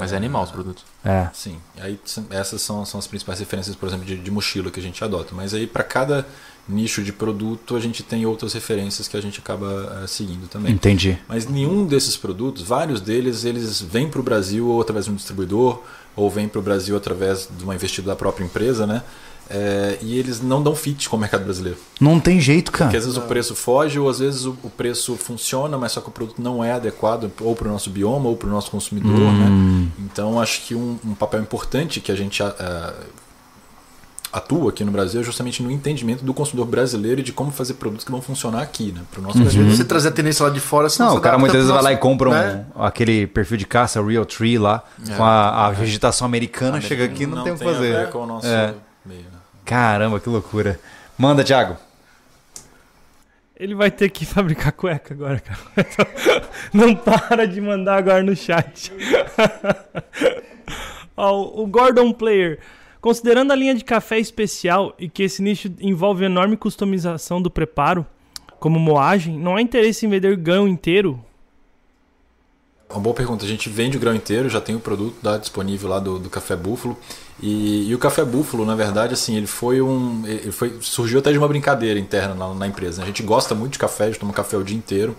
[SPEAKER 3] Mas é animal os produtos.
[SPEAKER 1] é.
[SPEAKER 4] Sim, aí essas são, são as principais referências, por exemplo, de, de mochila que a gente adota. Mas aí para cada nicho de produto a gente tem outras referências que a gente acaba eh, seguindo também.
[SPEAKER 1] Entendi.
[SPEAKER 4] Mas nenhum desses produtos, vários deles, eles vêm para o Brasil ou através de um distribuidor, ou vêm para o Brasil através de uma investida da própria empresa, né? É, e eles não dão fit com o mercado brasileiro.
[SPEAKER 1] Não tem jeito, cara.
[SPEAKER 4] Porque às vezes o preço foge, ou às vezes o, o preço funciona, mas só que o produto não é adequado ou para o nosso bioma ou para o nosso consumidor. Né? Então acho que um, um papel importante que a gente ah, atua aqui no Brasil é justamente no entendimento do consumidor brasileiro e de como fazer produtos que vão funcionar aqui, né? Para o nosso consumidor.
[SPEAKER 2] vezes você trazer a tendência lá de fora, você
[SPEAKER 1] Não,
[SPEAKER 2] se
[SPEAKER 1] o cara muitas vezes
[SPEAKER 2] pro
[SPEAKER 1] vai lá e
[SPEAKER 2] nosso-
[SPEAKER 1] compra um,
[SPEAKER 2] né?
[SPEAKER 1] aquele perfil de caça, Real Tree lá, com a, a vegetação americana, chega aqui e não, tem o que
[SPEAKER 4] a
[SPEAKER 1] fazer.
[SPEAKER 4] ver com o nosso
[SPEAKER 1] É. Caramba, que loucura. Manda, Thiago.
[SPEAKER 5] Ele vai ter que fabricar cueca agora, cara. Não para de mandar agora no chat. Ó, o Gordon Player. Considerando a linha de café especial e que esse nicho envolve enorme customização do preparo, como moagem, não há interesse em vender grão inteiro?
[SPEAKER 4] Uma boa pergunta. A gente vende o grão inteiro, já tem o produto lá disponível lá do, do Café Búfalo. E, e o Café Búfalo, na verdade, assim, ele foi um. Ele foi, surgiu até de uma brincadeira interna na, na empresa. né? A gente gosta muito de café, a gente toma café o dia inteiro.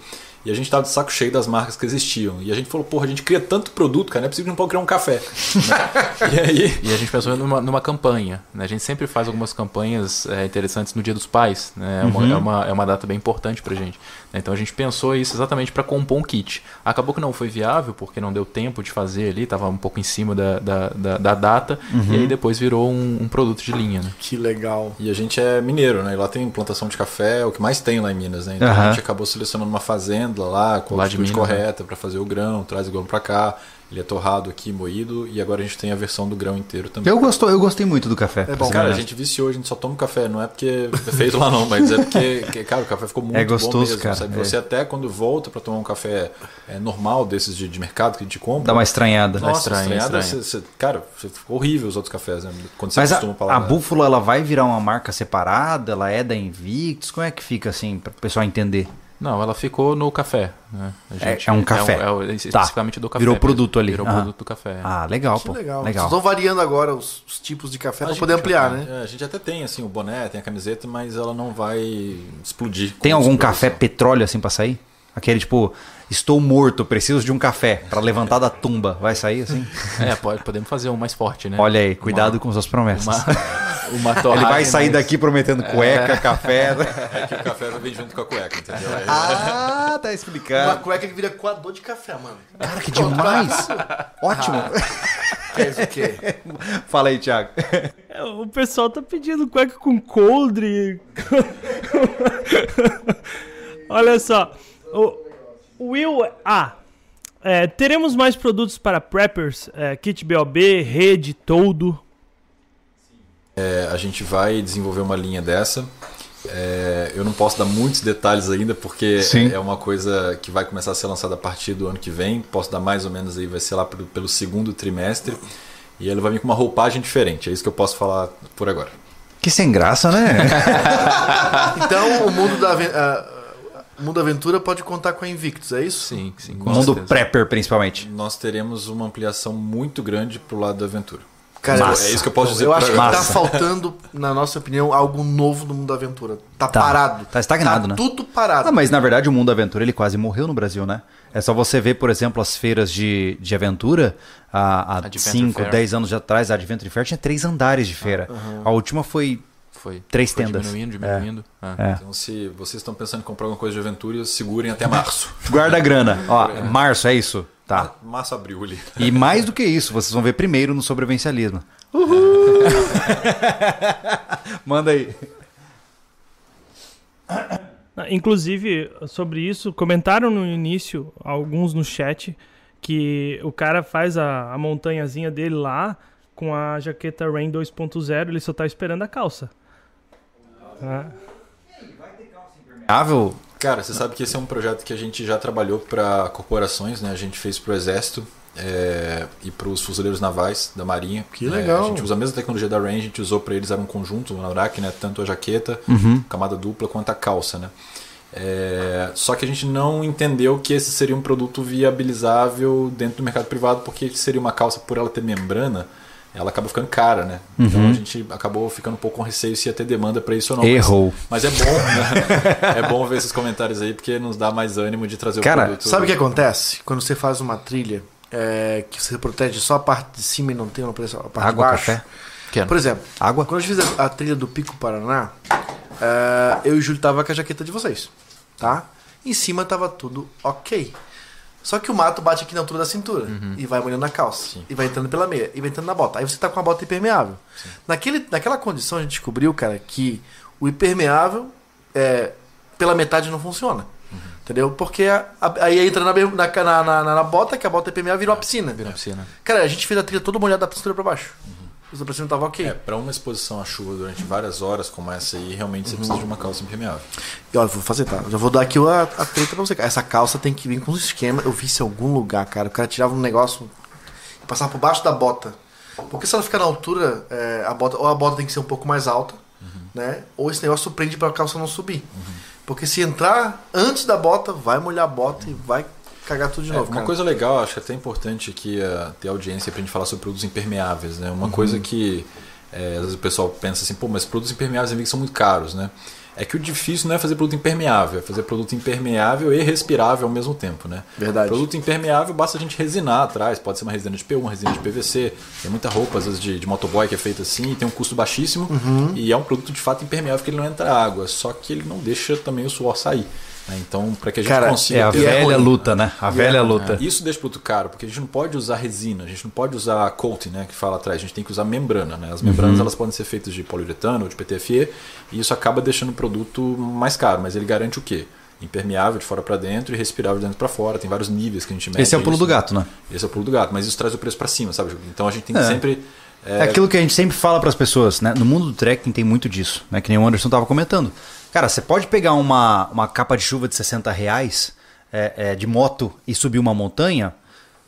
[SPEAKER 4] E a gente tava de saco cheio das marcas que existiam. E a gente falou, porra, a gente cria tanto produto, cara, não é possível que não pode criar um café. Né? e aí.
[SPEAKER 3] E a gente pensou numa, numa campanha. Né? A gente sempre faz algumas campanhas é, interessantes no Dia dos Pais. Né? É, uma, é, uma, é uma data bem importante pra gente. Então a gente pensou isso exatamente para compor um kit. Acabou que não foi viável, porque não deu tempo de fazer ali, estava um pouco em cima da, da, da, da data. E aí depois virou um, um produto de linha. Né?
[SPEAKER 2] Que legal.
[SPEAKER 4] E a gente é mineiro, né? E lá tem plantação de café, é o que mais tem lá em Minas, né? Então
[SPEAKER 1] Aham.
[SPEAKER 4] a gente acabou selecionando uma fazenda lá, com a altitude
[SPEAKER 3] né?
[SPEAKER 4] correta para fazer o grão, traz o grão para cá. Ele é torrado aqui, moído, e agora a gente tem a versão do grão inteiro também.
[SPEAKER 1] Eu, gostou, eu gostei muito do café.
[SPEAKER 2] É bom.
[SPEAKER 4] Cara, a gente viciou, a gente só toma café. Não é porque é feito lá não, mas é porque, que, cara, o café ficou muito
[SPEAKER 1] É gostoso,
[SPEAKER 4] bom mesmo.
[SPEAKER 1] cara,
[SPEAKER 4] Sabe?
[SPEAKER 1] é.
[SPEAKER 4] Você até quando volta para tomar um café é, normal desses de, de mercado que a gente compra.
[SPEAKER 1] Dá uma estranhada.
[SPEAKER 4] Nossa,
[SPEAKER 3] estranho,
[SPEAKER 4] estranhada,
[SPEAKER 3] estranho.
[SPEAKER 4] você- você- cara, você- ficou horrível os outros cafés, né? Quando você
[SPEAKER 1] Mas a,
[SPEAKER 4] acostuma
[SPEAKER 1] a
[SPEAKER 4] paladar.
[SPEAKER 1] Búfalo, ela vai virar uma marca separada? Ela é da Invictus? Como é que fica assim, para o pessoal entender?
[SPEAKER 3] Não, ela ficou no café. Né? A
[SPEAKER 1] É- é um café.
[SPEAKER 3] É, o- é o- especificamente do café.
[SPEAKER 1] Virou
[SPEAKER 3] mesmo.
[SPEAKER 1] produto ali.
[SPEAKER 3] Virou
[SPEAKER 1] Aham.
[SPEAKER 3] produto do café.
[SPEAKER 1] Ah, legal,
[SPEAKER 2] Que
[SPEAKER 1] pô.
[SPEAKER 2] legal.
[SPEAKER 1] Legal.
[SPEAKER 2] Vocês estão variando agora os, os tipos de café para
[SPEAKER 4] gente
[SPEAKER 2] poder ampliar, né?
[SPEAKER 4] é, a gente até tem assim o boné, tem a camiseta, mas ela não vai explodir.
[SPEAKER 1] Tem algum café petróleo assim pra sair? Aquele tipo, estou morto, preciso de um café pra levantar da tumba. Vai sair assim?
[SPEAKER 3] É, pode, podemos fazer um mais forte, né?
[SPEAKER 1] Olha aí, cuidado com suas promessas.
[SPEAKER 3] Uma, uma
[SPEAKER 1] Ele vai sair
[SPEAKER 3] mais-
[SPEAKER 1] daqui prometendo cueca, café.
[SPEAKER 4] É que o café vai vir junto com a cueca, entendeu? É,
[SPEAKER 1] Ah, tá
[SPEAKER 2] Uma
[SPEAKER 1] explicado.
[SPEAKER 2] cueca que vira coador de café, mano.
[SPEAKER 1] Cara, que demais. Ótimo.
[SPEAKER 2] Quer dizer o quê?
[SPEAKER 1] Fala aí, Thiago.
[SPEAKER 5] É, O pessoal tá pedindo cueca com coldre. Olha só. O Will A. É, teremos mais produtos para preppers? É, kit BOB, rede, toldo.
[SPEAKER 4] É, a gente vai desenvolver uma linha dessa. É, eu não posso dar muitos detalhes ainda, porque
[SPEAKER 1] Sim.
[SPEAKER 4] é, uma coisa que vai começar a ser lançada a partir do ano que vem. Posso dar mais ou menos aí, vai ser lá pelo, pelo segundo trimestre. E ele vai vir com uma roupagem diferente. É isso que eu posso falar por agora.
[SPEAKER 1] Que sem graça, né?
[SPEAKER 2] Então, o mundo da, o mundo da aventura pode contar com a Invictus, é isso?
[SPEAKER 3] Sim, sim. com
[SPEAKER 1] Mundo
[SPEAKER 3] certeza.
[SPEAKER 1] prepper, principalmente.
[SPEAKER 4] Nós teremos uma ampliação muito grande pro lado da aventura.
[SPEAKER 2] Cara,
[SPEAKER 1] Massa.
[SPEAKER 4] É isso que eu posso dizer
[SPEAKER 2] Eu acho que tá faltando, na nossa opinião, algo novo no mundo da aventura. Tá,
[SPEAKER 1] Tá.
[SPEAKER 2] parado.
[SPEAKER 1] Tá estagnado,
[SPEAKER 2] tá
[SPEAKER 1] né?
[SPEAKER 2] Tudo parado.
[SPEAKER 1] Ah, mas na verdade o mundo aventura ele quase morreu no Brasil, né? É só você ver, por exemplo, as feiras de, de aventura. Há
[SPEAKER 3] Adventure
[SPEAKER 1] 5,
[SPEAKER 3] Fair.
[SPEAKER 1] 10 anos atrás, a Adventure Fair tinha três andares de feira. A última foi.
[SPEAKER 3] Foi.
[SPEAKER 1] Três
[SPEAKER 3] foi
[SPEAKER 1] tendas.
[SPEAKER 3] Diminuindo, diminuindo. Ah.
[SPEAKER 1] É.
[SPEAKER 4] Então, se vocês estão pensando em comprar alguma coisa de aventura, segurem até março.
[SPEAKER 1] Guarda a grana. Ó, março, é isso? Tá.
[SPEAKER 4] Março, abril ali.
[SPEAKER 1] E mais do que isso, vocês vão ver primeiro no sobrevivencialismo. Manda aí.
[SPEAKER 5] Ah, Inclusive, sobre isso, comentaram no início, alguns no chat, que o cara faz a, a montanhazinha dele lá com a jaqueta Rain 2.0, ele só tá esperando a calça. Ah,
[SPEAKER 1] Impermeável?
[SPEAKER 4] Cara, você sabe que esse é um projeto que a gente já trabalhou para corporações, né? A gente fez para o Exército é, e para os fuzileiros navais da Marinha.
[SPEAKER 2] Que
[SPEAKER 4] né?
[SPEAKER 2] legal.
[SPEAKER 4] A gente usa a mesma tecnologia da Rain, a gente usou para eles, era um conjunto, na Urac, né? Tanto a jaqueta,
[SPEAKER 1] Uhum.
[SPEAKER 4] camada dupla, quanto a calça, né? É, só que a gente não entendeu que esse seria um produto viabilizável dentro do mercado privado, porque seria uma calça, por ela ter membrana, ela acaba ficando cara, né? Então
[SPEAKER 1] Uhum.
[SPEAKER 4] a gente acabou ficando um pouco com receio se ia ter demanda para isso ou não. Mas-
[SPEAKER 1] Errou.
[SPEAKER 4] mas é bom, né? É bom ver esses comentários aí, porque nos dá mais ânimo de trazer
[SPEAKER 1] Cara,
[SPEAKER 4] o produto.
[SPEAKER 2] Sabe o que acontece? Quando você faz uma trilha é, que você protege só a parte de cima e não tem uma proteção- a parte
[SPEAKER 1] Água,
[SPEAKER 2] de baixo.
[SPEAKER 1] café,
[SPEAKER 3] Quero.
[SPEAKER 2] Por exemplo,
[SPEAKER 1] água.
[SPEAKER 2] quando a gente fez a, a trilha do Pico Paraná, é, eu e o Júlio tava com a jaqueta de vocês, tá? Em cima tava tudo ok. Só que o mato bate aqui na altura da cintura e vai molhando na calça. E vai entrando pela meia. E vai entrando na bota. Aí você tá com a bota impermeável. Naquele, naquela condição a gente descobriu, cara, que o impermeável é, pela metade não funciona. Entendeu? Porque a- a- aí entra na, na, na, na, bota, que a bota é impermeável, vira uma piscina.
[SPEAKER 3] Vira uma piscina.
[SPEAKER 2] Cara, a gente fez a trilha toda molhada da cintura pra baixo. Uhum. Pra cima tava ok.
[SPEAKER 4] É, para uma exposição à chuva durante várias horas como essa aí, realmente você precisa de uma calça impermeável.
[SPEAKER 2] E olha, vou fazer, tá? Já vou dar aqui a, a treta pra você. cara. Essa calça tem que vir com um esquema. Eu vi isso em algum lugar, cara. O cara tirava um negócio e passava por baixo da bota. Porque se ela ficar na altura, é, a bota, ou a bota tem que ser um pouco mais alta, né? Ou esse negócio prende pra calça não subir. Porque se entrar antes da bota, vai molhar a bota e vai cagar tudo de
[SPEAKER 4] É,
[SPEAKER 2] novo.
[SPEAKER 4] uma
[SPEAKER 2] cara.
[SPEAKER 4] coisa legal, acho até importante aqui uh, ter audiência pra gente falar sobre produtos impermeáveis, né?
[SPEAKER 2] Uhum.
[SPEAKER 4] Uma coisa que é, às vezes o pessoal pensa assim, pô, mas produtos impermeáveis em mim são muito caros, né? É que o difícil não é fazer produto impermeável, é fazer produto impermeável e respirável ao mesmo tempo, né?
[SPEAKER 2] Verdade.
[SPEAKER 4] Produto impermeável basta a gente resinar atrás, pode ser uma resina de P1, uma resina de PVC. Tem muita roupa, às vezes, de, de motoboy que é feita assim, e tem um custo baixíssimo
[SPEAKER 2] Uhum.
[SPEAKER 4] e é um produto de fato impermeável que ele não entra água, só que ele não deixa também o suor sair. Né? Então, para que a gente
[SPEAKER 2] Cara,
[SPEAKER 4] consiga
[SPEAKER 1] É a
[SPEAKER 2] é
[SPEAKER 1] velha luta, né? A velha luta.
[SPEAKER 4] isso deixa o produto caro, porque a gente não pode usar resina, a gente não pode usar coating, né, que fala atrás, a gente tem que usar membrana, né? As membranas elas podem ser feitas de poliuretano ou de PTFE, e isso acaba deixando o produto mais caro, mas ele garante o quê? Impermeável de fora para dentro e respirável de dentro para fora. Tem vários níveis que a gente mede.
[SPEAKER 1] Esse é o pulo
[SPEAKER 4] isso,
[SPEAKER 1] do gato, né?
[SPEAKER 4] Esse é o pulo do gato, mas isso traz o preço para cima, sabe? Então a gente tem que
[SPEAKER 1] É.
[SPEAKER 4] sempre
[SPEAKER 1] É aquilo que a gente sempre fala para as pessoas, né? No mundo do trekking tem muito disso, né? Que nem o Anderson tava comentando. Cara, você pode pegar uma, uma capa de chuva de 60 reais é, é, de moto e subir uma montanha,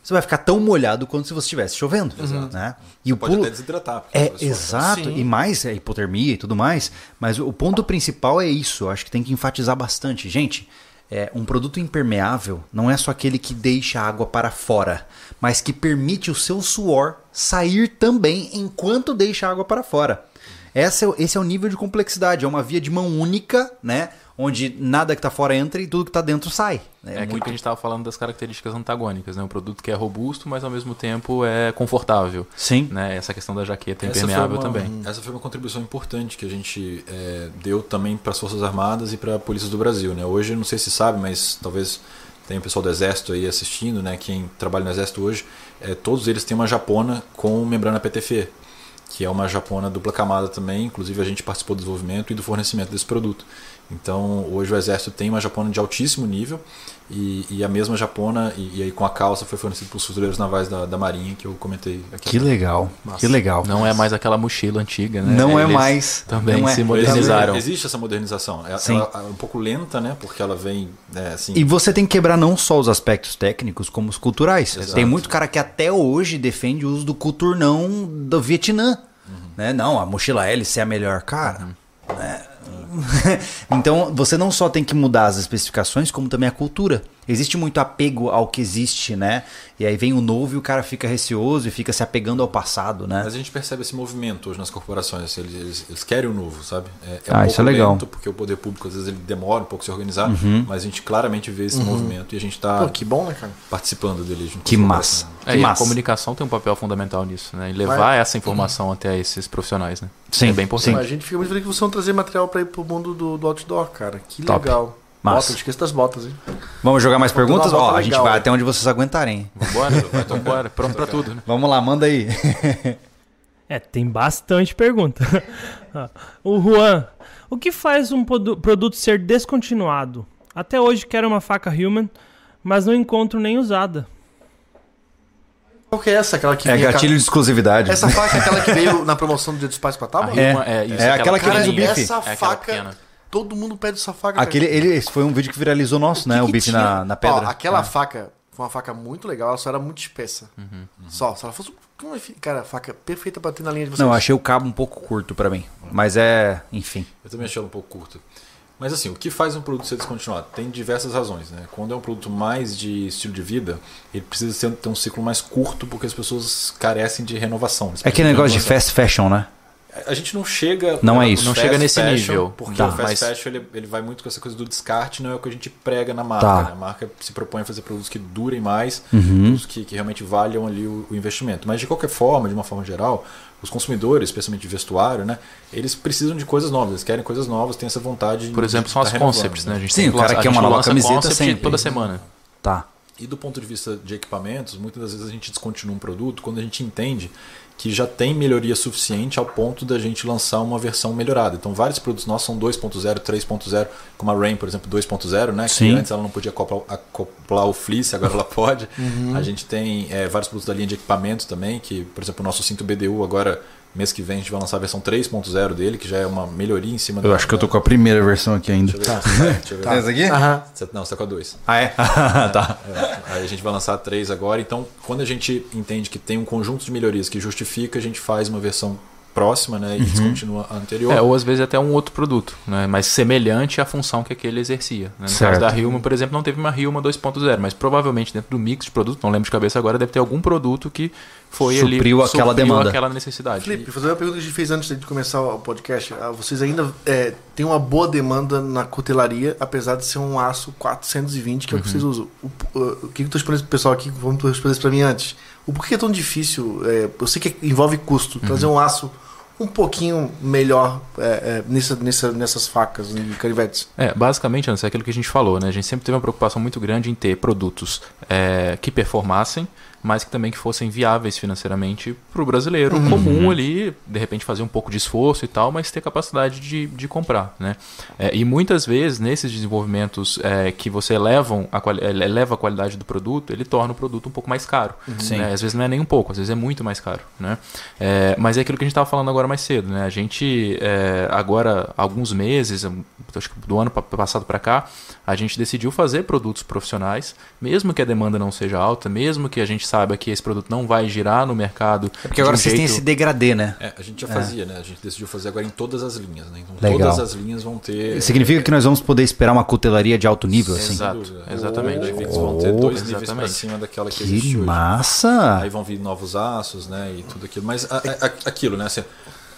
[SPEAKER 1] você vai ficar tão molhado quanto se você estivesse chovendo, né? E o
[SPEAKER 4] pode
[SPEAKER 1] pulo
[SPEAKER 4] até desidratar.
[SPEAKER 1] é
[SPEAKER 4] suor-
[SPEAKER 1] exato
[SPEAKER 2] Sim.
[SPEAKER 1] e mais é hipotermia e tudo mais, mas o ponto principal é isso. Eu acho que tem que enfatizar bastante, gente. É, um produto impermeável não é só aquele que deixa a água para fora, mas que permite o seu suor sair também enquanto deixa a água para fora. Essa é esse é o nível de complexidade. É uma via de mão única, né? Onde nada que está fora entra e tudo que está dentro sai.
[SPEAKER 3] É, aquilo que a gente estava falando das características antagônicas, né? Um produto que é robusto, mas ao mesmo tempo é confortável.
[SPEAKER 1] Sim.
[SPEAKER 3] Né? Essa questão da jaqueta
[SPEAKER 4] Essa
[SPEAKER 3] impermeável
[SPEAKER 4] uma-
[SPEAKER 3] também.
[SPEAKER 4] Essa foi uma contribuição importante que a gente é, deu também para as Forças Armadas e para a Polícia do Brasil. Né? Hoje, não sei se sabe, mas talvez tenha o pessoal do Exército aí assistindo, né? quem trabalha no Exército hoje, é, todos eles têm uma japona com membrana PTFE, que é uma japona dupla camada também. Inclusive, a gente participou do desenvolvimento e do fornecimento desse produto. Então, hoje o Exército tem uma japona de altíssimo nível e, e a mesma japona, e, e aí com a calça, foi fornecida para os fuzileiros navais da, da Marinha, que eu comentei aqui.
[SPEAKER 1] Que legal, que legal.
[SPEAKER 3] Não é mais aquela mochila antiga, né?
[SPEAKER 1] Não é
[SPEAKER 3] Eles
[SPEAKER 1] mais.
[SPEAKER 3] Também
[SPEAKER 1] Não é.
[SPEAKER 3] se
[SPEAKER 4] Existe-
[SPEAKER 3] modernizaram.
[SPEAKER 4] Existe essa modernização. Ela,
[SPEAKER 1] Sim.
[SPEAKER 4] ela é um pouco lenta, né? Porque ela vem né, assim.
[SPEAKER 1] E você tem que quebrar não só os aspectos técnicos, como os culturais.
[SPEAKER 4] Exato.
[SPEAKER 1] Tem muito cara que até hoje defende o uso do culturnão do Vietnã. Né? Não, a mochila hélice é a melhor. Cara, né? Então você não só tem que mudar as especificações, como também a cultura. Existe muito apego ao que existe, né? E aí vem o novo e o cara fica receoso e fica se apegando ao passado, né?
[SPEAKER 4] Mas a gente percebe esse movimento hoje nas corporações. assim, Eles, eles, eles querem o novo, sabe? É, é
[SPEAKER 1] Ah,
[SPEAKER 4] um
[SPEAKER 1] isso é legal.
[SPEAKER 4] lento, porque o poder público às vezes ele demora um pouco a se organizar, mas a gente claramente vê esse movimento e a gente está
[SPEAKER 2] que bom, né, cara?
[SPEAKER 4] participando dele. junto
[SPEAKER 1] Que
[SPEAKER 4] as
[SPEAKER 1] massa.
[SPEAKER 4] corporações.
[SPEAKER 3] É,
[SPEAKER 1] Que
[SPEAKER 3] e a
[SPEAKER 1] massa.
[SPEAKER 3] comunicação tem um papel fundamental nisso, né? E levar
[SPEAKER 2] Vai.
[SPEAKER 3] essa informação até esses profissionais, né?
[SPEAKER 1] Sim,
[SPEAKER 3] é bem importante.
[SPEAKER 2] A gente fica muito feliz que vocês vão trazer material pra ir pro mundo do, do outdoor, cara. Que
[SPEAKER 1] Top.
[SPEAKER 2] legal.
[SPEAKER 1] Massa.
[SPEAKER 2] Bota, não esqueça das botas, hein?
[SPEAKER 1] Vamos jogar mais
[SPEAKER 2] uma
[SPEAKER 1] perguntas? Ó, a gente
[SPEAKER 2] legal,
[SPEAKER 1] vai
[SPEAKER 2] hein?
[SPEAKER 1] até onde vocês aguentarem.
[SPEAKER 3] Vambora, vai, vambora. Pronto pra tudo, né?
[SPEAKER 1] Vamos lá, manda aí.
[SPEAKER 5] É, tem bastante pergunta. o Juan, o que faz um produ- produto ser descontinuado? Até hoje quero uma faca Human, mas não encontro nem usada.
[SPEAKER 2] Qual que é essa? Aquela que
[SPEAKER 1] É gatilho de exclusividade.
[SPEAKER 2] Essa faca é aquela que veio na promoção do Dia dos Pais com a
[SPEAKER 3] A
[SPEAKER 2] tábua?
[SPEAKER 1] É.
[SPEAKER 3] É, isso,
[SPEAKER 1] É aquela que
[SPEAKER 2] Cara,
[SPEAKER 1] fez o bife.
[SPEAKER 2] essa
[SPEAKER 3] É aquela
[SPEAKER 2] faca,
[SPEAKER 3] pequena.
[SPEAKER 2] Todo mundo pede essa faca.
[SPEAKER 1] Aquele,
[SPEAKER 2] cara.
[SPEAKER 1] ele, esse foi um vídeo que viralizou nosso, né?
[SPEAKER 2] que
[SPEAKER 1] O
[SPEAKER 2] que
[SPEAKER 1] bife na, na pedra.
[SPEAKER 2] Ó, aquela
[SPEAKER 1] É.
[SPEAKER 2] faca foi uma faca muito legal, ela só era muito espessa.
[SPEAKER 3] Uhum.
[SPEAKER 2] Só, se ela fosse. Cara, faca perfeita pra ter na linha de vocês.
[SPEAKER 1] Não, eu achei o cabo um pouco curto pra mim. Mas é, enfim.
[SPEAKER 4] Eu também achei ela um pouco curta. Mas assim, o que faz um produto ser descontinuado? Tem diversas razões. Né? Quando é um produto mais de estilo de vida, ele precisa ser- ter um ciclo mais curto porque as pessoas carecem de renovação.
[SPEAKER 1] É aquele negócio de fast fashion, né?
[SPEAKER 4] A gente não chega.
[SPEAKER 1] Não é isso.
[SPEAKER 3] Não chega nesse
[SPEAKER 4] fashion,
[SPEAKER 3] nível.
[SPEAKER 4] Porque
[SPEAKER 1] Tá.
[SPEAKER 4] o fast
[SPEAKER 3] Mas-
[SPEAKER 4] fashion ele, ele vai muito com essa coisa do descarte, não é o que a gente prega na marca.
[SPEAKER 1] Tá.
[SPEAKER 4] né? A marca se propõe a fazer produtos que durem mais,
[SPEAKER 1] Uhum.
[SPEAKER 4] produtos que, que realmente valham ali o, o investimento. Mas de qualquer forma, de uma forma geral, os consumidores, especialmente de vestuário, né, eles precisam de coisas novas, eles querem coisas novas, têm essa vontade
[SPEAKER 3] Por exemplo,
[SPEAKER 4] de
[SPEAKER 3] são
[SPEAKER 4] tá
[SPEAKER 3] as concepts, né? A gente
[SPEAKER 1] Sim,
[SPEAKER 3] tem
[SPEAKER 1] o cara quer uma nova camiseta sempre.
[SPEAKER 3] toda semana.
[SPEAKER 1] Tá.
[SPEAKER 4] E do ponto de vista de equipamentos, muitas das vezes a gente descontinua um produto quando a gente entende que já tem melhoria suficiente ao ponto da gente lançar uma versão melhorada. Então, vários produtos nossos são 2.0, 3.0, como a Rain, por exemplo, 2.0, né?
[SPEAKER 1] Sim.
[SPEAKER 4] Que antes ela não podia acoplar, acoplar o fleece, agora ela pode. A gente tem é, vários produtos da linha de equipamentos também, que, por exemplo, o nosso cinto BDU agora, mês que vem, a gente vai lançar a versão 3.0 dele, que já é uma melhoria em cima
[SPEAKER 1] Eu
[SPEAKER 4] da-
[SPEAKER 1] acho que eu tô com a primeira versão aqui ainda.
[SPEAKER 4] Deixa eu ver. Deixa eu ver.
[SPEAKER 1] Essa aqui?
[SPEAKER 2] Aham.
[SPEAKER 4] Não, você tá com a 2.
[SPEAKER 1] Ah, é? tá.
[SPEAKER 4] É, aí a gente vai lançar três agora. Então, quando a gente entende que tem um conjunto de melhorias que justifica, a gente faz uma versão próxima né, e descontinua a anterior.
[SPEAKER 3] É, ou às vezes até um outro produto, né? mas semelhante à função que aquele exercia. né? No
[SPEAKER 1] Certo.
[SPEAKER 3] caso da Hilma, por exemplo, não teve uma Hilma 2.0, mas provavelmente dentro do mix de produtos, não lembro de cabeça agora, deve ter algum produto que foi ali
[SPEAKER 1] Supriu aquela demanda.
[SPEAKER 3] aquela necessidade.
[SPEAKER 2] Felipe, fazer uma pergunta que a gente fez antes de começar o podcast. Ah, Vocês ainda é, têm uma boa demanda na cutelaria, apesar de ser um aço 420, que é o que vocês usam. O, o, o que que eu tô respondendo pro pessoal aqui? Vamos responder isso pra mim antes. O porquê é tão difícil? É, eu sei que envolve custo. Trazer um aço um pouquinho melhor é, é, nessa, nessa, nessas facas e canivetes.
[SPEAKER 3] É, basicamente, Anderson, é aquilo que a gente falou, né? A gente sempre teve uma preocupação muito grande em ter produtos é, que performassem, mas que também que fossem viáveis financeiramente para o brasileiro comum ali, de repente fazer um pouco de esforço e tal, mas ter capacidade de, de comprar, né? É, e muitas vezes, nesses desenvolvimentos é, que você elevam a, eleva a qualidade do produto, ele torna o produto um pouco mais caro.
[SPEAKER 1] Sim.
[SPEAKER 3] né? Às vezes não é nem um pouco, às vezes é muito mais caro, né? É, mas é aquilo que a gente estava falando agora mais cedo, né? A gente, é, agora, alguns meses, acho que do ano pa- passado para cá, a gente decidiu fazer produtos profissionais, mesmo que a demanda não seja alta, mesmo que a gente saiba que esse produto não vai girar no mercado.
[SPEAKER 1] É porque agora
[SPEAKER 3] um
[SPEAKER 1] vocês têm
[SPEAKER 3] jeito-
[SPEAKER 1] esse degradê, né?
[SPEAKER 4] É, a gente já fazia, né? A gente decidiu fazer agora em todas as linhas, né? Então
[SPEAKER 1] Legal.
[SPEAKER 4] todas as linhas vão ter.
[SPEAKER 1] Significa que nós vamos poder esperar uma cutelaria de alto nível, assim?
[SPEAKER 3] Exato, exatamente.
[SPEAKER 4] Invictus vão ter dois níveis para
[SPEAKER 3] Exatamente.
[SPEAKER 4] cima daquela que,
[SPEAKER 1] Que
[SPEAKER 4] existe hoje.
[SPEAKER 1] massa!
[SPEAKER 4] Aí vão vir novos aços, né? E tudo aquilo. Mas a- a- a- aquilo, né? Assim,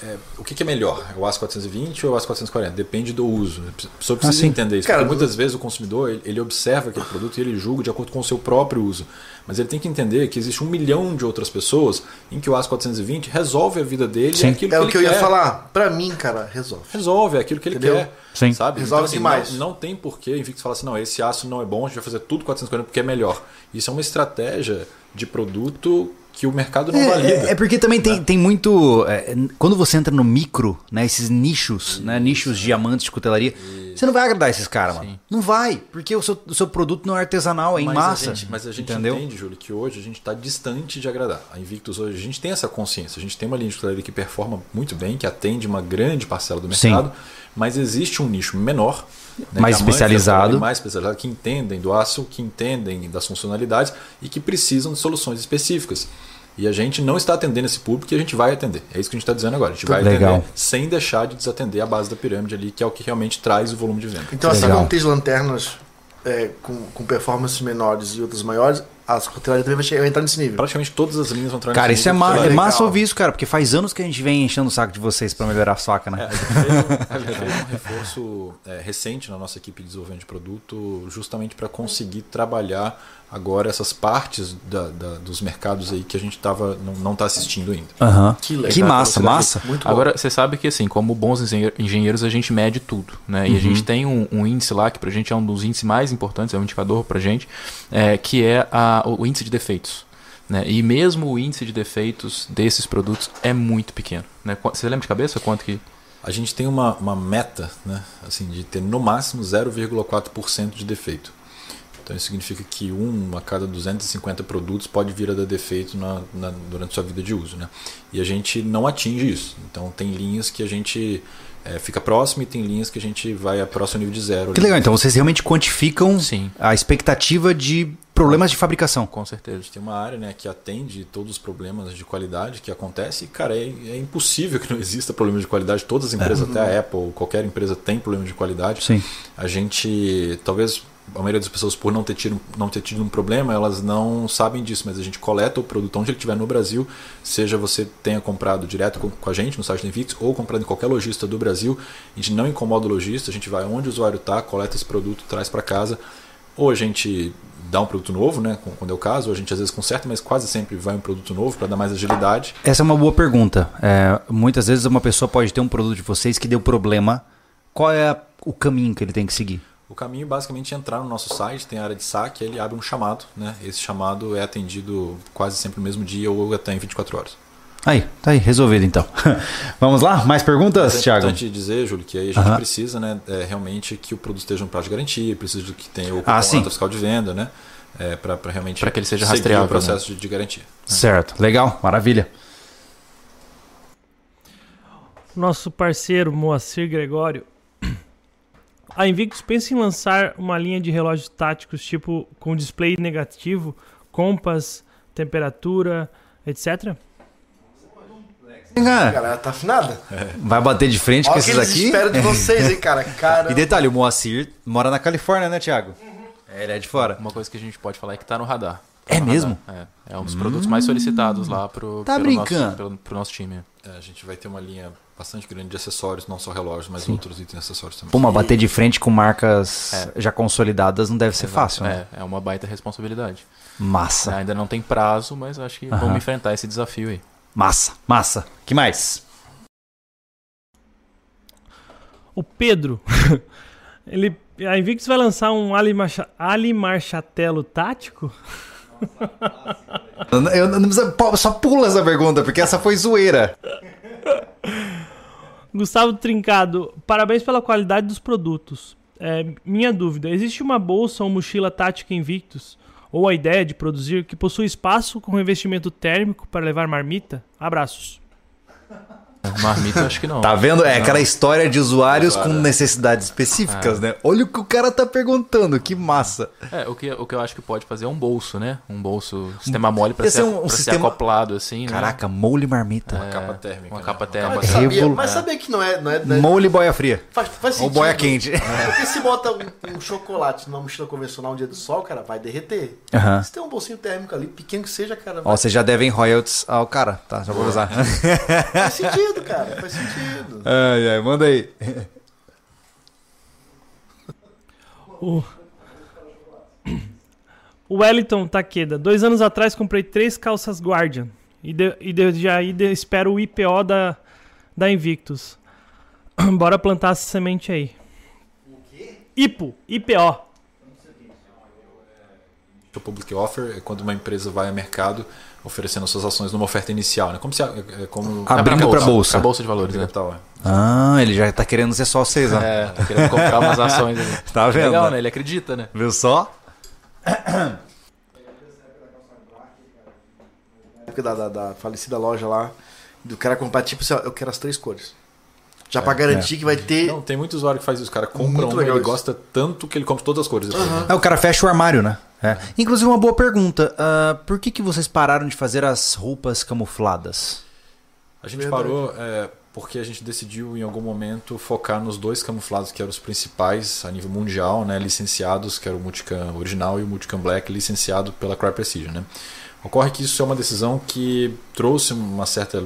[SPEAKER 4] é, o que, que é melhor? É o aço 420 ou o aço 440? Depende do uso. A pessoa precisa
[SPEAKER 1] sim.
[SPEAKER 4] entender isso.
[SPEAKER 2] Cara,
[SPEAKER 4] porque muitas vezes o consumidor ele, ele observa aquele produto e ele julga de acordo com o seu próprio uso. Mas ele tem que entender que existe um milhão de outras pessoas em que o aço 420 resolve a vida dele
[SPEAKER 1] Sim.
[SPEAKER 4] é aquilo
[SPEAKER 2] É
[SPEAKER 4] que
[SPEAKER 2] o
[SPEAKER 4] ele
[SPEAKER 2] que eu ia
[SPEAKER 4] quer.
[SPEAKER 2] falar. Pra mim, cara, resolve.
[SPEAKER 4] Resolve, é aquilo que ele
[SPEAKER 2] Entendeu?
[SPEAKER 4] quer.
[SPEAKER 1] Sim.
[SPEAKER 4] Sabe?
[SPEAKER 2] Resolve
[SPEAKER 4] assim,
[SPEAKER 2] demais.
[SPEAKER 4] Não, não tem porquê Invictus falar assim, não, esse aço não é bom, a gente vai fazer tudo 440 porque é melhor. Isso é uma estratégia de produto que o mercado não valida.
[SPEAKER 1] É, é porque também tem, tem muito. é, quando você entra no micro, né? Esses nichos, né? Nichos diamantes de cutelaria, você não vai agradar esses caras, mano. Não vai, porque o seu, o seu produto não é artesanal, é em
[SPEAKER 4] mas
[SPEAKER 1] massa.
[SPEAKER 4] A gente, mas a gente
[SPEAKER 1] entendeu?
[SPEAKER 4] entende, Júlio, que hoje a gente está distante de agradar. A Invictus hoje, a gente tem essa consciência. A gente tem uma linha de cutelaria que performa muito bem, que atende uma grande parcela do
[SPEAKER 1] Sim.
[SPEAKER 4] mercado, mas existe um nicho menor. né,
[SPEAKER 1] Mais especializado.
[SPEAKER 4] Mais especializado, que entendem do aço, que entendem das funcionalidades e que precisam de soluções específicas. E a gente não está atendendo esse público e a gente vai atender. É isso que a gente está dizendo agora. A gente vai
[SPEAKER 1] Legal.
[SPEAKER 4] atender sem deixar de desatender a base da pirâmide ali, que é o que realmente traz o volume de venda.
[SPEAKER 2] Então, assim
[SPEAKER 1] Legal.
[SPEAKER 2] tem as lanternas é, com, com performances menores e outras maiores, a cutelaria também vai, chegar, vai entrar nesse nível.
[SPEAKER 4] Praticamente todas as linhas vão entrar
[SPEAKER 1] Cara,
[SPEAKER 4] nesse
[SPEAKER 1] isso é,
[SPEAKER 4] nível,
[SPEAKER 1] ma
[SPEAKER 4] que
[SPEAKER 1] é
[SPEAKER 4] vai-
[SPEAKER 2] legal.
[SPEAKER 1] massa ouvir isso, cara, porque faz anos que a gente vem enchendo o saco de vocês pra melhorar a faca,
[SPEAKER 4] É,
[SPEAKER 1] né?
[SPEAKER 4] a gente fez um, a gente fez um reforço é, recente na nossa equipe de desenvolvimento de produto, justamente para conseguir trabalhar agora essas partes da- da- dos mercados aí que a gente tava, não está assistindo ainda.
[SPEAKER 2] Que legal.
[SPEAKER 1] Que massa, massa.
[SPEAKER 2] Muito bom.
[SPEAKER 3] Agora, você sabe que assim, como bons engenhe- engenheiros, a gente mede tudo, né? E a gente tem um, um índice lá, que pra gente é um dos índices mais importantes, é um indicador pra gente, é, que é a- o índice de defeitos. Né? E mesmo o índice de defeitos desses produtos é muito pequeno. Né? Você lembra de cabeça quanto que.
[SPEAKER 4] A gente tem uma, uma meta, né, assim, de ter no máximo 0,4% de defeito. Então isso significa que um a cada 250 produtos pode vir a dar defeito na, na- durante sua vida de uso. Né? E a gente não atinge isso. Então tem linhas que a gente eh, fica próximo e tem linhas que a gente vai a próximo nível de zero.
[SPEAKER 1] Que legal, então vocês realmente quantificam
[SPEAKER 3] Sim.
[SPEAKER 1] a expectativa de problemas de fabricação.
[SPEAKER 3] Com
[SPEAKER 4] A
[SPEAKER 3] certeza.
[SPEAKER 4] gente tem uma área né, que atende todos os problemas de qualidade que acontecem e, cara, é, é impossível que não exista problema de qualidade. Todas as empresas, até a Apple, qualquer empresa tem problema de qualidade.
[SPEAKER 1] Sim.
[SPEAKER 4] A gente, talvez a maioria das pessoas, por não ter, tido, não ter tido um problema, elas não sabem disso, mas a gente coleta o produto onde ele estiver no Brasil, seja você tenha comprado direto com, com a gente no site da Invictus ou comprado em qualquer lojista do Brasil. A gente não incomoda o lojista, a gente vai onde o usuário está, coleta esse produto, traz para casa. Ou a gente dá um produto novo, né, quando é o caso, ou a gente às vezes conserta, mas quase sempre vai um produto novo para dar mais agilidade.
[SPEAKER 1] Essa é uma boa pergunta. É, muitas vezes uma pessoa pode ter um produto de vocês que deu problema. Qual é a- o caminho que ele tem que seguir?
[SPEAKER 4] O caminho basicamente é entrar no nosso site, tem a área de saque, ele abre um chamado, né? Esse chamado é atendido quase sempre no mesmo dia ou até em 24 horas.
[SPEAKER 1] Aí, tá aí, resolvido então. Vamos lá? Mais perguntas,
[SPEAKER 4] é
[SPEAKER 1] Thiago?
[SPEAKER 4] importante dizer, Júlio, que aí a gente
[SPEAKER 1] Aham.
[SPEAKER 4] precisa, né, é, realmente que o produto esteja no prazo de garantia, precisa de que tenha o
[SPEAKER 1] Ah,
[SPEAKER 4] cupom
[SPEAKER 1] sim.
[SPEAKER 4] nota fiscal de venda, né? É, para realmente
[SPEAKER 3] Pra que ele seja rastreável,
[SPEAKER 4] o processo de, de garantia.
[SPEAKER 1] Certo, legal, maravilha.
[SPEAKER 5] Nosso parceiro Moacir Gregório. A Invictus pensa em lançar uma linha de relógios táticos tipo com display negativo, compass, temperatura, etc.
[SPEAKER 2] A
[SPEAKER 1] Cara,
[SPEAKER 2] galera tá afinada.
[SPEAKER 1] vai bater de frente com
[SPEAKER 2] Olha
[SPEAKER 1] esses
[SPEAKER 2] que eles
[SPEAKER 1] aqui?
[SPEAKER 2] esperam de vocês, hein, cara. Cara.
[SPEAKER 1] E detalhe, o Moacir mora na Califórnia, né, Thiago? É, ele é de fora.
[SPEAKER 3] Uma coisa que a gente pode falar é que tá no radar.
[SPEAKER 1] É
[SPEAKER 3] no
[SPEAKER 1] mesmo?
[SPEAKER 3] radar. É, é um dos produtos mais solicitados lá pro,
[SPEAKER 1] Tá
[SPEAKER 3] pelo,
[SPEAKER 1] brincando?
[SPEAKER 3] nosso, pelo, pro nosso time.
[SPEAKER 4] É, a gente vai ter uma linha bastante grande de acessórios, não só relógios, mas outros itens acessórios também.
[SPEAKER 1] Pô, mas bater de frente com marcas
[SPEAKER 3] É.
[SPEAKER 1] já consolidadas não deve ser fácil, né?
[SPEAKER 3] É, é uma baita responsabilidade.
[SPEAKER 1] Massa,
[SPEAKER 3] Ainda não tem prazo, mas acho que
[SPEAKER 1] Aham.
[SPEAKER 3] vamos enfrentar esse desafio aí.
[SPEAKER 1] massa, massa. que mais?
[SPEAKER 5] O Pedro. Ele, a Invictus vai lançar um Ali, Marcha, Ali Marchatelo tático?
[SPEAKER 1] Eu, eu precisa, pô, só pula essa pergunta, porque essa foi zoeira.
[SPEAKER 5] Gustavo Trincado, parabéns pela qualidade dos produtos. É, minha dúvida, existe uma bolsa ou mochila tática Invictus? Ou a ideia de produzir que possui espaço com revestimento térmico para levar marmita? Abraços.
[SPEAKER 3] Marmita, eu acho que não.
[SPEAKER 1] Tá vendo? É aquela história de usuários com necessidades específicas, né? Olha o que o cara tá perguntando, que massa.
[SPEAKER 3] É, o que, o que eu acho que pode fazer é um bolso, né? Um bolso, sistema mole pra, ser,
[SPEAKER 1] ser um- um
[SPEAKER 3] pra ser
[SPEAKER 1] sistema-
[SPEAKER 3] acoplado, assim, né?
[SPEAKER 1] Caraca, mole marmita.
[SPEAKER 4] Uma capa térmica.
[SPEAKER 3] Uma
[SPEAKER 4] né?
[SPEAKER 3] capa térmica.
[SPEAKER 2] Mas sabia, mas sabia que não é. Não é, não é-
[SPEAKER 1] Mole boia fria.
[SPEAKER 2] faz, faz
[SPEAKER 1] Ou
[SPEAKER 2] sentido.
[SPEAKER 1] boia quente.
[SPEAKER 2] Porque se bota um, um chocolate numa mochila convencional um dia do sol, cara, vai derreter.
[SPEAKER 1] Aham.
[SPEAKER 2] Se tem um bolsinho térmico ali, pequeno que seja, cara,
[SPEAKER 1] Ó,
[SPEAKER 2] vai-
[SPEAKER 1] vocês já devem royalties ao cara, tá? Já vou usar.
[SPEAKER 2] faz sentido, cara. Faz sentido.
[SPEAKER 1] ai, ai, manda aí.
[SPEAKER 5] O, o Wellington Takeda. Dois anos atrás comprei três calças Guardian. E, de, e desde aí de- espero o IPO da, da Invictus. Bora plantar essa semente aí. IPO. IPO.
[SPEAKER 4] O public offer é quando uma empresa vai ao mercado oferecendo suas ações numa oferta inicial, né? Como se é como
[SPEAKER 1] Ah, Abrindo pra bolsa.
[SPEAKER 3] Pra bolsa de valores, né?
[SPEAKER 4] capital, é.
[SPEAKER 1] Ah, ele já tá querendo ser sócio vocês, ó.
[SPEAKER 3] É, tá querendo comprar umas ações ali.
[SPEAKER 1] Tá vendo?
[SPEAKER 3] Legal, né? Ele acredita, né?
[SPEAKER 1] Viu só?
[SPEAKER 2] época da, da, da falecida loja lá, do cara comprar, tipo assim, eu quero as três cores. Já pra garantir que vai ter.
[SPEAKER 4] Não, tem muito usuário que faz isso. O cara compra
[SPEAKER 2] Muito
[SPEAKER 4] um,
[SPEAKER 2] legal
[SPEAKER 4] ele
[SPEAKER 2] isso.
[SPEAKER 4] gosta tanto que ele compra todas as cores. né?
[SPEAKER 1] É, o cara fecha o armário, né? É. Inclusive, uma boa pergunta. ah, por que, que vocês pararam de fazer as roupas camufladas?
[SPEAKER 4] A gente
[SPEAKER 2] Verdade.
[SPEAKER 4] parou é, porque a gente decidiu em algum momento focar nos dois camuflados que eram os principais a nível mundial, né, licenciados, que era o Multicam original e o Multicam Black, licenciado pela Cry Precision. Né. Ocorre que isso é uma decisão que trouxe uma certa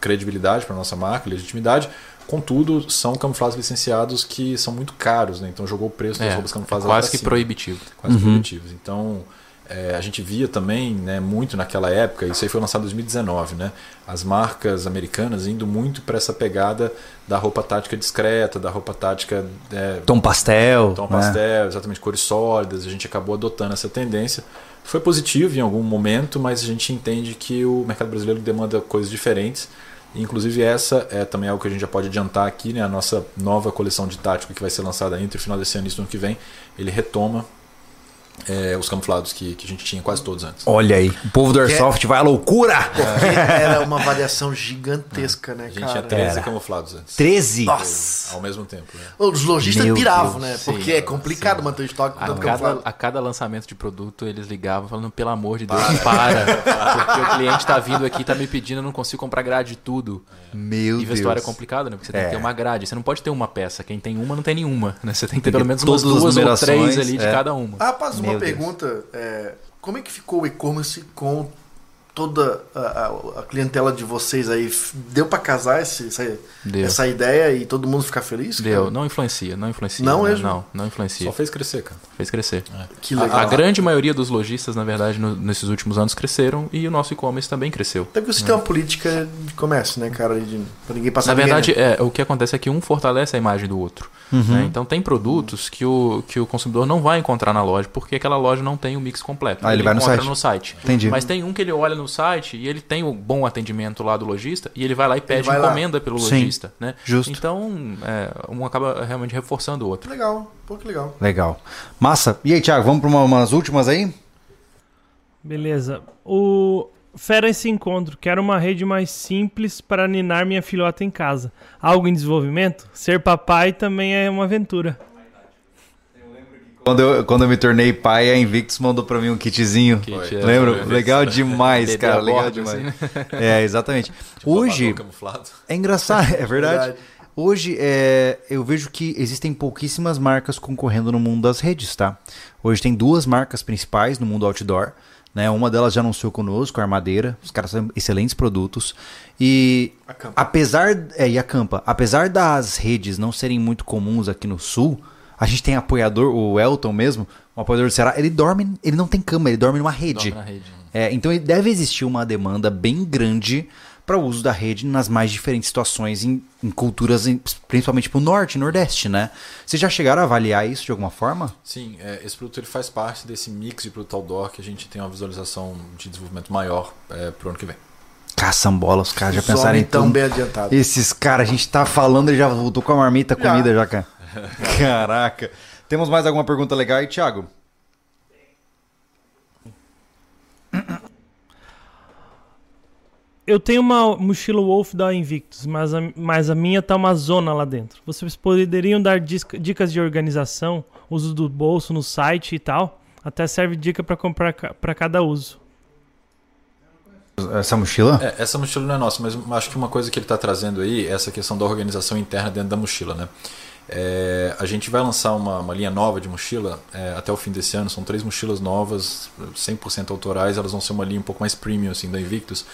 [SPEAKER 4] credibilidade para a nossa marca, legitimidade, contudo, são camuflados licenciados que são muito caros, né, então jogou o preço das
[SPEAKER 3] É,
[SPEAKER 4] roupas
[SPEAKER 3] é
[SPEAKER 4] camufladas
[SPEAKER 3] quase que
[SPEAKER 4] cima
[SPEAKER 3] proibitivo.
[SPEAKER 4] quase
[SPEAKER 1] Uhum.
[SPEAKER 4] proibitivos. Então, é, a gente via também né, muito naquela época, isso aí foi lançado em 2019, né, as marcas americanas indo muito para essa pegada da roupa tática discreta, da roupa tática. É,
[SPEAKER 1] tom pastel.
[SPEAKER 4] Tom né? pastel, exatamente, cores sólidas. A gente acabou adotando essa tendência. Foi positivo em algum momento, mas a gente entende que o mercado brasileiro demanda coisas diferentes. Inclusive essa é também algo que a gente já pode adiantar aqui, né? A nossa nova coleção de tática que vai ser lançada entre o final desse ano e o ano que vem, ele retoma é, os camuflados que, que a gente tinha quase todos antes.
[SPEAKER 1] Olha aí, o povo do Airsoft é, vai à loucura!
[SPEAKER 2] Porque era uma variação gigantesca, né,
[SPEAKER 4] cara? A gente
[SPEAKER 2] cara?
[SPEAKER 4] tinha 13 era. camuflados antes.
[SPEAKER 1] 13?
[SPEAKER 2] Nossa!
[SPEAKER 4] Ao mesmo tempo. Né?
[SPEAKER 2] Os lojistas piravam, Deus. né? Porque sim, é complicado sim. manter o estoque
[SPEAKER 3] a cada, a cada lançamento de produto, eles ligavam falando, pelo amor de Deus, para. para porque o cliente está vindo aqui, está me pedindo, eu não consigo comprar grade de tudo.
[SPEAKER 1] Meu
[SPEAKER 3] e
[SPEAKER 1] Deus.
[SPEAKER 3] vestuário é complicado, né? Porque você tem que ter uma grade. Você não pode ter uma peça. Quem tem uma, não tem nenhuma. Né? Você tem que ter pelo menos umas duas ou três ali de cada uma.
[SPEAKER 2] Ah, rapaz, uma pergunta é, como é que ficou o e-commerce com toda a, a, a, clientela de vocês aí? Deu para casar esse, essa, essa, ideia e todo mundo ficar feliz?
[SPEAKER 3] Deu, cara? não influencia, não influencia.
[SPEAKER 2] Não
[SPEAKER 3] né?
[SPEAKER 2] mesmo?
[SPEAKER 3] Não, não influencia.
[SPEAKER 4] Só fez crescer, cara.
[SPEAKER 3] Fez crescer.
[SPEAKER 2] É. Que legal.
[SPEAKER 3] A, a, grande maioria dos lojistas, na verdade, no, nesses últimos anos cresceram e o nosso e-commerce também cresceu.
[SPEAKER 2] Até porque você
[SPEAKER 3] né?
[SPEAKER 2] tem uma política de comércio, né, cara? De, pra ninguém passar
[SPEAKER 3] Na verdade, é, o que acontece é que um fortalece a imagem do outro. Uhum. Né? Então tem produtos que o, que o consumidor não vai encontrar na loja, porque aquela loja não tem o mix completo.
[SPEAKER 1] Ah, ele, ele vai no site.
[SPEAKER 3] no site.
[SPEAKER 1] Entendi.
[SPEAKER 3] Mas tem um que ele olha no site e ele tem o bom atendimento lá do lojista e ele vai lá e pede encomenda lá. pelo lojista. Né?
[SPEAKER 1] Justo.
[SPEAKER 3] Então, é, um acaba realmente reforçando o outro.
[SPEAKER 2] Legal, pô, que legal.
[SPEAKER 1] Legal. Massa. E aí, Thiago, vamos para uma, umas últimas aí?
[SPEAKER 5] Beleza. O Fera esse encontro. Quero uma rede mais simples para ninar minha filhota em casa. Algo em desenvolvimento? Ser papai também é uma aventura.
[SPEAKER 1] Quando eu, quando eu me tornei pai, a Invictus mandou pra mim um kitzinho. Kit, é, Lembro? É, legal demais, cara. Legal demais. Assim, né? É, exatamente. Tipo, Hoje. É engraçado, é verdade. verdade. Hoje é, eu vejo que existem pouquíssimas marcas concorrendo no mundo das redes, tá? Hoje tem duas marcas principais no mundo outdoor. Né? Uma delas já anunciou conosco, a Armadeira. Os caras são excelentes produtos. E apesar. É, e a Campa. Apesar das redes não serem muito comuns aqui no sul, a gente tem apoiador, o Elton mesmo, um apoiador do Ceará, ele dorme, ele não tem cama, ele dorme numa rede.
[SPEAKER 3] Dorme rede.
[SPEAKER 1] É, então deve existir uma demanda bem grande para o uso da rede nas mais diferentes situações, em, em culturas, em, principalmente para o norte e nordeste, né? Vocês já chegaram a avaliar isso de alguma forma?
[SPEAKER 4] Sim, é, esse produto ele faz parte desse mix de produto outdoor que a gente tem uma visualização de desenvolvimento maior é, para o ano que vem.
[SPEAKER 1] Caçambola, os caras já pensaram em
[SPEAKER 2] tão bem adiantado.
[SPEAKER 1] Esses caras, a gente tá falando, ele já voltou com a marmita, comida já, já cara. Caraca. Temos mais alguma pergunta legal aí, Thiago?
[SPEAKER 5] Eu tenho uma mochila Wolf da Invictus, mas a, mas a minha tá uma zona lá dentro. Vocês poderiam dar dicas de organização, uso do bolso no site e tal? Até serve dica para comprar para cada uso.
[SPEAKER 1] Essa mochila?
[SPEAKER 4] É, essa mochila não é nossa, mas acho que uma coisa que ele está trazendo aí é essa questão da organização interna dentro da mochila, né? É, a gente vai lançar uma, uma linha nova de mochila é, até o fim desse ano. São três mochilas novas, 100% autorais. Elas vão ser uma linha um pouco mais premium assim, da Invictus.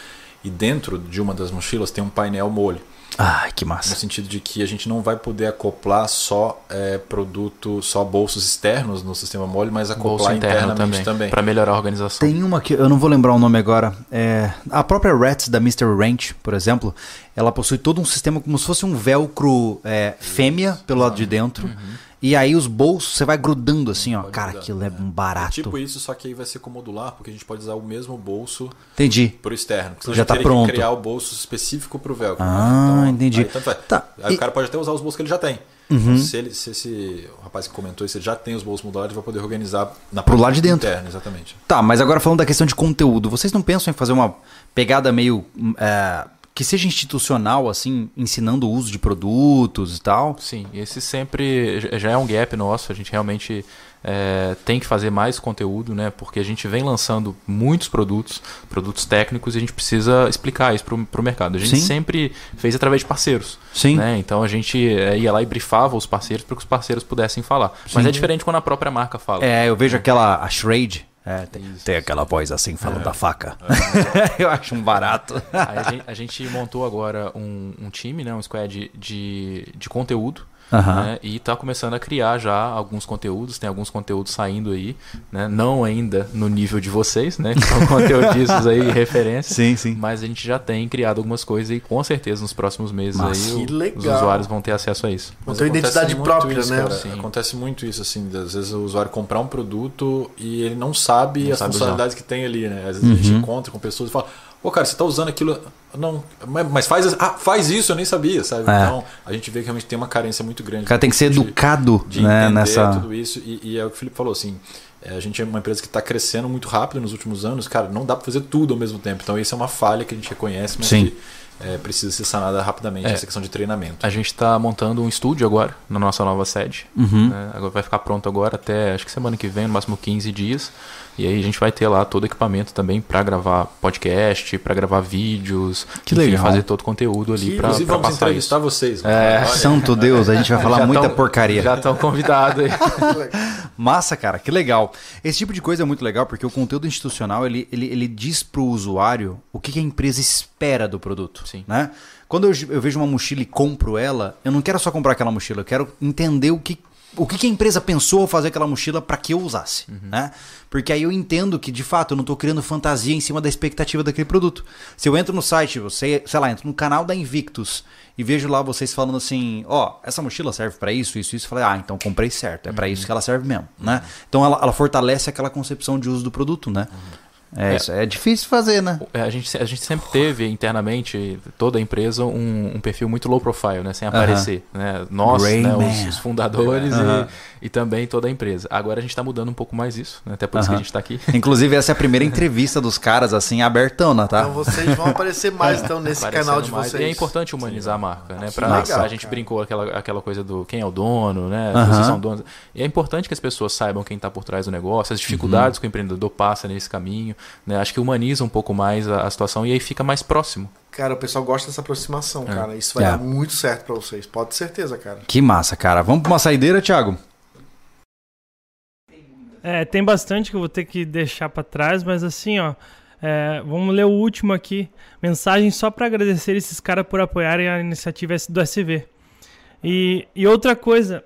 [SPEAKER 4] E dentro de uma das mochilas tem um painel molho.
[SPEAKER 1] Ai, que massa.
[SPEAKER 4] No sentido de que a gente não vai poder acoplar só é, produto, só bolsos externos no sistema mole, mas acoplar Bolso internamente também. também.
[SPEAKER 3] Para melhorar a organização.
[SPEAKER 1] Tem uma que eu não vou lembrar o nome agora. É, a própria Rats da Mr. Ranch, por exemplo, ela possui todo um sistema como se fosse um velcro é, fêmea pelo lado de dentro. Uhum e aí os bolsos você vai grudando assim, ó. Pode Cara, grudar, aquilo é um barato. É
[SPEAKER 4] tipo isso, só que aí vai ser com modular, porque a gente pode usar o mesmo bolso
[SPEAKER 1] entendi.
[SPEAKER 4] pro externo.
[SPEAKER 1] Você já tá pronto.
[SPEAKER 4] criar o bolso específico pro velcro.
[SPEAKER 1] Ah, então, entendi.
[SPEAKER 4] Aí, tanto tá. aí e... o cara pode até usar os bolsos que ele já tem. Uhum. Então, se, ele, se esse rapaz que comentou isso já tem os bolsos modulares, ele vai poder organizar na
[SPEAKER 1] pro lado de dentro.
[SPEAKER 4] Interna, exatamente.
[SPEAKER 1] Tá, mas agora falando da questão de conteúdo, vocês não pensam em fazer uma pegada meio. É que seja institucional, assim, ensinando o uso de produtos e tal.
[SPEAKER 3] Sim, esse sempre já é um gap nosso. A gente realmente é, tem que fazer mais conteúdo, né? Porque a gente vem lançando muitos produtos, produtos técnicos, e a gente precisa explicar isso para o mercado. A gente Sim. sempre fez através de parceiros.
[SPEAKER 1] Sim.
[SPEAKER 3] Né? Então a gente é, ia lá e brifava os parceiros para que os parceiros pudessem falar. Sim. Mas é diferente quando a própria marca fala.
[SPEAKER 1] É, eu vejo aquela a Shrade é, tem, tem, aquela voz assim falando é. da faca. É. eu acho um barato.
[SPEAKER 3] A gente, a, gente, montou agora um, um, time, né, um squad de, de, de conteúdo.
[SPEAKER 1] Aham.
[SPEAKER 3] né? E está começando a criar já alguns conteúdos, tem alguns conteúdos saindo aí, né? Não ainda no nível de vocês, né? Que são conteudistas aí, referências.
[SPEAKER 1] Sim, sim.
[SPEAKER 3] Mas a gente já tem criado algumas coisas e com certeza nos próximos meses aí
[SPEAKER 2] Que
[SPEAKER 3] o-
[SPEAKER 2] legal.
[SPEAKER 3] os usuários vão ter acesso a isso.
[SPEAKER 2] Tem
[SPEAKER 4] acontece
[SPEAKER 2] identidade
[SPEAKER 4] muito
[SPEAKER 2] própria,
[SPEAKER 4] isso,
[SPEAKER 2] né?
[SPEAKER 4] Acontece muito isso, assim. Às vezes o usuário comprar um produto e ele não sabe
[SPEAKER 3] Não
[SPEAKER 4] as
[SPEAKER 3] sabe
[SPEAKER 4] funcionalidades que tem ali, né? Às vezes a gente encontra com pessoas e fala, pô, cara, você tá usando aquilo. Não, mas faz, ah, faz isso, eu nem sabia, sabe?
[SPEAKER 1] É.
[SPEAKER 4] Então a gente vê que realmente tem uma carência muito grande.
[SPEAKER 1] O cara tem que ser
[SPEAKER 4] de-
[SPEAKER 1] educado,
[SPEAKER 4] de
[SPEAKER 1] né,
[SPEAKER 4] entender
[SPEAKER 1] nessa...
[SPEAKER 4] tudo isso. E, e é o que o Felipe falou, assim. é, A gente é uma empresa que está crescendo muito rápido nos últimos anos, cara, não dá para fazer tudo ao mesmo tempo. Então, isso é uma falha que a gente reconhece, mas
[SPEAKER 1] Sim.
[SPEAKER 4] que é, precisa ser sanada rapidamente,
[SPEAKER 3] É.
[SPEAKER 4] essa questão de treinamento.
[SPEAKER 3] A gente está montando um estúdio agora na nossa nova sede.
[SPEAKER 1] Uhum.
[SPEAKER 3] né? Agora vai ficar pronto agora até acho que semana que vem, no máximo 15 dias. E aí a gente vai ter lá todo o equipamento também para gravar podcast, para gravar vídeos,
[SPEAKER 1] Que
[SPEAKER 3] enfim,
[SPEAKER 1] legal.
[SPEAKER 3] fazer todo o conteúdo ali para
[SPEAKER 4] inclusive, vamos
[SPEAKER 3] passar
[SPEAKER 4] entrevistar
[SPEAKER 3] isso.
[SPEAKER 4] vocês.
[SPEAKER 3] É.
[SPEAKER 1] Santo Deus, a gente vai falar
[SPEAKER 3] Já
[SPEAKER 1] muita
[SPEAKER 3] tão-
[SPEAKER 1] porcaria.
[SPEAKER 3] Já estão convidados aí.
[SPEAKER 1] Massa, cara, que legal. Esse tipo de coisa é muito legal porque o conteúdo institucional ele, ele, ele diz pro usuário o que, que a empresa espera do produto.
[SPEAKER 3] Sim.
[SPEAKER 1] Né? Quando eu, eu vejo uma mochila e compro ela, eu não quero só comprar aquela mochila, eu quero entender o que, o que, que a empresa pensou ao fazer aquela mochila para que eu usasse. Né? Porque aí eu entendo que, de fato, eu não estou criando fantasia em cima da expectativa daquele produto. Se eu entro no site, você, sei lá, entro no canal da Invictus e vejo lá vocês falando assim, ó, essa mochila serve para isso, isso, isso, eu falei, ah, então comprei certo, é para isso que ela serve mesmo, né? Então ela, ela fortalece aquela concepção de uso do produto, né? É,
[SPEAKER 3] É.
[SPEAKER 1] isso é difícil fazer, né?
[SPEAKER 3] É, A gente, a gente sempre teve internamente, toda a empresa, um, um perfil muito low profile, né? Sem aparecer. Né? Nós, né? Os, os fundadores
[SPEAKER 1] Aham.
[SPEAKER 3] e, e também toda a empresa. Agora a gente está mudando um pouco mais isso, né? até por isso que a gente está aqui.
[SPEAKER 1] Inclusive, essa é a primeira entrevista dos caras, assim, abertona, tá?
[SPEAKER 2] Então vocês vão aparecer mais então nesse
[SPEAKER 3] Aparecendo
[SPEAKER 2] canal de
[SPEAKER 3] mais.
[SPEAKER 2] vocês.
[SPEAKER 3] E é importante humanizar a marca, né? Pra,
[SPEAKER 2] legal,
[SPEAKER 3] a gente
[SPEAKER 2] cara.
[SPEAKER 3] brincou aquela, aquela coisa do quem é o dono, né? Vocês são donos. E é importante que as pessoas saibam quem está por trás do negócio, as dificuldades que o empreendedor passa nesse caminho. Né? Acho que humaniza um pouco mais a, a situação e aí fica mais próximo.
[SPEAKER 2] Cara, o pessoal gosta dessa aproximação,
[SPEAKER 3] É.
[SPEAKER 2] cara. Isso vai
[SPEAKER 1] É.
[SPEAKER 2] dar muito certo pra vocês. Pode ter certeza, cara.
[SPEAKER 1] Que massa, cara. Vamos pra uma saideira, Thiago?
[SPEAKER 5] É, tem bastante que eu vou ter que deixar pra trás, mas assim, ó, é, vamos ler o último aqui. Mensagem só pra agradecer esses caras por apoiarem a iniciativa do SV. E, e outra coisa,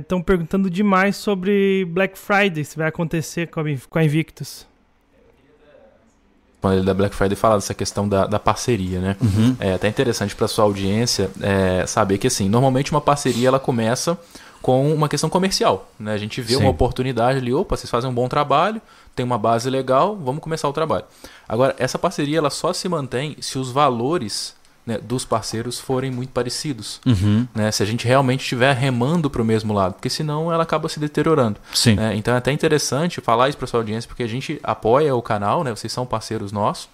[SPEAKER 5] estão perguntando demais sobre Black Friday, se vai acontecer com a, com a Invictus.
[SPEAKER 3] Quando ele da Black Friday fala dessa questão da, da parceria, né? É até interessante para sua audiência é, saber que assim, normalmente uma parceria ela começa com uma questão comercial, né? A gente vê
[SPEAKER 1] Sim.
[SPEAKER 3] uma oportunidade ali, opa, vocês fazem um bom trabalho, tem uma base legal, vamos começar o trabalho. Agora, essa parceria ela só se mantém se os valores né, dos parceiros forem muito parecidos,
[SPEAKER 1] Uhum.
[SPEAKER 3] né? Se a gente realmente estiver remando para o mesmo lado, porque senão ela acaba se deteriorando.
[SPEAKER 1] Sim.
[SPEAKER 3] né? Então é até interessante falar isso para sua audiência, porque a gente apoia o canal, né? Vocês são parceiros nossos.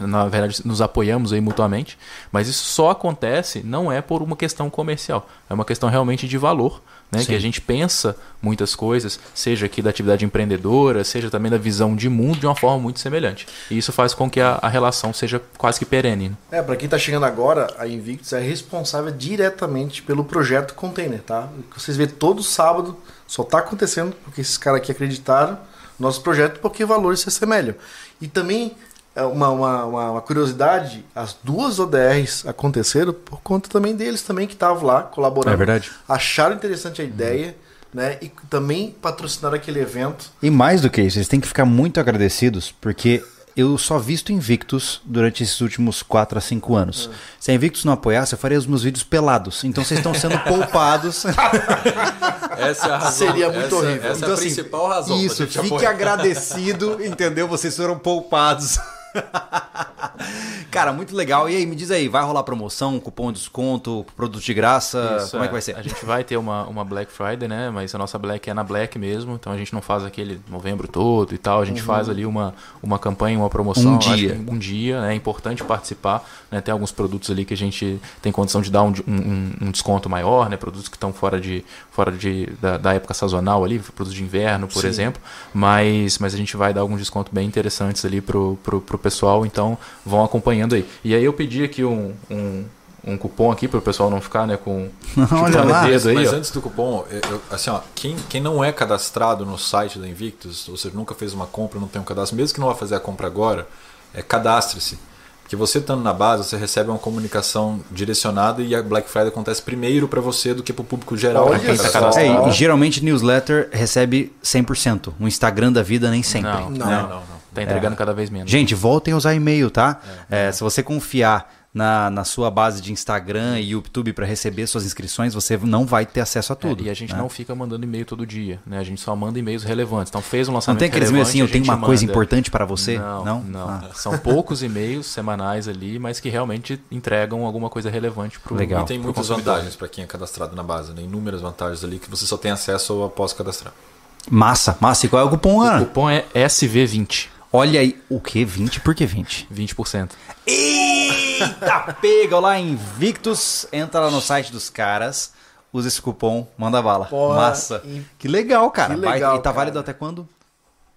[SPEAKER 3] Na verdade, nos apoiamos aí mutuamente. Mas isso só acontece, não é por uma questão comercial. É uma questão realmente de valor. Né?
[SPEAKER 1] Sim.
[SPEAKER 3] Que a gente pensa muitas coisas, seja aqui da atividade empreendedora, seja também da visão de mundo, de uma forma muito semelhante. E isso faz com que a, a relação seja quase que perene. né?
[SPEAKER 2] É, pra quem tá chegando agora, a Invictus é responsável diretamente pelo projeto Container, tá? Vocês vê todo sábado, só tá acontecendo porque esses caras aqui acreditaram no nosso projeto porque valores se assemelham. E também, uma, uma, uma- uma curiosidade, as duas ODRs aconteceram por conta também deles também que estavam lá colaborando.
[SPEAKER 1] É verdade.
[SPEAKER 2] Acharam interessante a ideia, né? E também patrocinaram aquele evento.
[SPEAKER 1] E mais do que isso, eles têm que ficar muito agradecidos, porque eu só visto Invictus durante esses últimos 4 a 5 anos. Se a Invictus não apoiasse, eu faria os meus vídeos pelados. Então vocês estão sendo poupados.
[SPEAKER 4] Essa é a razão.
[SPEAKER 2] Seria muito
[SPEAKER 4] essa,
[SPEAKER 2] horrível.
[SPEAKER 4] Essa
[SPEAKER 1] Então,
[SPEAKER 4] é a
[SPEAKER 1] assim,
[SPEAKER 4] principal razão.
[SPEAKER 1] Isso, fique
[SPEAKER 4] apoiar.
[SPEAKER 1] agradecido, entendeu? Vocês foram poupados. Cara, muito legal. E aí, me diz aí, vai rolar promoção, cupom de desconto, produto de graça?
[SPEAKER 3] Isso,
[SPEAKER 1] Como é que vai ser?
[SPEAKER 3] A gente vai ter uma, uma Black Friday, né? Mas a nossa Black é na Black mesmo. Então a gente não faz aquele novembro todo e tal. A gente faz ali uma, uma campanha, uma promoção.
[SPEAKER 1] Um dia.
[SPEAKER 3] Um dia, né? É importante participar. Né? Tem alguns produtos ali que a gente tem condição de dar um, um- um- um desconto maior, né? Produtos que estão fora, de, fora de, da, da época sazonal ali, produtos de inverno, por
[SPEAKER 2] Sim.
[SPEAKER 3] exemplo. Mas, mas a gente vai dar alguns descontos bem interessantes ali pro, pro, pro pessoal. Então vão acompanhando aí. E aí eu pedi aqui um. um um cupom aqui para o pessoal não ficar né, com
[SPEAKER 1] Olha lá.
[SPEAKER 3] o
[SPEAKER 4] Mas,
[SPEAKER 3] dedo aí,
[SPEAKER 4] mas
[SPEAKER 3] ó.
[SPEAKER 4] antes do cupom, eu- assim, ó, quem, quem não é cadastrado no site da Invictus, ou seja, nunca fez uma compra, não tem um cadastro, mesmo que não vá fazer a compra agora, é, cadastre-se. que você estando na base, você recebe uma comunicação direcionada e a Black Friday acontece primeiro para você do que para o público geral.
[SPEAKER 2] Olha
[SPEAKER 4] quem tá cadastrado.
[SPEAKER 1] É, e, geralmente newsletter recebe 100%. O Instagram da vida nem sempre.
[SPEAKER 3] Não,
[SPEAKER 2] Não.
[SPEAKER 3] não, não. Tá entregando cada vez menos.
[SPEAKER 1] Gente, voltem a usar e-mail, tá? É, se você confiar na, na sua base de Instagram e YouTube para receber suas inscrições, você não vai ter acesso a
[SPEAKER 3] É,
[SPEAKER 1] tudo.
[SPEAKER 3] e a gente
[SPEAKER 1] né?
[SPEAKER 3] não fica mandando e-mail todo dia, né? A gente só manda e-mails relevantes. Então fez um
[SPEAKER 1] Não
[SPEAKER 3] lançamento
[SPEAKER 1] tem aqueles e-mails assim, eu tenho
[SPEAKER 3] a
[SPEAKER 1] uma
[SPEAKER 3] gente
[SPEAKER 1] coisa
[SPEAKER 3] manda.
[SPEAKER 1] importante para você?
[SPEAKER 3] Não, não.
[SPEAKER 1] Ah,
[SPEAKER 3] São poucos e-mails semanais ali, mas que realmente entregam alguma coisa relevante pro
[SPEAKER 1] Legal.
[SPEAKER 4] E tem muitas vantagens para quem é cadastrado na base, né? inúmeras vantagens ali que você só tem acesso após cadastrar.
[SPEAKER 1] Massa, massa. E qual é o cupom,
[SPEAKER 3] O
[SPEAKER 1] Ana?
[SPEAKER 3] cupom é SV20,
[SPEAKER 1] Olha aí, o que? 20? Por que 20?
[SPEAKER 3] 20%.
[SPEAKER 1] Eita, pega lá em Invictus, entra lá no site dos caras, usa esse cupom, manda bala.
[SPEAKER 2] Porra,
[SPEAKER 1] Massa.
[SPEAKER 2] e-
[SPEAKER 1] Que legal, cara.
[SPEAKER 2] Que
[SPEAKER 1] Vai-
[SPEAKER 2] legal,
[SPEAKER 1] e tá
[SPEAKER 2] cara.
[SPEAKER 1] válido até quando?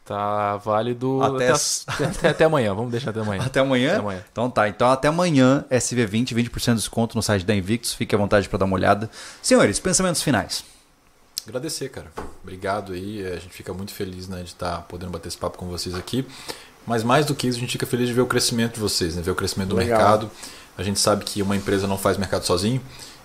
[SPEAKER 3] Tá válido
[SPEAKER 1] Até
[SPEAKER 3] até, até, até amanhã. Vamos deixar até amanhã.
[SPEAKER 1] Até amanhã?
[SPEAKER 3] Até amanhã.
[SPEAKER 1] Então tá, então até amanhã, SV20, 20% de desconto no site da Invictus. Fique à vontade para dar uma olhada. Senhores, pensamentos finais.
[SPEAKER 4] Agradecer, cara. Obrigado aí. A gente fica muito feliz né, de estar podendo bater esse papo com vocês aqui. Mas mais do que isso, a gente fica feliz de ver o crescimento de vocês, né? ver o crescimento do
[SPEAKER 2] Legal.
[SPEAKER 4] mercado. A gente sabe que uma empresa não faz mercado sozinho.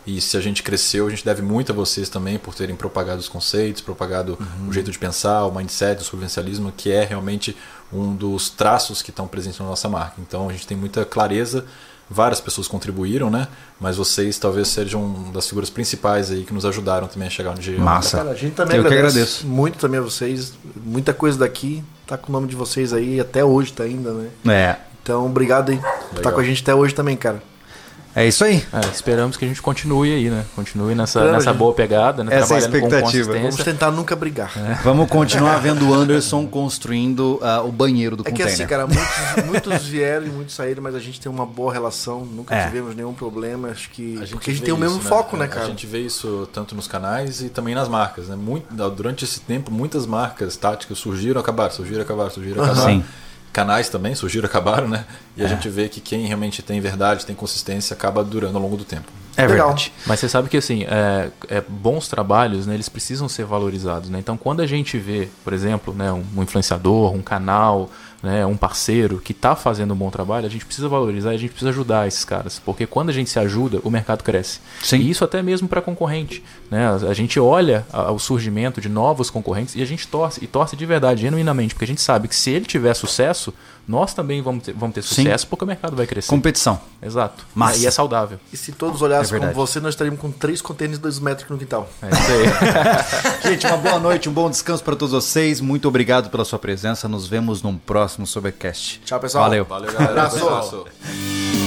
[SPEAKER 4] E se a gente cresceu, a gente deve muito a vocês também por terem propagado os conceitos, propagado o jeito de pensar, o mindset, o sobrevivencialismo, que é realmente um dos traços que estão presentes na nossa marca. Então a gente tem muita clareza. Várias pessoas contribuíram, né? Mas vocês talvez sejam uma das figuras principais aí que nos ajudaram também a chegar onde
[SPEAKER 1] Massa.
[SPEAKER 2] Cara, a gente também
[SPEAKER 1] Eu que
[SPEAKER 2] agradece
[SPEAKER 1] agradeço.
[SPEAKER 2] muito também a vocês. Muita coisa daqui tá com o nome de vocês aí, até hoje tá ainda, né?
[SPEAKER 1] É,
[SPEAKER 2] Então, obrigado aí por estar
[SPEAKER 4] Legal.
[SPEAKER 2] com a gente até hoje também, cara.
[SPEAKER 1] É isso aí.
[SPEAKER 3] É, esperamos que a gente continue aí, né? Continue nessa, nessa
[SPEAKER 2] gente.
[SPEAKER 3] boa pegada, né?
[SPEAKER 1] Essa é a
[SPEAKER 3] Trabalhando com
[SPEAKER 1] expectativa.
[SPEAKER 2] Vamos tentar nunca brigar.
[SPEAKER 1] Vamos continuar vendo o Anderson construindo ah, o banheiro do
[SPEAKER 2] É que
[SPEAKER 1] container.
[SPEAKER 2] assim, cara, muitos, muitos vieram e muitos saíram, mas a gente tem uma boa relação, nunca
[SPEAKER 1] É.
[SPEAKER 2] tivemos nenhum problema. Acho que.
[SPEAKER 4] A gente
[SPEAKER 2] porque a gente tem o mesmo
[SPEAKER 4] isso,
[SPEAKER 2] foco, né,
[SPEAKER 4] A
[SPEAKER 2] cara?
[SPEAKER 4] gente vê isso tanto nos canais e também nas marcas. Né? Muito, durante esse tempo, muitas marcas táticas surgiram, acabaram, surgiram, acabaram, surgiram, acabaram.
[SPEAKER 1] Sim.
[SPEAKER 4] Canais também surgiram, acabaram, né? E a gente vê que quem realmente tem verdade, tem consistência, acaba durando ao longo do tempo.
[SPEAKER 1] É
[SPEAKER 2] Legal.
[SPEAKER 1] verdade.
[SPEAKER 3] Mas você sabe que assim, é, é, bons trabalhos, né, eles precisam ser valorizados. Né? Então, quando a gente vê, por exemplo, né, um, um influenciador, um canal, né, um parceiro que está fazendo um bom trabalho, a gente precisa valorizar, e a gente precisa ajudar esses caras, porque quando a gente se ajuda, o mercado cresce.
[SPEAKER 1] Sim.
[SPEAKER 3] E isso até mesmo para concorrente. Né? A, gente olha o surgimento de novos concorrentes e a gente torce, e torce de verdade, genuinamente, porque a gente sabe que se ele tiver sucesso, nós também vamos ter, vamos ter
[SPEAKER 1] Sim.
[SPEAKER 3] sucesso, porque o mercado vai crescer.
[SPEAKER 1] Competição.
[SPEAKER 3] Exato.
[SPEAKER 1] Massa.
[SPEAKER 3] E é saudável.
[SPEAKER 2] E se todos olhassem
[SPEAKER 1] É
[SPEAKER 2] como você, nós estaríamos com três contêineres de dois metros no quintal.
[SPEAKER 3] É isso aí.
[SPEAKER 1] Gente, uma boa noite, um bom descanso para todos vocês. Muito obrigado pela sua presença. Nos vemos num próximo Sobercast.
[SPEAKER 2] Tchau, pessoal.
[SPEAKER 1] Valeu.
[SPEAKER 4] Valeu, galera.
[SPEAKER 2] Abraço.
[SPEAKER 4] Abraço.